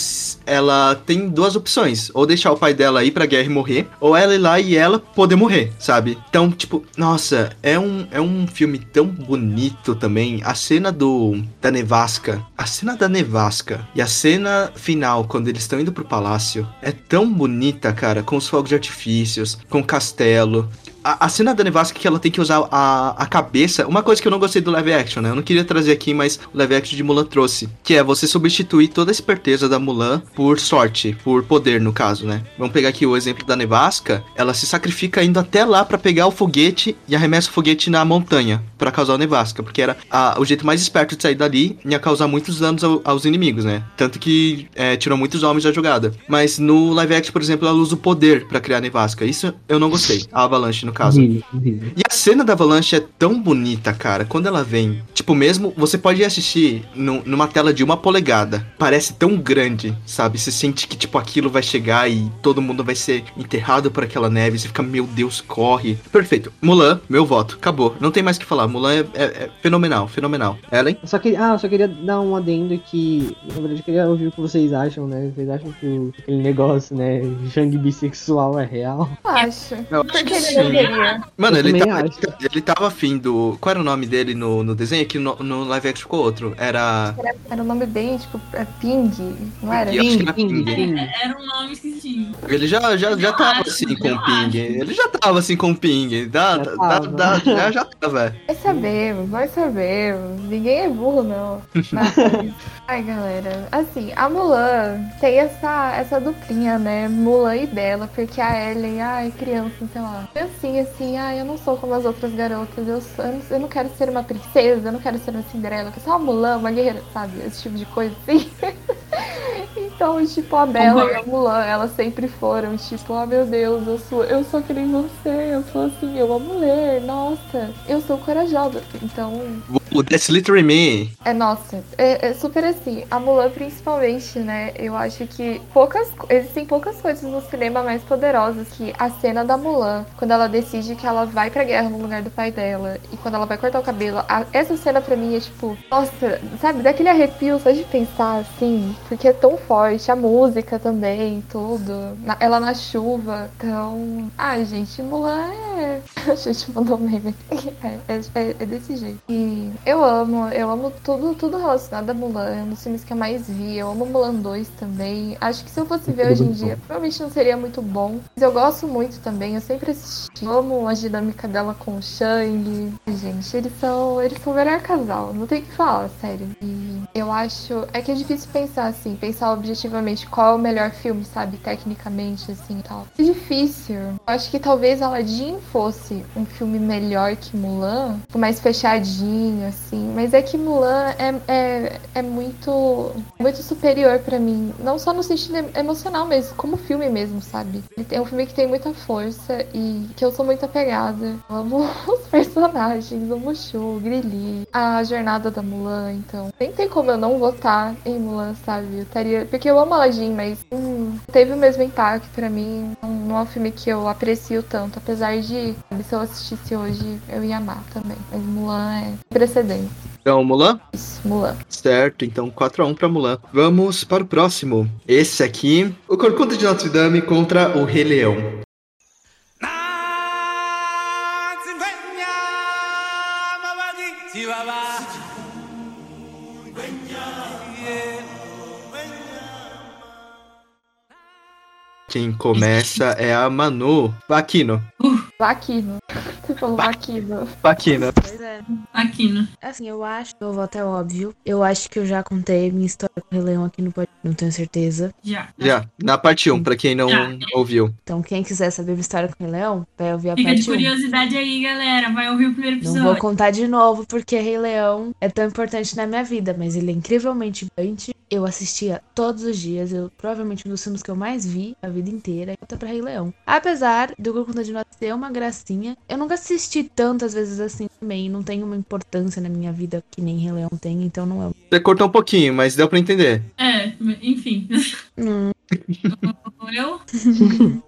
Ela tem duas opções. Ou deixar o pai dela ir pra guerra e morrer. Ou ela ir lá e ela poder morrer, sabe? Então, tipo, nossa, é um, é um filme tão bonito também. A cena do da nevasca, a cena da nevasca e a cena final quando eles estão indo pro palácio é tão bonita, cara, com os fogos de artifícios, com o castelo. A, a cena da nevasca que ela tem que usar a, a cabeça, uma coisa que eu não gostei do live action, né? Eu não queria trazer aqui, mas o live action de Mulan trouxe, que é você substituir toda a esperteza da Mulan por sorte, por poder no caso, né? Vamos pegar aqui o exemplo da nevasca, ela se sacrifica indo até lá pra pegar o foguete e arremessa o foguete na montanha pra causar a nevasca, porque era a- o jeito mais esperto de sair dali ia causar muitos danos ao- aos inimigos, né? Tanto que é, tirou muitos homens da jogada. Mas no live action, por exemplo, ela usa o poder pra criar a nevasca. Isso eu não gostei. A Avalanche, no caso. Horrível, horrível. E a cena da Avalanche é tão bonita, cara. Quando ela vem, tipo, mesmo você pode assistir nu- numa tela de uma polegada. Parece tão grande, sabe? Você sente que, tipo, aquilo vai chegar e todo mundo vai ser enterrado por aquela neve. Você fica, meu Deus, corre. Perfeito. Mulan, meu voto. Acabou. Não tem mais o que falar. Mulan é, é- é fenomenal, fenomenal. Ellen? Eu só queria, ah, eu só queria dar um adendo que, na verdade, eu queria ouvir o que vocês acham, né? Vocês acham que o, aquele negócio, né, Jang bissexual é real? Acho. Eu acho Porque que ele não sim. Queria. Mano, ele acho. ele tava afim do. Qual era o nome dele no, no desenho? Que no, no live action ficou outro. Era. Era, era um nome bem, tipo, é Ping, não era? Acho que era Ping. Era um nome esquisito. Ele já, já, já tava assim com o Ping. Ele já tava assim com o Ping. Dá, dá, tava. dá- já, já tava. Nós sabemos, nós sabemos. Ninguém é burro, não. Mas, ai, galera. Assim, a Mulan tem essa, essa duplinha, né? Mulan e Bela, porque a Ellen, ai, criança, sei lá. Assim, ai, eu não sou como as outras garotas. Eu, sou- eu não- eu não quero ser uma princesa, eu não quero ser uma Cinderela. Eu quero ser uma Mulan, uma guerreira, sabe? Esse tipo de coisa, assim. Então, tipo, a Bela e a Mulan, elas sempre foram, tipo, oh meu Deus, eu sou, eu sou que nem você, eu sou assim, eu amo ler, nossa, eu sou corajosa. Então, O That's Literally Me. é nossa, é, é super assim. A Mulan, principalmente, né? Eu acho que poucas, existem poucas coisas no cinema mais poderosas que a cena da Mulan, quando ela decide que ela vai pra guerra no lugar do pai dela e quando ela vai cortar o cabelo. a- essa cena pra mim é tipo, nossa, sabe, daquele arrepio só de pensar assim, porque é tão forte. A música também, tudo. Na- ela na chuva. Então, ai, gente, Mulan é. A gente mandou um meme. É, é, é- é desse jeito. E eu amo, eu amo tudo, tudo relacionado a Mulan. É um dos filmes que eu mais vi. Eu amo Mulan 2 também. Acho que se eu fosse ver hoje em dia, provavelmente não seria muito bom. Mas eu gosto muito também. Eu sempre assisti. Amo a dinâmica dela com o Shang. Gente, eles são. Eles são o melhor casal. Não tem o que falar, sério. E eu acho. É que é difícil pensar assim, pensar objetivamente qual é o melhor filme, sabe? Tecnicamente, assim e tal. É difícil. Eu acho que talvez Aladdin fosse um filme melhor que Mulan, tipo, mais fechadinho, assim. Mas é que Mulan é, é, é muito, muito superior pra mim. Não só no sentido em- emocional, mas como filme mesmo, sabe? É um filme que tem muita força e que eu sou muito apegada. Eu amo os personagens, amo o Grilli, a jornada da Mulan, então. Nem tem como eu não votar em Mulan, sabe? Eu estaria. Porque eu amo Aladdin, mas hum, teve o mesmo impacto pra mim. Não, não é um filme que eu aprecio tanto. Apesar de, sabe, se eu assistisse hoje, eu ia amar também. Mas Mulan é precedente. Então, Mulan? Isso, Mulan. Certo, então 4x1 pra Mulan. Vamos para o próximo. Esse aqui, o Corcunda de Notre Dame contra o Rei Leão. Quem começa é a Manu Aquino. Vaquino. Você falou Aquino. Paquina. Pois é. Aquino. Assim, eu acho, eu vou até óbvio. Eu acho que eu já contei minha história com o Rei Leão aqui no podcast, não tenho certeza. Já. Já, na parte 1, pra quem não Já. ouviu. Então, quem quiser saber minha história com o Rei Leão, vai ouvir a Fica de parte 1. curiosidade aí, galera. Vai ouvir o primeiro Não episódio. vou contar de novo porque Rei Leão é tão importante na minha vida, mas ele é incrivelmente importante. Eu assistia todos os dias, eu provavelmente um dos filmes que eu mais vi a vida inteira, até pra Rei Leão. Apesar do Corcunda de Nós ser uma gracinha, eu nunca assisti tantas vezes assim também, não tem uma importância na minha vida que nem Rei Leão tem, então não é. Você cortou um pouquinho, mas deu pra entender. É, enfim. Hum, Eu?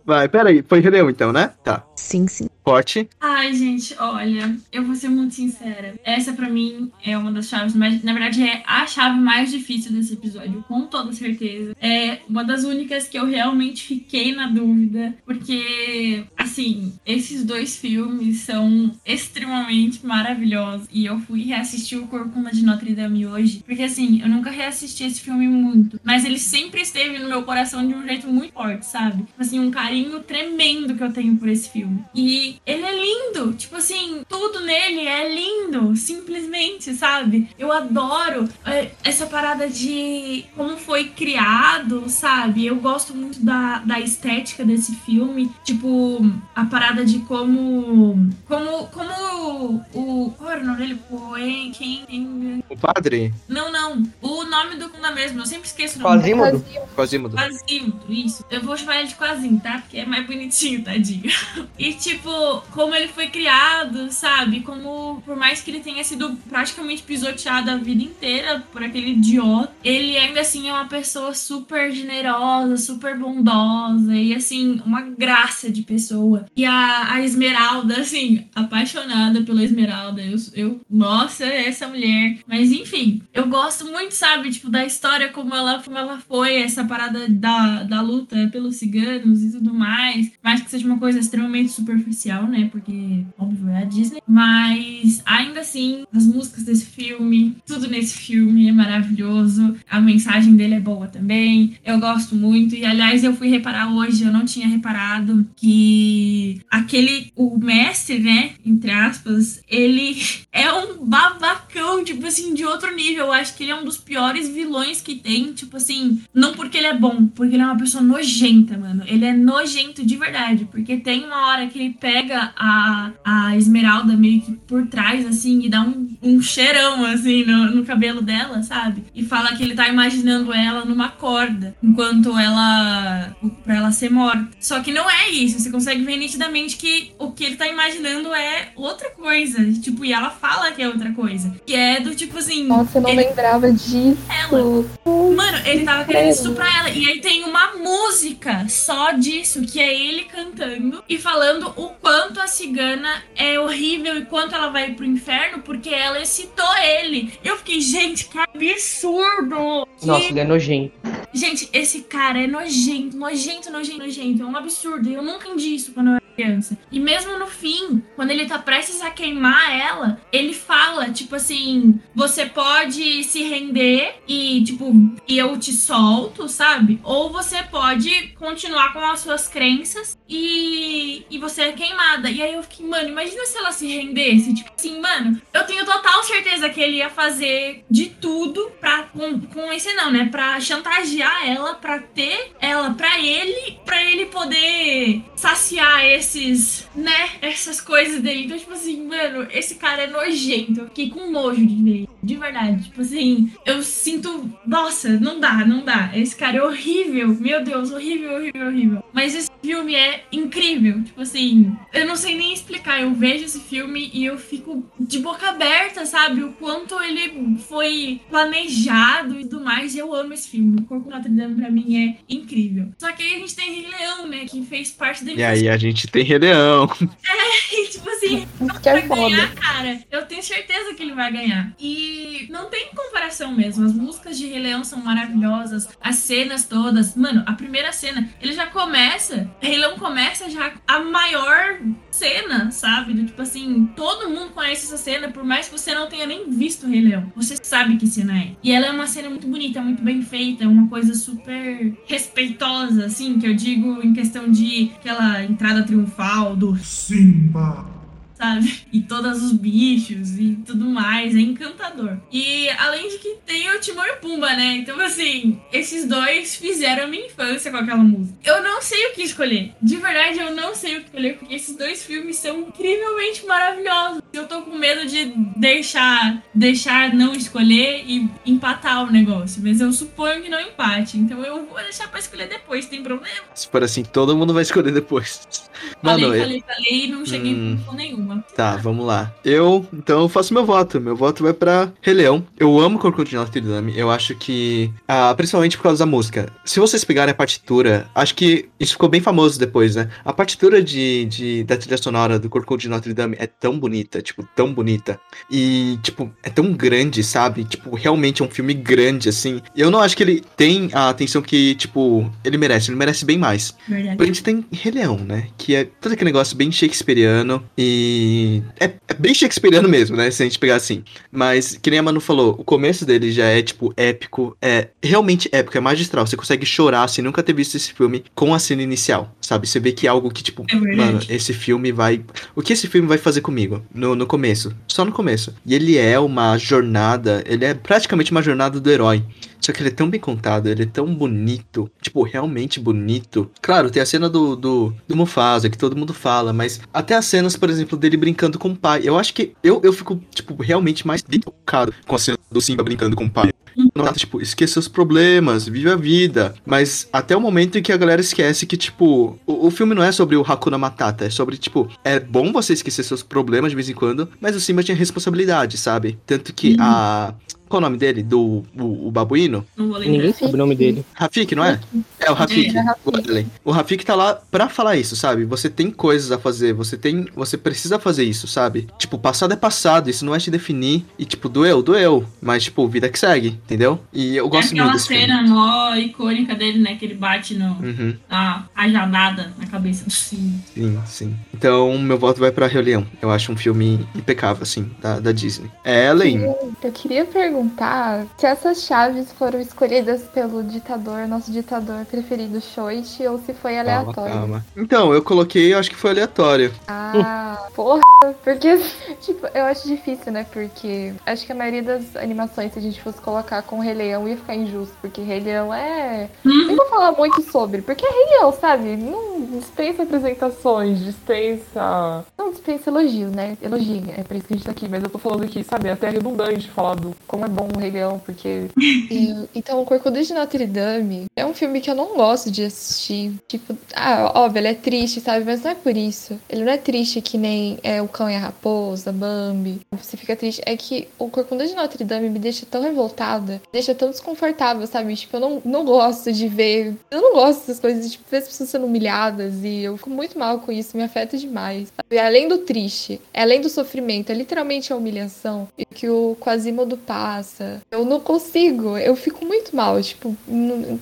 Vai, peraí. Foi Rei Leão então, né? Tá. Sim, sim. Corte. Ai, gente, olha, eu vou ser muito sincera. Essa pra mim é uma das chaves mais. Na verdade, é a chave mais difícil desse episódio, com toda certeza. É uma das únicas que eu realmente fiquei na dúvida, porque, assim, esses dois filmes são extremamente maravilhosos. E eu fui reassistir o Corcunda de Notre Dame hoje, porque, assim, eu nunca reassisti esse filme muito, mas ele sempre esteve no meu coração de um jeito muito forte, sabe? Assim, um carinho tremendo que eu tenho por esse filme. E ele é lindo, tipo assim, tudo nele é lindo, simplesmente, sabe? Eu adoro é, essa parada de como foi criado, sabe? Eu gosto muito da, da estética desse filme, tipo, a parada de como. Como. Como o. Qual era o nome dele? Quem. quem- O padre? Não, não. O nome do Kunda mesmo, eu sempre esqueço o nome. Quasimodo. Quasimodo. Quasimodo, isso. Eu vou chamar ele de Quasim, tá? Porque é mais bonitinho, tadinho. E, tipo, como ele foi criado, sabe? Como, por mais que ele tenha sido praticamente pisoteado a vida inteira por aquele idiota, ele ainda assim é uma pessoa super generosa, super bondosa e, assim, uma graça de pessoa. E a, a Esmeralda, assim, apaixonada pela Esmeralda. Eu, eu, nossa, essa mulher. Mas, enfim, eu gosto muito, sabe? Tipo, da história, como ela, como ela foi, essa parada da, da luta pelos ciganos e tudo mais. Mais que seja uma coisa extremamente superficial, né? Porque, óbvio, é a Disney. Mas, ainda assim, as músicas desse filme, tudo nesse filme é maravilhoso. A mensagem dele é boa também. Eu gosto muito. E, aliás, eu fui reparar hoje, eu não tinha reparado que aquele, o mestre, né? Entre aspas, ele é um babacão, tipo assim, de outro nível. Eu acho que ele é um dos piores vilões que tem, tipo assim, não porque ele é bom, porque ele é uma pessoa nojenta, mano. Ele é nojento de verdade, porque tem uma hora que ele pega a, a Esmeralda meio que por trás, assim, e dá um, um cheirão, assim, no, no cabelo dela, sabe? E fala que ele tá imaginando ela numa corda, enquanto ela. pra ela ser morta. Só que não é isso, você consegue ver nitidamente que o que ele tá imaginando é outra coisa. Tipo, e ela fala que é outra coisa. Que é do tipo assim. Nossa, eu não ele- lembrava disso. Mano, ele tava querendo estuprar ela. E aí tem uma música só disso, que é ele cantando e falando o quanto a cigana é horrível e quanto ela vai pro inferno porque ela excitou ele. Eu fiquei, gente, que absurdo! Nossa, Que- ele é nojento. Gente, esse cara é nojento, nojento, nojento, nojento. É um absurdo. Eu nunca entendi isso quando eu era criança. E mesmo no fim, quando ele tá prestes a queimar ela, ele fala, tipo assim, você pode se render e, tipo, e eu te solto, sabe? Ou você pode continuar com as suas crenças e, e você é queimada. E aí eu fiquei, mano, imagina se ela se rendesse. Tipo assim, mano, eu tenho total certeza que ele ia fazer de tudo pra. Com, com esse não, né? Pra chantagear ela, pra ter ela pra ele, pra ele poder saciar esses, né? Essas coisas dele. Então, tipo assim, mano, esse cara é nojento. Eu fiquei com nojo de ver. ele, De verdade. Tipo assim, eu sinto. Nossa, não dá, não dá. Esse cara é horrível. Meu Deus, horrível, horrível, horrível. Mas esse filme é incrível. Tipo assim, eu não sei nem explicar. Eu vejo esse filme e eu fico de boca aberta, sabe? O quanto ele foi planejado e tudo mais. E eu amo esse filme. O Corpo Notre Dame pra mim é incrível. Só que aí a gente tem Rei Leão, né? Que fez parte da E aí a gente tem Rei Leão. é, e, tipo assim, que é vai ganhar, cara. Eu tenho certeza que ele vai ganhar. E não tem comparação mesmo. As músicas de Rei Leão são maravilhosas. As cenas todas. Mano, a primeira cena, ele já começa. Rei Leão começa já a maior cena, sabe? Do tipo assim, todo mundo conhece essa cena, por mais que você não tenha nem visto o Rei Leão. Você sabe que cena é. E ela é uma cena muito bonita, muito bem feita, uma coisa super respeitosa, assim, que eu digo em questão de aquela entrada triunfal do Simba, sabe? E todos os bichos e tudo mais. É encantador. E além de que tem o Timão e Pumba, né? Então, assim, esses dois fizeram a minha infância com aquela música. Eu não sei o que escolher. De verdade, eu não sei o que escolher, porque esses dois filmes são incrivelmente maravilhosos. Eu tô com medo de deixar, deixar não escolher e empatar o negócio. Mas eu suponho que não empate. Então eu vou deixar pra escolher depois, tem problema? Se for assim, todo mundo vai escolher depois. Mano, falei, eu- falei, falei e não cheguei Hum. em conclusão nenhuma. Tá, vamos lá. Eu, então, eu faço meu voto. Meu voto vai pra Rei Leão. Eu amo Crocodilo de Notre Dame. Eu acho que, ah, principalmente por causa da música. Se vocês pegarem a partitura, acho que isso ficou bem famoso depois, né? A partitura de, de- da trilha sonora do Crocodilo de Notre Dame é tão bonita, tipo, tão bonita. E, tipo, é tão grande, sabe? Tipo, realmente é um filme grande, assim. Eu não acho que ele tem a atenção que, tipo, ele merece. Ele merece bem mais. Verdade. A gente tem Rei Leão, né? Que é todo aquele negócio bem shakespeariano e. É, é bem shakespeariano mesmo, né? Se a gente pegar assim. Mas, que nem a Manu falou, o começo dele já é, tipo, épico. É realmente épico, é magistral. Você consegue chorar se nunca ter visto esse filme com a cena inicial, sabe? Você vê que é algo que, tipo, É mano, esse filme vai. O que esse filme vai fazer comigo? No, no começo. Só no começo. E ele é uma jornada. Ele é praticamente uma jornada do herói. Só que ele é tão bem contado, ele é tão bonito. Tipo, realmente bonito. Claro, tem a cena do, do, do Mufasa, que todo mundo fala, mas até as cenas, por exemplo, dele brincando com o pai. Eu acho que eu, eu fico, tipo, realmente mais tocado com a cena do Simba brincando com o pai. Não, tipo, esqueça os problemas, vive a vida. Mas até o momento em que a galera esquece que, tipo, o, o filme não é sobre o Hakuna Matata. É sobre, tipo, é bom você esquecer seus problemas de vez em quando, mas o Simba tinha responsabilidade, sabe? Tanto que a. Qual o nome dele? Do o, o babuíno? Não vou Ninguém sabe o nome dele. Rafik, não é? É o Rafik. É, o Adley. O Rafik tá lá pra falar isso, sabe? Você tem coisas a fazer, você tem. Você precisa fazer isso, sabe? Tipo, passado é passado, isso não vai te definir. E, tipo, doeu, doeu. Mas, tipo, vida que segue, entendeu? E eu gosto é aquela muito desse cena filme. mó icônica dele, né? Que ele bate no, Uhum, na rajadada na cabeça do Simba. sim, sim. Então, meu voto vai pra Rei Leão. Eu acho um filme impecável, assim, da, da Disney. É, Ellen. Eu queria perguntar se essas chaves foram escolhidas pelo ditador, nosso ditador preferido, Shoichi, ou se foi Calma, aleatório. calma. Então, eu coloquei, eu acho que foi aleatório. Ah, porra. Porque, tipo, eu acho difícil, né? Porque acho que a maioria das animações, se a gente fosse colocar com o Rei Leão, ia ficar injusto. Porque Rei Leão é. Nem vou falar muito sobre, porque é Rei Leão, sabe? Não dispensa apresentações, dispensa. Não dispensa elogios, né? Elogio, é por isso que a gente tá aqui. Mas eu tô falando aqui, sabe? É até redundante falar do como é bom o Rei Leão, porque. E- então, o Corcunda de Notre Dame é um filme que eu não gosto de assistir. Tipo, ah, óbvio, ele é triste, sabe? Mas não é por isso. Ele não é triste que nem é o Cão e a Raposa, Bambi. Você fica triste. É que o Corcunda de Notre Dame me deixa tão revoltada, me deixa tão desconfortável, sabe? Tipo, eu não, não gosto de ver. Eu não gosto dessas coisas, tipo, ver as pessoas sendo humilhadas e eu fico muito mal com isso, me afeta demais. sabe? Além do triste, é além do sofrimento, é literalmente a humilhação e que o Quasimodo passa. Eu não consigo, eu fico muito mal, tipo,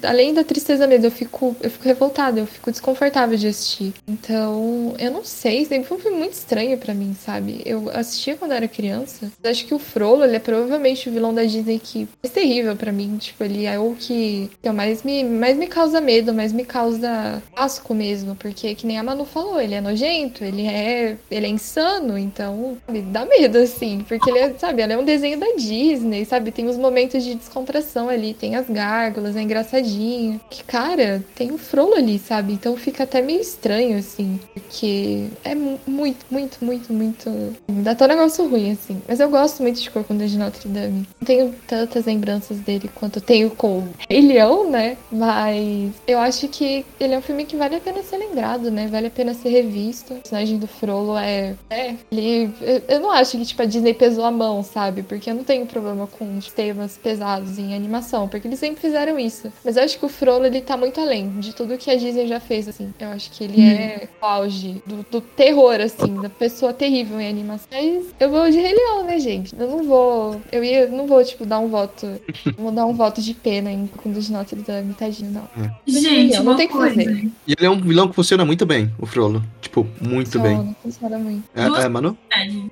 além da tristeza mesmo, eu fico, eu fico revoltada, eu fico desconfortável de assistir. Então, eu não sei, sempre foi um filme muito estranho pra mim, sabe? Eu assistia quando era criança. Acho que o Frollo, ele é provavelmente o vilão da Disney que é terrível pra mim, tipo, ele é o que, que mais me, mais me causa medo, mais me causa asco mesmo, porque que nem a Manu falou, ele é nojento, ele é, ele é insano, então, sabe, dá medo assim, porque ele é, sabe, ele é um desenho da Disney, sabe? Tem os momentos de descontração ali, tem as gárgulas, é engraçadinho. Que cara, tem o Frollo ali, sabe? Então fica até meio estranho assim, porque é mu- muito, muito, muito, muito dá até um negócio ruim assim. Mas eu gosto muito de Corcunda de Notre Dame. Não tenho tantas lembranças dele quanto tenho com Rei Leão, né? Mas eu acho que ele é um filme que vale a pena ser lembrado, né? Vale a pena ser revisto. O personagem do Frollo é. É, ele. Eu não acho que, tipo, a Disney pesou a mão, sabe? Porque eu não tenho problema com temas pesados em animação, porque eles sempre fizeram isso. Mas eu acho que o Frollo, ele tá muito além de tudo que a Disney já fez, assim. Eu acho que ele é o auge do, do terror, assim, da pessoa terrível em animação. Mas eu vou de Rei Leão, né, gente? Eu não vou. Eu ia. Não vou, tipo, dar um voto. vou dar um voto de pena em Corcunda de Notre Dame, tadinho, não. Rei Gente, não tem o que fazer. E ele é um vilão que funciona muito bem, o Frollo. Tipo, muito bem. Funciona, muito. É, Duas é, Manu?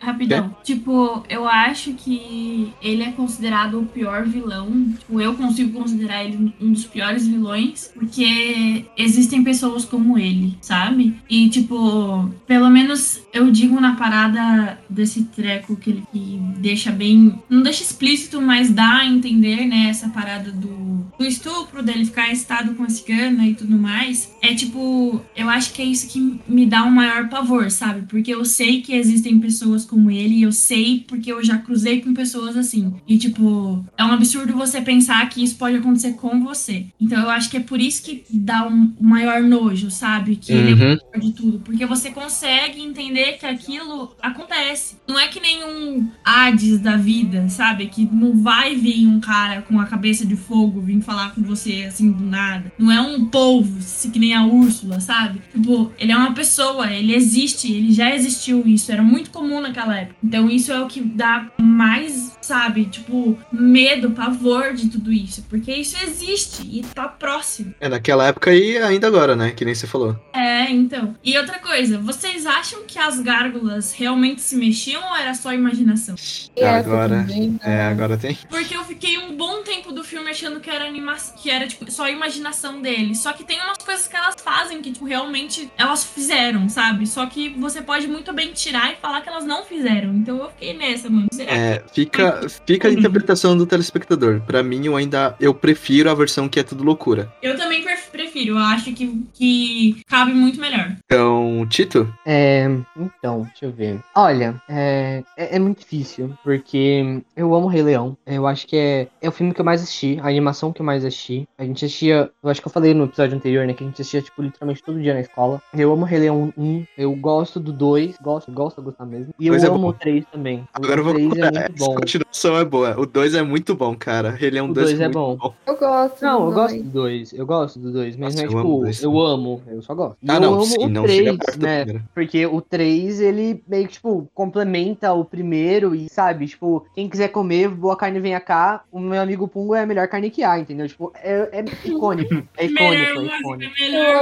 Rapidão. Tipo, eu acho que ele é considerado o pior vilão. Tipo, eu consigo considerar ele um dos piores vilões, porque existem pessoas como ele, sabe? E, tipo, pelo menos eu digo na parada desse treco que ele que deixa bem. Não deixa explícito, mas dá a entender, né? Essa parada do, do estupro, dele ficar estado com a cigana e tudo mais. É tipo, eu acho que é isso que me dá um maior pavor, sabe? Porque eu sei que existem pessoas como ele, e eu sei porque eu já cruzei com pessoas assim. E, tipo, é um absurdo você pensar que isso pode acontecer com você. Então eu acho que é por isso que dá um maior nojo, sabe? Que ele Uhum. é o pior de tudo. Porque você consegue entender que aquilo acontece. Não é que nem um Hades da vida, sabe? Que não vai vir um cara com a cabeça de fogo vir falar com você assim do nada. Não é um polvo, se que nem a Úrsula, sabe? Tipo, ele é uma pessoa, ele existe, ele já existiu isso. Era muito comum naquela época. Então isso é o que dá mais, sabe? Tipo, medo, pavor de tudo isso. Porque isso existe e tá próximo. É naquela época e ainda agora, né? Que nem você falou. É, então. E outra coisa, vocês acham que as gárgulas realmente se mexiam ou era só imaginação? agora. É, agora tem. Porque eu fiquei um bom tempo do filme achando que era animação, que era tipo só a imaginação dele. Só que tem umas coisas que elas fazem que tipo realmente elas fizeram, sabe? Só que você pode muito bem tirar e falar que elas não fizeram. Então eu fiquei nessa, mano. Será É, fica, fica a interpretação do telespectador. Pra mim, eu ainda eu prefiro a versão que é tudo loucura. Eu também pref- prefiro, eu acho que, que cabe muito melhor. Então, Tito? É, então, deixa eu ver. Olha, é, é, é muito difícil, porque eu amo Rei Leão. Eu acho que é, é o filme que eu mais assisti, a animação que eu mais assisti. A gente assistia, eu acho que eu falei no episódio anterior, né, que a gente assistia, tipo, literalmente todo dia na escola. Eu amo Rei Leão 1, eu gosto do 2, gosto, gosto de gostar mesmo. E eu é amo bom. o 3 também. Agora eu o vou 3 é concordar. muito bom. continuação é boa. O 2 é muito bom, cara. Rei Leão O 2 dois é muito bom. Eu gosto. Não, do eu gosto dois. do 2, eu gosto do 2, mas Nossa, não é eu amo tipo, dois eu amo, eu só gosto. Ah, eu não, amo sim, o não 3, chega perto do né? Porque o 3, ele meio que, tipo, complementa o primeiro e, sabe, tipo, quem quiser comer, boa carne venha cá, o meu amigo Pungo é a melhor carne que há, entendeu? Tipo, é, é icônico, é icônico, é icônico.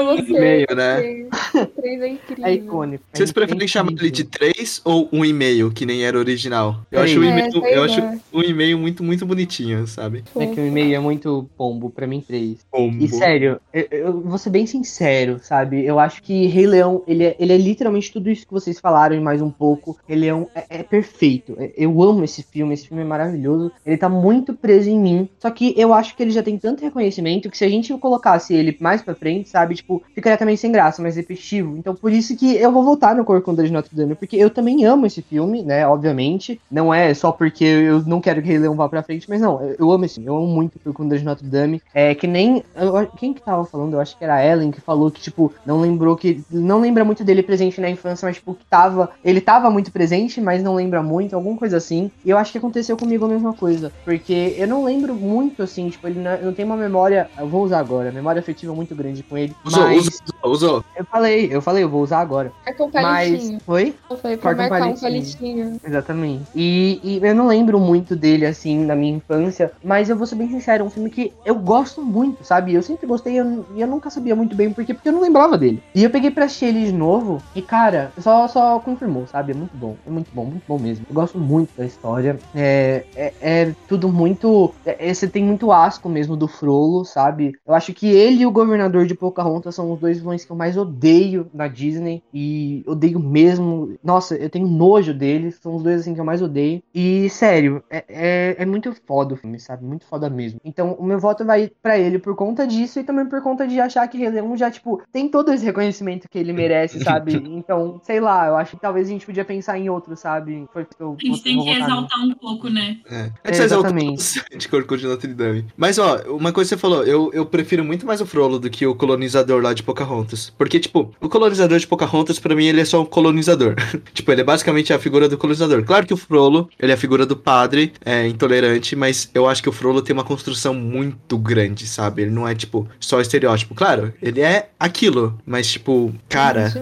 No você. meio, né? O 3 é incrível. É icônico. é Vocês preferem incrível. chamar ele de 3 ou um e-mail, que nem era original? Eu acho o Três. e-mail, É, eu acho lá. um e-mail muito, muito bonitinho, sabe? É que o e-mail é muito pombo, pra mim, 3. Pombo. E sério, eu, eu vou ser bem sincero, sabe? Eu acho que Rei Leão, ele é, ele é literalmente tudo isso que vocês falaram e mais um pouco. Rei Leão é, é perfeito. É- Eu amo esse filme, esse filme é maravilhoso. Ele tá muito preso em mim. Só que eu acho que ele já tem tanto reconhecimento que se a gente colocasse ele mais pra frente, sabe? Tipo, ficaria também sem graça, mais repetitivo. Então por isso que eu vou voltar no Corcunda de Notre Dame, porque eu também amo esse filme, né? Obviamente. Não é só porque eu não quero que Rei Leão vá pra frente, mas não, eu, amo esse filme. Eu amo muito Corcunda de Notre Dame. É que nem. eu- quem que tava falando? Eu acho que era a Ellen que falou que, tipo, não lembrou que. Não lembra muito dele presente na infância, mas, tipo, que tava. Ele tava muito presente, mas não lembra muito, alguma coisa assim. E eu acho que aconteceu comigo a mesma coisa. Porque eu não lembro muito, assim, tipo, ele não, eu não tenho uma memória. Eu vou usar agora, memória afetiva muito grande com ele. Usou, mas usou, usou. eu falei, eu falei, eu vou usar agora. É com Mas. palitinho. Oi? Foi pra Corta um marcar um palitinho. palitinho. Exatamente. E, e eu não lembro muito dele, assim, na minha infância, mas eu vou ser bem sincero, é um filme que eu gosto muito, sabe? Eu sempre gostei e eu, eu nunca sabia muito bem por quê, porque eu não lembrava dele. E eu peguei pra assistir ele de novo e, cara, só, só confirmou, sabe? É muito bom, é muito bom, muito bom mesmo. Eu gosto muito da história. É, é, é tudo muito. é- você tem muito asco mesmo do Frollo, sabe? Eu acho que ele e o governador de Pocahontas são os dois vilões que eu mais odeio na Disney. E odeio mesmo. Nossa, eu tenho nojo deles. São os dois assim que eu mais odeio. E, sério, é, é, é muito foda o filme, sabe? Muito foda mesmo. Então, o meu voto vai pra ele por conta disso e também por conta de achar que Leão já, tipo, tem todo esse reconhecimento que ele merece, sabe? Então, sei lá, eu acho que talvez a gente podia pensar em outro, sabe? Foi que eu A gente tem que exaltar um pouco, né? É. A gente exaltou Exatamente. de Corcunda de Notre Dame. Mas, ó, uma coisa que você falou, eu, eu prefiro muito mais o Frollo do que o colonizador lá de Pocahontas. Porque, tipo, o colonizador de Pocahontas, pra mim, ele é só um colonizador. tipo, ele é basicamente a figura do colonizador. Claro que o Frollo, ele é a figura do padre, é intolerante, mas eu acho que o Frollo tem uma construção muito grande, sabe? Ele não é, tipo, só estereótipo. Claro, ele é aquilo, mas, tipo, cara,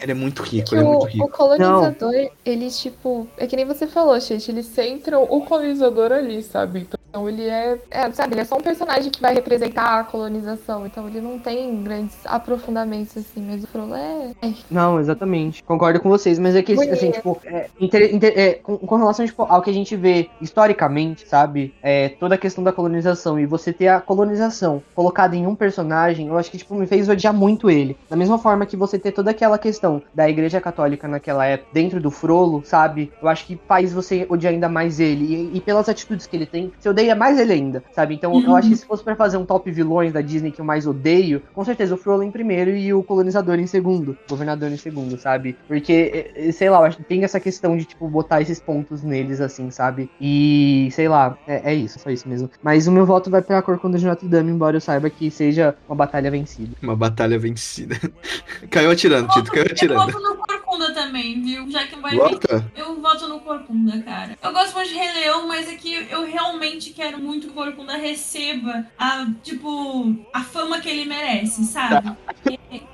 ele é muito rico, ele é o, muito o rico. colonizador, ele, tipo, é que nem você falou, gente, eles centram o colonizador ali, sabe? Então, Então ele é, é, sabe, ele é só um personagem que vai representar a colonização. Então ele não tem grandes aprofundamentos assim, mas o Frollo é. é. Não, exatamente. Concordo com vocês, mas é que, assim, tipo, é, inter- inter- é, com, com relação tipo, ao que a gente vê historicamente, sabe? É, toda a questão da colonização e você ter a colonização colocada em um personagem, eu acho que, tipo, me fez odiar muito ele. Da mesma forma que você ter toda aquela questão da Igreja Católica naquela época dentro do Frollo, sabe? Eu acho que faz você odiar ainda mais ele. E, e pelas atitudes que ele tem, você odeia mais ele ainda, sabe? Então eu acho que se fosse pra fazer um top vilões da Disney que eu mais odeio, com certeza o Frollo em primeiro e o colonizador em segundo, o governador em segundo, sabe? Porque, sei lá, eu acho que tem essa questão de, tipo, botar esses pontos neles, assim, sabe? E, sei lá, é, é isso, só isso mesmo. Mas o meu voto vai pra Corcunda de Notre Dame, embora eu saiba que seja uma batalha vencida. Uma batalha vencida. caiu atirando, Tito, caiu Eu atirando. voto no Corcunda também, viu? Já que vai Vota? Eu voto no Corcunda, cara. Eu gosto muito de Rei Leão, mas é que eu realmente quero muito que o Corcunda receba a, tipo, a fama que ele merece, sabe?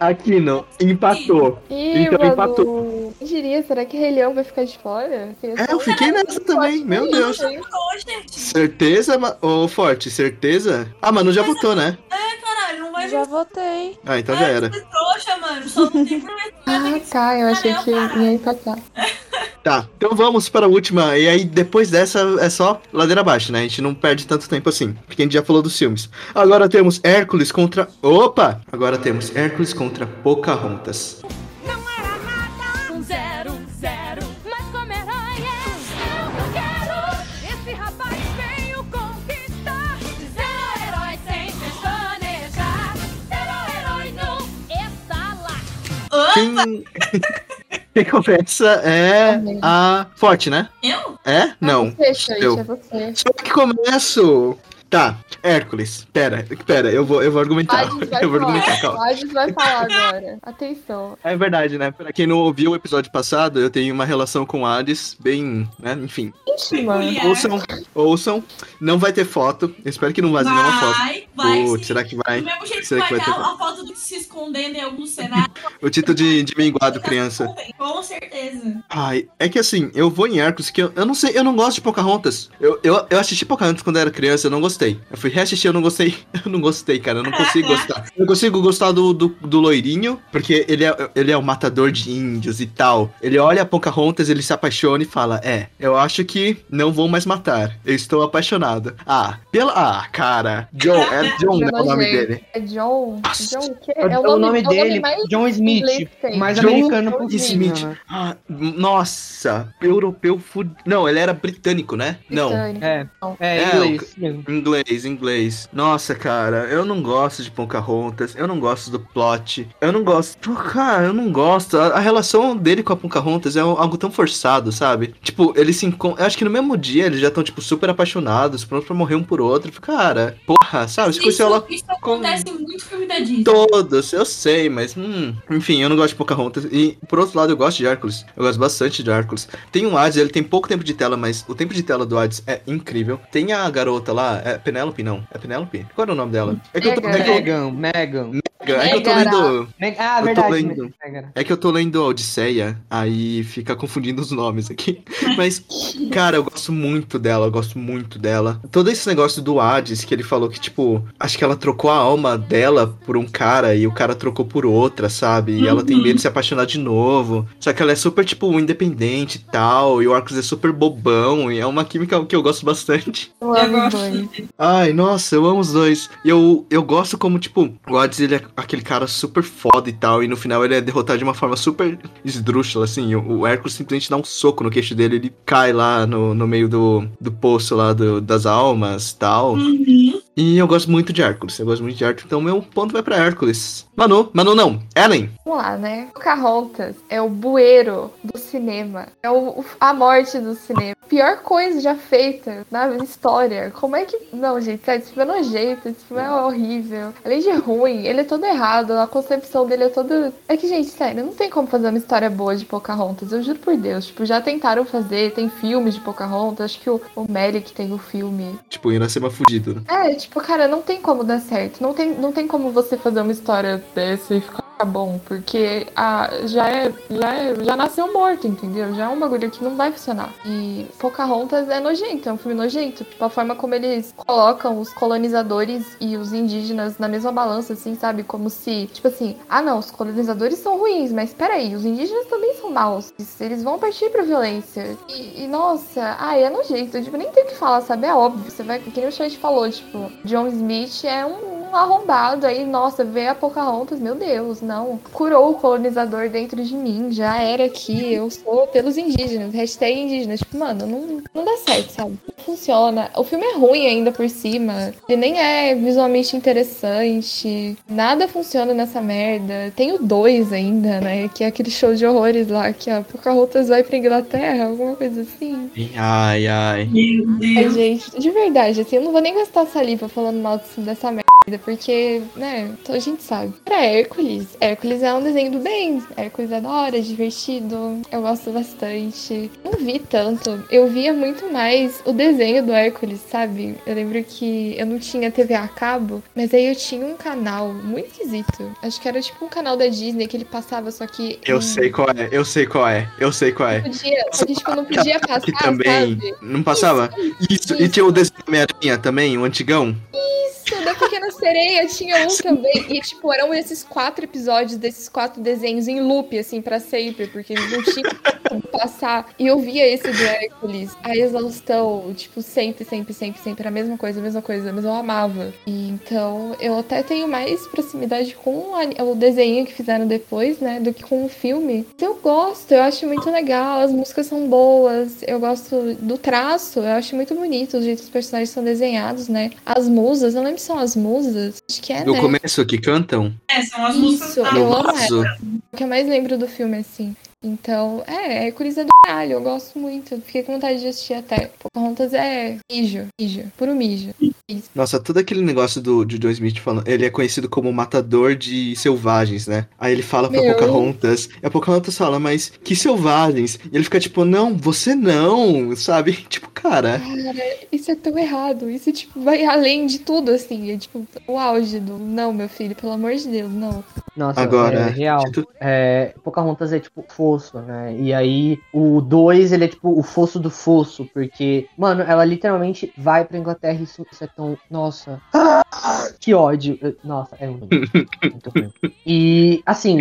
Aqui não. Empatou. Ih, Então mano, empatou. quem diria, será que Rei Leão vai ficar de fora? Assim, É, eu fiquei nessa também, meu Deus. Certeza, ô Forte, certeza? Ah, Manu já votou, né? É, caralho, não vai Já votei. Ah, então já era. trouxa, mano. Só não tem problema. Ah, tá, eu achei que ia empatar. Tá, então vamos para a última. E aí, depois dessa, é só ladeira abaixo, né? A gente não perde tanto tempo assim. Porque a gente já falou dos filmes. Agora temos Hércules contra. Opa! Agora temos Hércules contra Pocahontas. Um zero, zero, mas como herói é o que eu quero. Esse rapaz veio conquistar. Ser herói sem pestanejar. Ser herói não está lá. Quem. Quem começa é a Forte, né? Eu? É? Não. Você, Xande, eu. é você. Só que começo. Tá, Hércules. Pera, pera, eu vou, eu vou argumentar. Hades vai Eu vou falar. argumentar, calma. Hades vai falar agora. Atenção. É verdade, né? Pra quem não ouviu o episódio passado, eu tenho uma relação com Hades bem, né? Enfim. Mano. Ouçam, ouçam. Não vai ter foto. Eu espero que não vaze nenhuma foto. Vai, vai Putz, será que vai? Do mesmo jeito Será que vai ter a foto do que se escondendo em algum cenário. O título de, de minguado criança. Com certeza. Ai, é que assim, eu vou em Hércules, que eu, eu não sei, eu não gosto de Pocahontas. Eu, eu, eu assisti Pocahontas quando eu era criança, eu não gostei. Eu fui reassistir, eu não gostei. Eu não gostei, cara, eu não consigo gostar. Eu consigo gostar do, do, do loirinho, porque ele é, ele é o matador de índios e tal. Ele olha a Pocahontas, ele se apaixona e fala: É, eu acho que não vou mais matar. Eu estou apaixonado. Ah, pela. Ah, cara. John, é John, né, o nome dele. É John. John o quê? É o nome dele, mais John Smith, inglês que tem. mais John americano possível, Smith. Ah, nossa, europeu fud... Não, ele era britânico, né? Não. Britânico. É, é, É, inglês. o- Inglês, inglês. Nossa, cara, eu não gosto de Pocahontas, eu não gosto do plot, eu não gosto. Pô, cara, eu não gosto. A, a relação dele com a Pocahontas é algo tão forçado, sabe? Tipo, eles se encontram. Eu acho que no mesmo dia eles já estão, tipo, super apaixonados, prontos pra morrer um por outro. Cara, porra, sabe? Isso, conheceu ela isso acontece em muito filme da Disney. Todos, eu sei, mas hum, enfim, eu não gosto de Pocahontas. E por outro lado, eu gosto de Hércules. Eu gosto bastante de Hércules. Tem um Hades, ele tem pouco tempo de tela, mas o tempo de tela do Hades é incrível. Tem a garota lá, é Penélope, não? É Penélope? Qual era o nome dela? É que eu tô, é eu- Megan, Megan. é que eu tô lendo. Meg- Ah, Eu tô verdade. lendo. É que eu tô lendo a Odisseia, aí fica confundindo os nomes aqui. Mas, cara, eu gosto muito dela, eu gosto muito dela. Todo esse negócio do Hades, que ele falou que, tipo, acho que ela trocou a alma dela por um cara e o cara trocou por outra, sabe? E ela tem Uhum. medo de se apaixonar de novo. Só que ela é super, tipo, independente e tal. E o Arcos é super bobão. E é uma química que eu gosto bastante. Eu amo os dois. Ai, nossa, eu amo os dois. E eu, eu gosto como, tipo, o Hades, ele é aquele cara super foda e tal. E no final ele é derrotado de uma forma super esdrúxula, assim. O, o Hércules simplesmente dá um soco no queixo dele. Ele cai lá no, no meio do, do poço lá do- das almas e tal. Uhum. E eu gosto muito de Hércules. Eu gosto muito de Hércules. Então meu ponto vai pra Hércules. Manu, Manu não. Ellen. Vamos lá, né? Pocahontas é o bueiro do cinema. É o, a morte do cinema. Pior coisa já feita na história. Como é que. Não, gente, sério, esse filme é nojento, esse filme é horrível. Além de ruim, ele é todo errado. A concepção dele é toda. É que, gente, sério, não tem como fazer uma história boa de Pocahontas. Eu juro por Deus. Tipo, já tentaram fazer, tem filmes de Pocahontas. Acho que o, o Melick tem o filme. Tipo, Iracema fudido. né? É, tipo, cara, não tem como dar certo. Não tem, não tem como você fazer uma história dessa e ficar bom, porque a, já, é, já, é, já nasceu morto, entendeu? Já é um bagulho que não vai funcionar. E Pocahontas é nojento, é um filme nojento. Tipo, a forma como eles colocam os colonizadores e os indígenas na mesma balança, assim, sabe? Como se, tipo assim, ah não, os colonizadores são ruins, mas peraí, os indígenas também são maus. Eles vão partir pra violência. E, e, nossa, ai, é nojento. Tipo, nem tem o que falar, sabe? É óbvio. Você vai, que nem o Chat falou, tipo, John Smith é um um arrombado aí, nossa, vê a Pocahontas, meu Deus, não. Curou o colonizador dentro de mim, já era aqui, eu sou pelos indígenas, hashtag indígenas. Tipo, mano, não, não dá certo, sabe? Não funciona. O filme é ruim ainda por cima, ele nem é visualmente interessante, nada funciona nessa merda. Tem o 2 ainda, né, que é aquele show de horrores lá, que a Pocahontas vai pra Inglaterra, alguma coisa assim. Ai, ai. Meu Ai, Deus. gente, de verdade, assim, eu não vou nem gastar saliva falando mal desse- dessa merda, porque, né, então a gente sabe. Pra Hércules, Hércules é um desenho do bem. Hércules é da hora, é divertido, eu gosto bastante. Não vi tanto, eu via muito mais o desenho do Hércules, sabe? Eu lembro que eu não tinha TV a cabo, mas aí eu tinha um canal muito esquisito. Acho que era tipo um canal da Disney que ele passava, só que. Eu sei qual é, eu sei qual é, eu sei qual é. Podia, só que, tipo, não podia passar, Que também. sabe? Não passava? Isso, e tinha o desenho da Homem-Aranha também, o antigão. Isso, Pequena Sereia tinha um também. E, tipo, eram esses quatro episódios desses quatro desenhos em loop, assim, pra sempre, porque não tinham como passar. E eu via esse do Hércules, a exaustão, tipo, sempre, sempre, sempre, sempre a mesma coisa, a mesma coisa, mas eu amava. E então, eu até tenho mais proximidade com o ani- o desenho que fizeram depois, né, do que com o filme. Eu gosto, eu acho muito legal, as músicas são boas, eu gosto do traço, eu acho muito bonito o jeito que os personagens são desenhados, né? As musas, eu lembro se são as musas, acho que é, No né? começo que cantam. É, são as músicas Isso, eu amo vaso. ela. O que eu mais lembro do filme, assim. Então, é, é do caralho, eu gosto muito. Fiquei com vontade de assistir até. Pocahontas é mijo, mijo, puro mijo. Nossa, todo aquele negócio do de John Smith falando, ele é conhecido como matador de selvagens, né? Aí ele fala pra Meu. Pocahontas, e a Pocahontas fala, mas que selvagens? E ele fica tipo, não, você não, sabe? Tipo, cara, Cara, isso é tão errado. Isso, tipo, vai além de tudo, assim. É, tipo, o auge do... Não, meu filho, pelo amor de Deus, não. Nossa, Agora, é real. tipo- É, Pocahontas é tipo fosso, né? E aí o 2 ele é tipo o fosso do fosso, porque, mano, ela literalmente vai pra Inglaterra e isso, isso é tão. Nossa. Que ódio. Nossa, é ruim. muito ruim. E assim,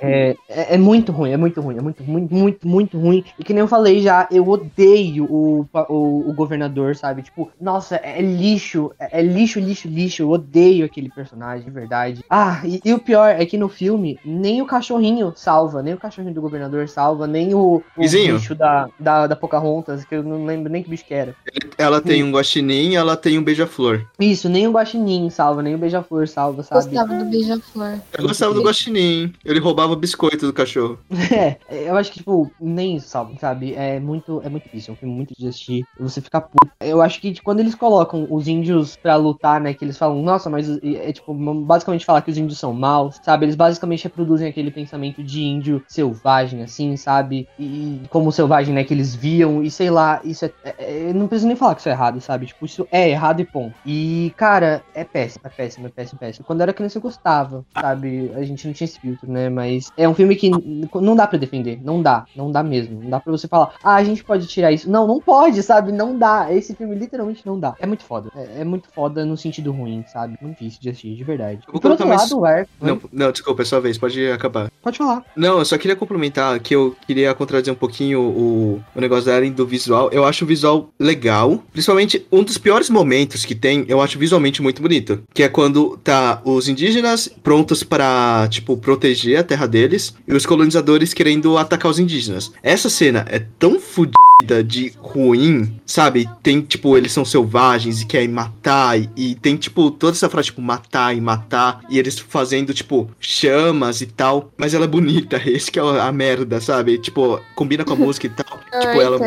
é, é, é muito ruim, é muito ruim, é muito, muito, muito, muito ruim. E que nem eu falei já, eu odeio o, o, o governador, sabe? Tipo, nossa, é lixo, é, é lixo, lixo, lixo. Eu odeio aquele personagem, de verdade. Ah, e, e o pior é que no filme, nem o cachorrinho salva, nem o cachorrinho do governador salva, nem o, o Vizinho. bicho da, da, da Pocahontas, que eu não lembro nem que bicho que era. Ela tem um guaxinim ela tem um beija-flor. Isso, nem o guaxinim salva, nem o beija-flor salva, sabe? Gostava do beija-flor. Eu gostava do guaxinim, ele roubava biscoito do cachorro. É, eu acho que, tipo, nem isso, sabe? sabe? É muito, é muito difícil, é um filme muito difícil de assistir. Você fica puto. Eu acho que tipo, quando eles colocam os índios pra lutar, né? Que eles falam, nossa, mas é tipo, basicamente falar que os índios são maus, sabe? Eles basicamente reproduzem aquele pensamento de índio selvagem, assim, sabe? E como selvagem, né? Que eles viam, e sei lá, isso é. é- é- eu não preciso nem falar que isso é errado, sabe? Tipo, isso é errado e ponto. E, cara, é péssimo, é péssimo, é péssimo, é péssimo. Quando eu era criança eu gostava, sabe? A gente não tinha esse filtro, né? Mas é um filme que não dá pra defender. Não dá, não dá mesmo. Não dá pra você falar, ah, a gente pode tirar isso. Não, não pode, sabe? Não dá. Esse filme literalmente não dá. É muito foda. É, é muito foda no sentido ruim, sabe? Muito difícil de assistir, de verdade. Eu vou por outro mais- lado, o Ar. Não, não, desculpa, é sua vez, pode acabar. Pode falar. Não, eu só queria complementar que eu queria contradizer um pouquinho o, o negócio da Ellen do visual. Eu acho o visual legal. Principalmente um dos piores momentos que tem, eu acho visualmente muito bonito. Que é quando tá os indígenas prontos pra, tipo, proteger a terra deles e os colonizadores querendo atacar os indígenas. Essa cena é tão fodida de ruim, sabe? Tem, tipo, eles são selvagens e querem matar. E, e tem, tipo, toda essa frase, tipo, matar e matar. E eles fazendo, tipo, chamas e tal. Mas ela é bonita, esse que é a merda, sabe? Tipo, combina com a música e tal. Ah, tipo, ela.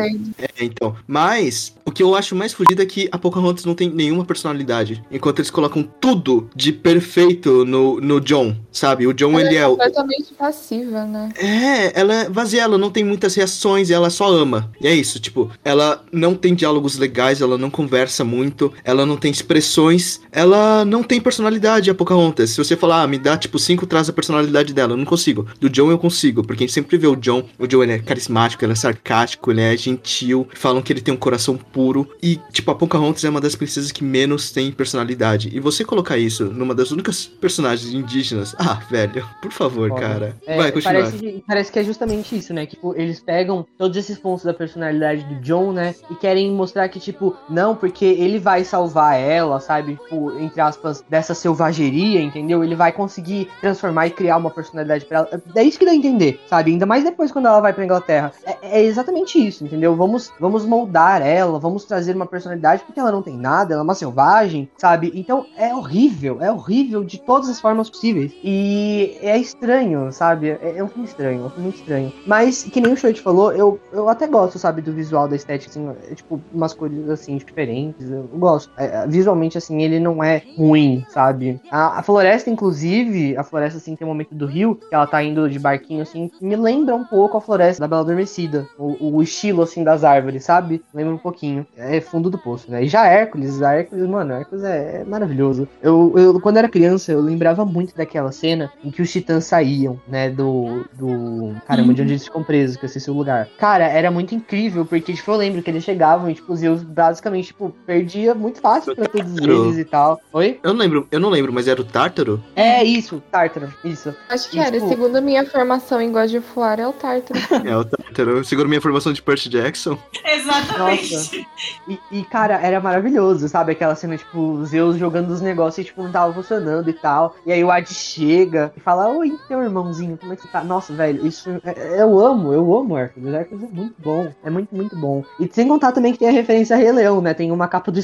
Entendo. então. Mas o que eu acho mais fodido é que a Pocahontas não tem nenhuma personalidade. Enquanto eles colocam tudo de perfeito no, no John, sabe? O John, Ela ele é é o. completamente passiva, né? É, ela é vazia, ela não tem muitas reações e ela só ama. E é isso, tipo, ela não tem diálogos legais, ela não conversa muito, ela não tem expressões, ela não tem personalidade, a Pocahontas. Se você falar, ah, me dá, tipo, cinco traços da personalidade dela, eu não consigo. Do John eu consigo, porque a gente sempre vê o John, o John ele é carismático, ele é sarcástico, ele é gentil, falam que ele tem um coração puro. E, tipo, a Pocahontas é uma das princesas que menos tem personalidade. E você colocar isso numa das únicas personagens indígenas, ah, velho, por favor, Foda. cara. É, Vai, continua. parece, que, parece que é justamente isso, né? Que tipo, eles pegam todos esses pontos da personalidade do John, né? E querem mostrar que, tipo, não, porque ele vai salvar ela, sabe? Tipo, entre aspas, dessa selvageria, entendeu? Ele vai conseguir transformar e criar uma personalidade pra ela. É isso que dá a entender, sabe? Ainda mais depois quando ela vai pra Inglaterra. É, é exatamente isso, entendeu? Vamos, vamos moldar ela, vamos trazer uma personalidade, porque ela não tem nada, ela é uma selvagem, sabe? Então é horrível, é horrível de todas as formas possíveis. E é estranho, sabe? É, é um filme estranho, é um filme muito estranho. Mas, que nem o Shoit falou, eu, eu até gosto, sabe, do visual, da estética, assim, é, tipo, umas cores, assim, diferentes, eu gosto. É, visualmente, assim, ele não é ruim, sabe? A, a floresta, inclusive, a floresta, assim, tem um momento do rio, que ela tá indo de barquinho, assim, me lembra um pouco a floresta da Bela Adormecida. O, o estilo, assim, das árvores, sabe? Lembra um pouquinho. É fundo do poço, né? E já Hércules, a Hércules, mano, Hércules é, é maravilhoso. Eu, eu, quando era criança, eu lembrava muito daquela cena em que os titãs saíam, né, do, do... Caramba, de onde eles ficam presos, que eu esqueci o lugar. Cara, era muito incrível, porque, tipo, eu lembro que eles chegavam e, tipo, Zeus basicamente, tipo, perdia muito fácil pra todos eles e tal. Oi? Eu não lembro, eu não lembro, mas era o Tártaro? É isso, Tártaro, isso. Acho que E, era. tipo, Segundo a minha formação em God of War, é o Tártaro. É o Tártaro. Seguro minha formação de Percy Jackson. Exatamente. Nossa. E, e, cara, era maravilhoso, sabe? Aquela cena, tipo, Zeus jogando os negócios e, tipo, não tava funcionando e tal. E aí o Ad chega e fala, oi, teu irmãozinho, como é que tá? Nossa, velho, isso é- é- eu amo, eu amo Hércules. Hércules é muito bom, é muito, muito bom. E sem contar também que tem a referência a Rei Leão, né? Tem uma capa do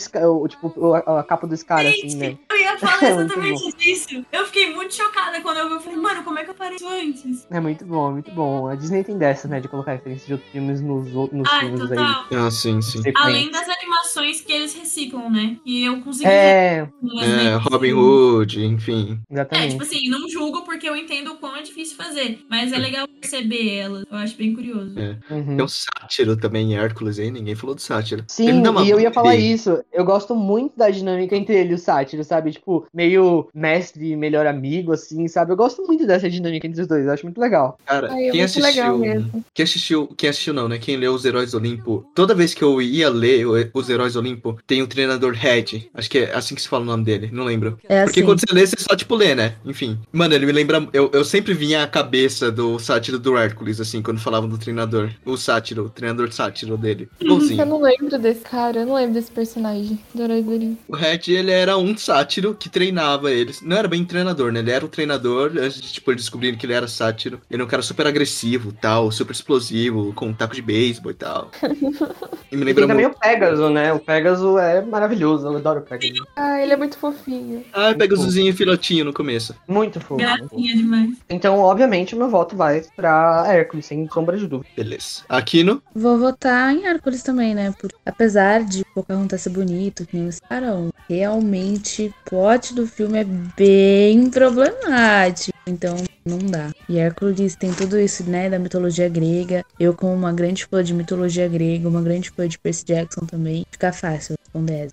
tipo, a, capa do Scar, assim, né? Eu ia falar É exatamente disso. Eu fiquei muito chocada quando eu vi. Eu falei, mano, como é que eu parei isso antes? É muito bom, muito bom. A Disney tem dessa, né? De colocar referência de outros filmes nos, nos Ai, filmes total. aí. Ah, sim, sim. Além das animações que eles reciclam, né? E eu consegui É, É, vezes. Robin Hood, enfim. É, exatamente. tipo assim, não julgo porque eu entendo o quão é difícil fazer. Mas é legal perceber elas. Eu acho bem curioso. É. Uhum. Tem um sátiro também em Hércules, hein? Ninguém falou do sátiro. Sim, e eu ia falar isso. Eu gosto muito da dinâmica entre ele e o Sátiro, sabe? Tipo, meio mestre e melhor amigo, assim, sabe? Eu gosto muito dessa dinâmica entre os dois. Eu acho muito legal. Cara, Ai, é quem assistiu. mesmo. Quem assistiu. Quem assistiu não, né? Quem leu Os Heróis do Olimpo. Toda vez que eu ia ler o- Os Heróis do Olimpo, tem o treinador Red. Acho que é assim que se fala o nome dele. Não lembro. É Porque assim. quando você lê, você só, tipo, lê, né? Enfim. Mano, ele me lembra. Eu, eu sempre vinha a cabeça do sátiro do Hércules, assim, quando falavam do treinador. O sátiro, o treinador sátiro dele. Eu não lembro desse cara, eu não lembro desse personagem do Herói do Olimpo. O Red, ele era um sátiro que treinava eles. Não era bem treinador, né? Ele era o treinador antes de, tipo, eles descobrirem que ele era sátiro. Ele é um cara super agressivo, tal, super explosivo, com um taco de beisebol e tal. E me E lembra tem também muito. o Pegasus, né? O Pegasus é maravilhoso. Eu adoro o Pegasus. Ah, ele é muito fofinho. Ah, pega o Zuzinho filhotinho no começo. Muito fofo. Gracinha demais. Então, obviamente, o meu voto vai pra Hércules, sem sombra de dúvida. Beleza. Aquino, Vou votar em Hércules também, né? Porque apesar de Pocahontas ser bonito, que nem os caras, realmente o plot do filme é bem problemático. Então não dá. E Hércules tem tudo isso, né? Da mitologia grega. Eu, como uma grande fã de mitologia grega, uma grande fã de Percy Jackson também, fica fácil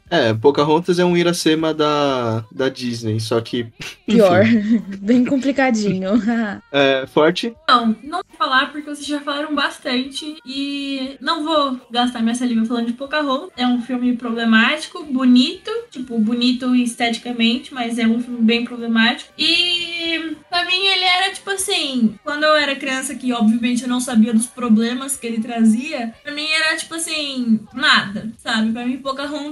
é, Pocahontas é um Iracema da, da Disney, só que. Pior. bem complicadinho. é, forte. Não, não vou falar porque vocês já falaram bastante e não vou gastar minha saliva falando de Pocahontas. É um filme problemático, bonito, tipo, bonito esteticamente, mas é um filme bem problemático. E pra mim ele era tipo assim, quando eu era criança que obviamente eu não sabia dos problemas que ele trazia, pra mim era tipo assim, nada, sabe? Pra mim Pocahontas,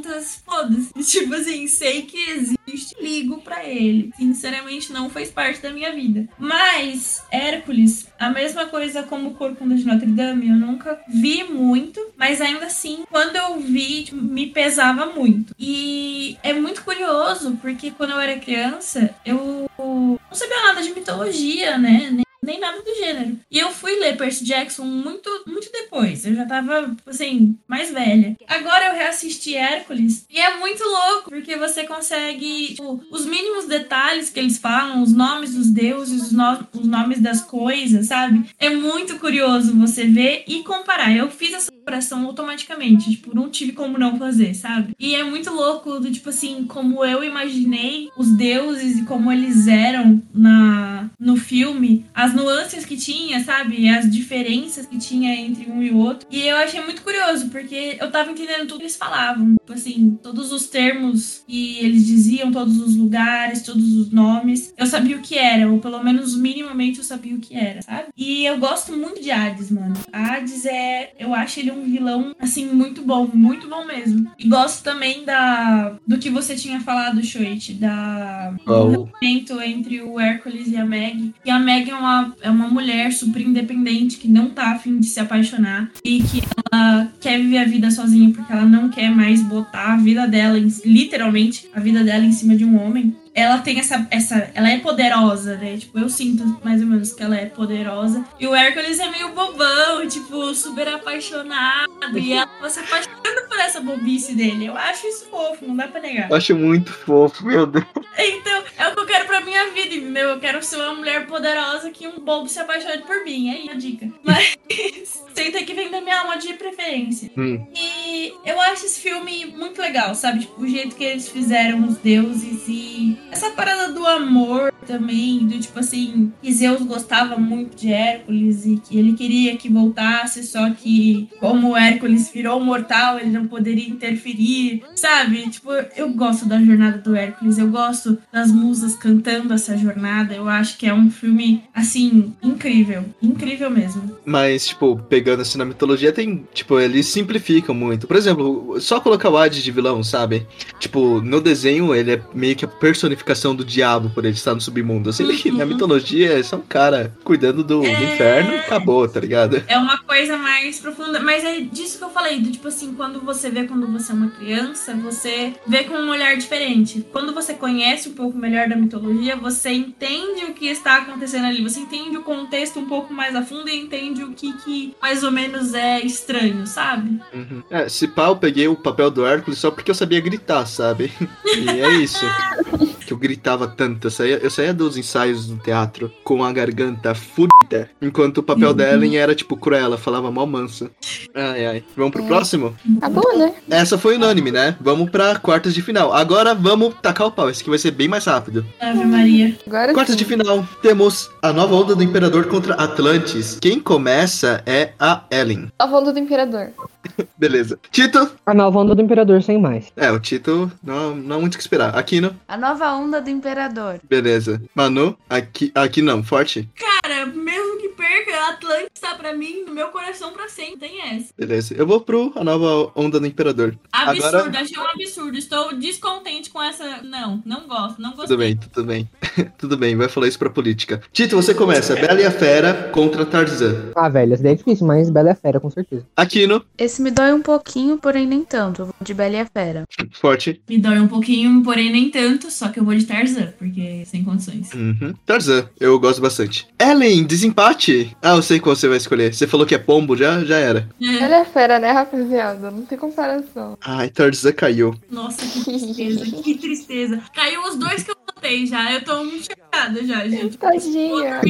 foda-se. Tipo assim, sei que existe, ligo pra ele. Sinceramente não fez parte da minha vida. Mas Hércules, a mesma coisa como o Corcunda de Notre Dame, eu nunca vi muito, mas ainda assim, quando eu vi, tipo, me pesava muito. E é muito curioso, porque quando eu era criança, eu não sabia nada de mitologia, né? Nem, nem nada do gênero. E eu fui ler Percy Jackson muito, muito depois. Eu já tava, assim, mais velha. Agora eu reassisti Hércules e é muito louco, porque você consegue, tipo, os mínimos detalhes que eles falam, os nomes dos deuses, os, no- os nomes das coisas, sabe? É muito curioso você ver e comparar. Eu fiz essa comparação automaticamente, tipo, não tive como não fazer, sabe? E é muito louco do tipo assim, como eu imaginei os deuses e como eles eram na no filme, as nuances que tinha, sabe? As diferenças que tinha entre um e o outro. E eu achei muito curioso, porque eu tava entendendo tudo que eles falavam. Tipo assim, todos os termos que eles diziam, todos os lugares, todos os nomes. Eu sabia o que era, ou pelo menos minimamente eu sabia o que era, sabe? E eu gosto muito de Hades, mano. Hades é. Eu acho ele um vilão, assim, muito bom, muito bom mesmo. E gosto também da. do que você tinha falado, Shoit, da. Qual? do relacionamento entre o Hércules e a Meg. E a Meg é uma, é uma mulher super independente que não tá afim de se apaixonar e que ela quer viver a vida sozinha porque ela não quer mais botar a vida dela, literalmente, a vida dela em cima de um homem. Ela tem essa, essa. Ela é poderosa, né? Tipo, eu sinto mais ou menos que ela é poderosa. E o Hércules é meio bobão, tipo, super apaixonado. E ela tá se apaixonando por essa bobice dele. Eu acho isso fofo, não dá pra negar. Eu acho muito fofo, meu Deus. Então, é o que eu quero pra minha vida, entendeu? Eu quero ser uma mulher poderosa que um bobo se apaixone por mim. É aí a dica. Mas sem ter que vender minha alma de preferência. Hum. E eu acho esse filme muito legal, sabe? Tipo, o jeito que eles fizeram os deuses e essa parada do amor também, do tipo assim, que Zeus gostava muito de Hércules e que ele queria que voltasse, só que como Hércules virou mortal, ele não poderia interferir, sabe? Tipo, eu gosto da jornada do Hércules, eu gosto das musas cantando essa jornada, eu acho que é um filme, assim, incrível, incrível mesmo. Mas, tipo, pegando assim na mitologia, tem. Tipo, eles simplificam muito. Por exemplo, só colocar o Hades de vilão, sabe? Tipo, no desenho, ele é meio que a personificação do diabo por ele estar no submundo. Assim, ele, na mitologia, é só um cara cuidando do, do inferno e acabou, tá ligado? É uma coisa mais profunda, mas é disso que eu falei, do tipo assim, quando você vê quando você é uma criança, você vê com um olhar diferente. Quando você conhece um pouco melhor da mitologia, você entende o que está acontecendo ali, você entende o contexto um pouco mais a fundo e entende o que, que mais ou menos é estranho, sabe? Uhum. É, se pá, eu peguei o papel do Hércules só porque eu sabia gritar, sabe? E é isso. que eu gritava tanto. Eu saía, eu saía dos ensaios do teatro com a garganta fudida, enquanto o papel da Ellen era tipo Cruella, falava mal manso. Ai, ai. Vamos pro próximo? Acabou, né? Essa foi unânime, né? Vamos pra quartas de final. Agora vamos tacar o pau. Esse aqui vai ser bem mais rápido. Ave Maria. Agora Quartas de final, temos a nova onda do Imperador contra Atlantis. Quem começa é a Ellen. A volta do Imperador. Beleza. Tito? A nova onda do Imperador, sem mais. É, o Tito não, não há muito o que esperar. Aquino? A nova onda do Imperador. Beleza. Manu? Aqui, aqui não, forte? Cara, mesmo perca, Atlântis tá pra mim no meu coração pra sempre, tem essa. Beleza. Eu vou pro a nova onda do Imperador. Absurdo, Agora... achei um absurdo. Estou descontente com essa. Não, não gosto, não gostei. Tudo bem, tudo bem. tudo bem, vai falar isso pra política. Tito, você começa. Bela e a Fera contra Tarzan. Ah, velho, essa daí é difícil, mas Bela é fera, com certeza. Aquino? Esse me dói um pouquinho, porém nem tanto. Eu vou de Bela e a Fera. Forte. Me dói um pouquinho, porém nem tanto, só que eu vou de Tarzan, porque sem condições. Uhum. Tarzan, eu gosto bastante. Ellen, desempate. Ah, eu sei qual você vai escolher. Você falou que é pombo, já, já era. Ela é fera, né, rapaziada? Não tem comparação. Ai, Tarzan caiu. Nossa, que tristeza, que tristeza. Caiu os dois que eu botei já. Eu tô muito chocada já, gente. Tadinha.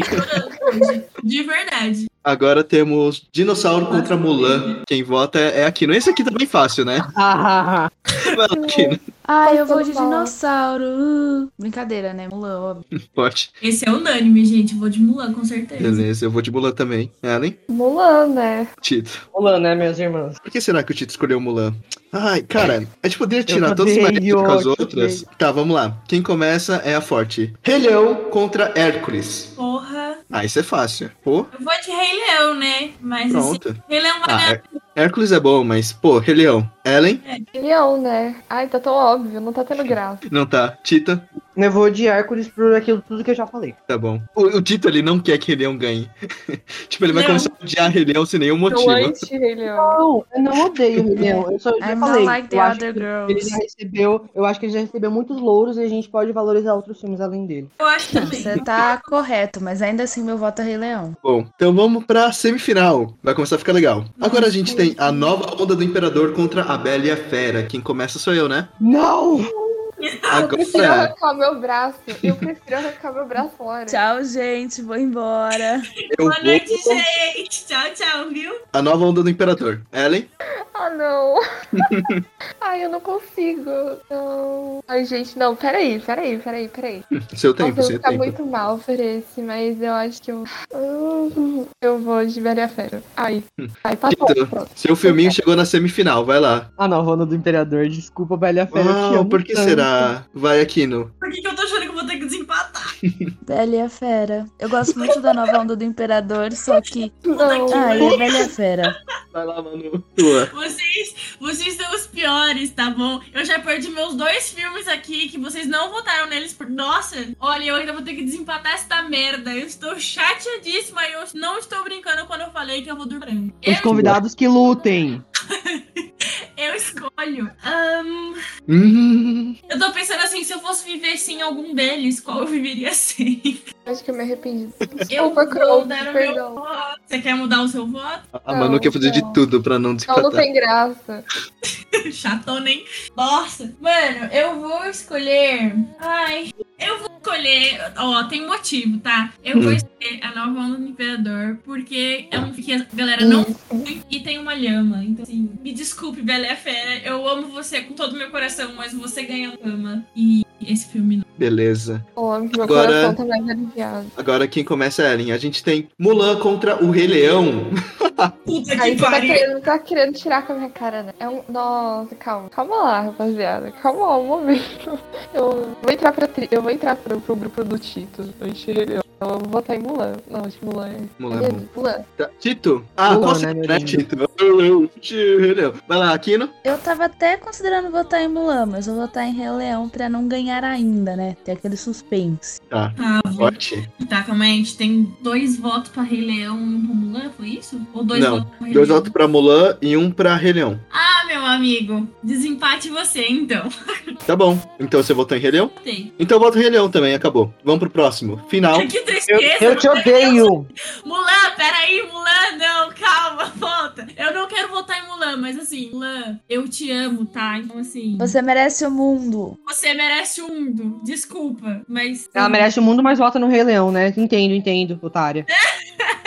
De verdade. Agora temos Dinossauro contra Mulan. Quem vota é, é Aquino. Esse aqui tá bem fácil, né? Vai lá, Aquino. Ah, eu vou Pode de dinossauro. Uh, brincadeira, né? Mulan, óbvio. Forte. Esse é unânime, gente. Vou de Mulan, com certeza. Beleza, eu vou de Mulan também. Ellen? Mulan, né? Tito. Mulan, né, meus irmãos? Por que será que o Tito escolheu Mulan? Ai, cara, a gente poderia tirar os odeio, méritos com as outras. Tá, vamos lá. Quem começa é a Forte. Rei Leão contra Hércules. Porra. Ah, isso é fácil. Pô, Eu vou de Rei Leão, né? Mas pronto. assim, Rei Leão vai Ah. Her- Hércules é bom, mas, pô, Rei Leão. Ellen? Leão, né? Ai, tá tão óbvio, não tá tendo graça. Não tá. Tita? Eu vou de Hércules por aquilo tudo que eu já falei. Tá bom. O, o Tito, ele não quer que Rei Leão ganhe. tipo, ele vai Não. começar a odiar Rei Leão sem nenhum motivo. Eu Leão. Não, eu não odeio o Rei Leão. Eu só já I'm not falei. like the eu acho other que girls. Ele já recebeu, eu acho que ele já recebeu muitos louros e a gente pode valorizar outros filmes além dele. Eu acho que Você tá correto, mas ainda assim meu voto é Rei Leão. Bom, então vamos pra semifinal. Vai começar a ficar legal. Agora a gente tem a nova onda do Imperador contra a Bela e a Fera. Quem começa sou eu, né? Não! Eu prefiro Agora, arrancar meu braço. Eu prefiro arrancar meu braço fora. Tchau, gente. Vou embora. eu Boa noite, vou gente. Tchau, tchau, viu? a nova onda do Imperador. Ellen? Ah, não. Ai, eu não consigo. Não. Ai, gente, não. Peraí, peraí, peraí, peraí. Seu tempo, Nossa, eu seu vou ficar tempo. muito mal por esse, mas eu acho que eu. Eu vou de Bela Fera. Ai. Ai, passou. Tito, Pronto. seu filminho chegou na semifinal, vai lá. A nova onda do Imperador, desculpa, Bela Fera. eu Ah, amo por que será? Vai, Aquino. Por que, que eu tô achando que eu vou ter que desempatar? Bela e a Fera. Eu gosto muito da nova onda do Imperador, só que. Não. Ah, e a Bela e a Fera. Vai lá, Manu. Tua. Vocês, vocês são os piores, tá bom? Eu já perdi meus dois filmes aqui que vocês não votaram neles por. Nossa, olha, eu ainda vou ter que desempatar essa merda. Eu estou chateadíssima e eu não estou brincando quando eu falei que eu vou dormir. Os convidados que lutem. Eu escolho. Ahn, Hum, eu tô pensando assim, se eu fosse viver sem algum deles, qual eu viveria sem? Acho que eu me arrependi. Eu Desculpa, vou Crow. dar o meu Perdão. voto. Você quer mudar o seu voto? a Manu quer fazer de tudo pra não Não, desempatar. não tem graça. Chatona, hein? Nossa. Mano, eu vou escolher. Ai. Eu vou escolher. Ó, tem motivo, tá? Eu vou Hum. escolher a nova onda do Imperador, porque é um que a galera não e tem uma lhama. Então, assim, me desculpe, Bela e a Fera. Eu amo você com todo o meu coração, mas você ganha lhama. E esse filme não. Beleza. Ó, meu Agora- coração tá mais aliviado. Agora quem começa é Ellen. A gente tem Mulan contra o Rei Leão. Puta Aí você tá querendo, tá querendo tirar com a minha cara, né? É um... Nossa, calma. Calma lá, rapaziada. Calma lá, um momento. Eu vou entrar pra tri... Eu vou entrar pro, pro grupo do Tito. Eu tirei ele. Eu vou votar em Mulan. Não, acho que Mulan é. Mulan, Ele é Mulan. Mulan. Tá, Tito? Ah, Mulan, posso né, né? Tito? Vai lá, Aquino. Eu tava até considerando votar em Mulan, mas eu vou votar em Rei Leão pra não ganhar ainda, né? Ter aquele suspense. Tá, Ah, forte. Tá, calma aí. A gente tem dois votos pra Rei Leão e um pra Mulan, foi isso? Ou dois Não, votos pra Rei dois Leão? votos pra Mulan e um pra Rei Leão. Ah, meu amigo. Desempate você, então. Tá bom. Então você votou em Rei Leão? Votei. Então eu voto em Rei Leão também, acabou. Vamos pro próximo. Final. Que tristeza. eu te Mulan. odeio. Mulan, peraí, Mulan, não, calma, volta. Eu não quero votar em Mulan, mas assim, Mulan, eu te amo, tá? Então, assim, Você merece o mundo. você merece o mundo. Desculpa, mas. Ela merece o mundo, mas vota no Rei Leão, né? Entendo, entendo, otária.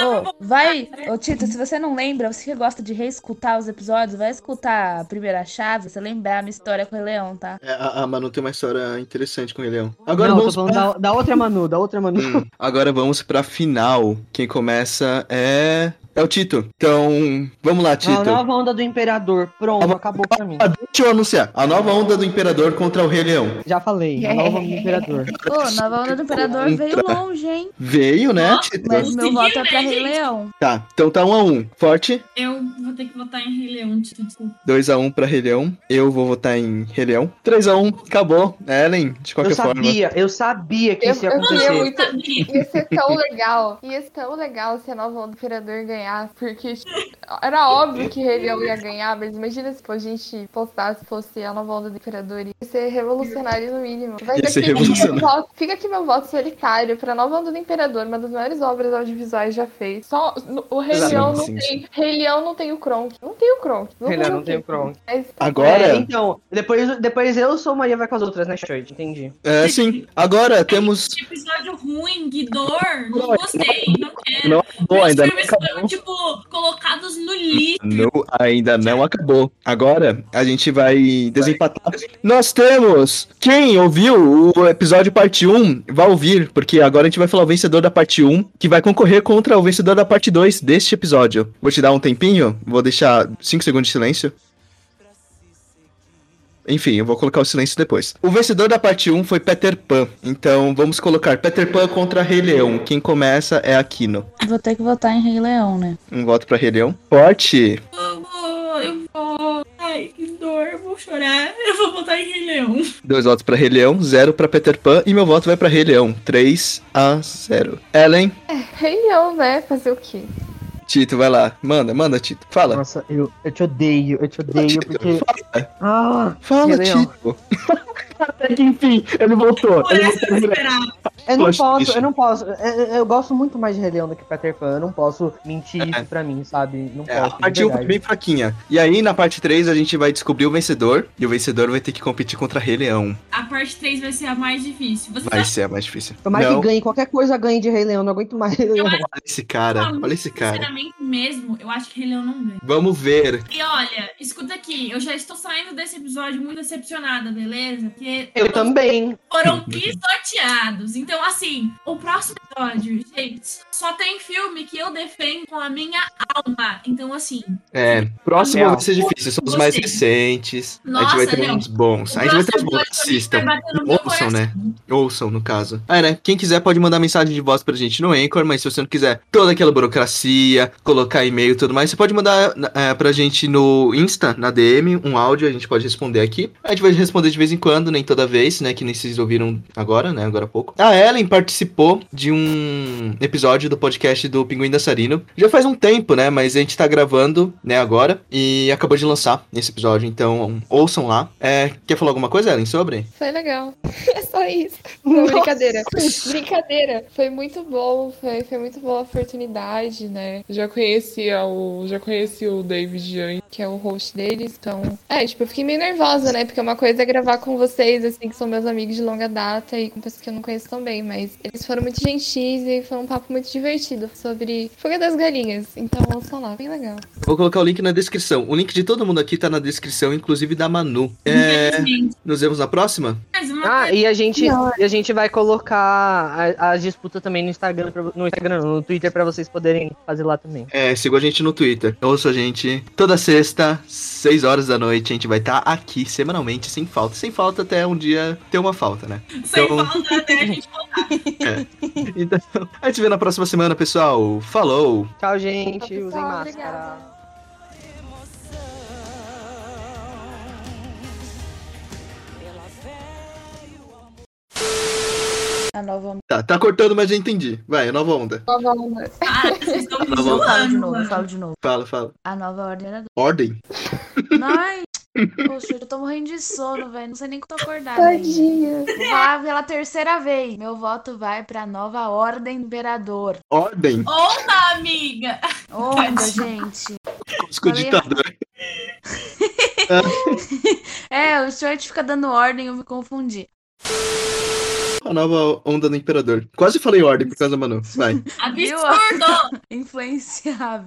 Não dá pra Ô, vai, ô Tito, se você não lembra, você que gosta de reescutar os episódios, vai escutar a primeira chave, você lembrar a minha história com o Leão, tá? É, a, a Manu tem uma história interessante com o Leão. Agora não, vamos falando da, da outra Manu, da outra Manu. Hum, agora vamos pra final. Quem começa é. É o Tito. Então, vamos lá, A Tito. nova onda do Imperador. Pronto, acabou pra mim. Deixa eu anunciar. A nova onda do Imperador contra o Rei Leão. Já falei, a nova onda do Imperador. Pô, Nova Onda do Imperador veio longe, hein? Veio, né, Tito? Mas meu voto é pra né, Rei? Leão. Tá, então tá um a um. Forte, Eu vou ter que votar em Rei Leão, Tito, desculpa. 2 a 1 pra Rei Leão. Eu vou votar em Rei Leão. 3 a 1 acabou. Ellen, de Eu qualquer forma. sabia, eu sabia que Eu, isso ia eu acontecer. muito. Ia ser tão legal. Ia ser tão legal se a nova onda do Imperador ganhasse. Porque era óbvio que Rei Leão ia ganhar, mas imagina se a gente postasse fosse a nova onda do Imperador. Ia ser revolucionário no mínimo. Vai Ia ser que- revolucionário. voto- Fica aqui meu voto solitário pra nova onda do Imperador, uma das maiores obras audiovisuais já feitas. Só o Rei Sim, Leão não sim, tem. Rei Leão não tem o Kronk. Não tem o Kronk. Rei Leão não tem o Kronk. Mas- Agora. É, então, depois, depois eu sou Maria vai com as outras, né, Shoit? Entendi. É, sim. Agora temos. Episódio ruim, Guidor, não gostei, não quero. Não Meus ainda. Não filmes foram, tipo, colocados no lixo. Não, ainda não acabou. Agora a gente vai desempatar. Nós temos. Quem ouviu o episódio parte 1 vai ouvir, porque agora a gente vai falar o vencedor da parte 1, que vai concorrer contra o vencedor da parte 2 deste episódio. Vou te dar um tempinho, vou deixar 5 segundos de silêncio. Enfim, eu vou colocar o silêncio depois. O vencedor da parte 1 foi Peter Pan. Então vamos colocar Peter Pan contra Rei Leão. Quem começa é Aquino. Vou ter que votar em Rei Leão, né? Um voto pra Rei Leão. Forte. Vou, vou dor, eu vou chorar, eu vou votar em Rei Leão. Dois votos pra Rei Leão, zero pra Peter Pan e meu voto vai pra Rei Leão. 3 a 0. Ellen, É, Rei Leão, né? Fazer o quê? Tito, vai lá. Manda, manda, Tito. Fala. Nossa, eu, eu te odeio, eu te odeio porque. Ah, Fala, Rei Leão. Tito. Até que enfim, ele voltou. Ele voltou. Eu não posso, eu não posso. Eu, eu- gosto muito mais de Rei Leão do que Peter Pan. Eu não posso mentir isso pra mim, sabe? Não É, a posso. de parte 1 foi bem fraquinha. E aí, na parte 3, a gente vai descobrir o vencedor. E o vencedor vai ter que competir contra Rei Leão. A parte 3 vai ser a mais difícil. Você Vai ser a mais difícil. Tomara Não, que ganhe qualquer coisa, ganhe de Rei Leão. Não aguento mais Rei Leão. olha esse cara, olha esse cara. Mesmo, eu acho que Rei Leão não ganha. Vamos ver. E olha, escuta aqui, eu já estou saindo desse episódio muito decepcionada, beleza? Porque Eu também. foram pisoteados. Então, assim, o próximo episódio, gente, só tem filme que eu defendo com a minha alma. Então, assim, É, próximo vai ser difícil. São os mais recentes. a gente Nossa, vai ter Leão. uns bons. A gente vai ter uns bons. Assistam. Ouçam, né? Ouçam, no caso. Ah, né? Quem quiser pode mandar mensagem de voz pra gente no Anchor, mas se você não quiser toda aquela burocracia, colocar e-mail e tudo mais, você pode mandar é, pra gente no Insta, na DM, um áudio, a gente pode responder aqui. A gente vai responder de vez em quando, nem toda vez, né? Que nem vocês ouviram agora, né? Agora há pouco. A Ellen participou de um episódio do podcast do Pinguim Dançarino. Já faz um tempo, né? Mas a gente tá gravando, né, agora. E acabou de lançar esse episódio, então ouçam lá. É, quer falar alguma coisa, Ellen, sobre? Foi legal. É só isso. Não, brincadeira. Brincadeira. Foi muito bom. Foi, foi muito boa a oportunidade, né? Já conhecia o. Já conheci o David antes. Que é o host deles. Então. É, tipo, eu fiquei meio nervosa, né? Porque uma coisa é gravar com vocês, assim, que são meus amigos de longa data e com pessoas que eu não conheço tão bem. Mas eles foram muito gentis e foi um papo muito divertido sobre Fuga das Galinhas. Então, ouçam lá, bem legal. Vou colocar o link na descrição. O link de todo mundo aqui tá na descrição, inclusive da Manu. É, nos vemos na próxima? Ah, e a gente, e a gente vai colocar a, a disputa também no Instagram, no Instagram, no Twitter, pra vocês poderem fazer lá também. É, siga a gente no Twitter. Ouça a gente toda sexta, 6 horas da noite. A gente vai estar aqui semanalmente, sem falta. Sem falta até um dia ter uma falta, né? sem Então- falta até a gente voltar. É. Então, a gente se vê na próxima semana, pessoal. Falou! Tchau, gente. Usem máscara. A nova onda. Tá, tá cortando, mas já entendi. Vai, a nova onda. Nova onda. Ah, vocês estão me Nova Eu onda. falo de novo, falo de novo. Fala, fala. A nova ordem era. Ordem? Ai, poxa, eu tô morrendo de sono, velho. Não sei nem que tô acordada. Tadinha. Falar pela terceira vez. Meu voto vai pra nova ordem do imperador. Ordem? Onda, amiga! Onda, gente. Com o ditador. É, o short fica dando ordem, eu me confundi. A nova onda do imperador. Quase falei ordem por causa da Manu. Vai. Absurdo! Influenciável.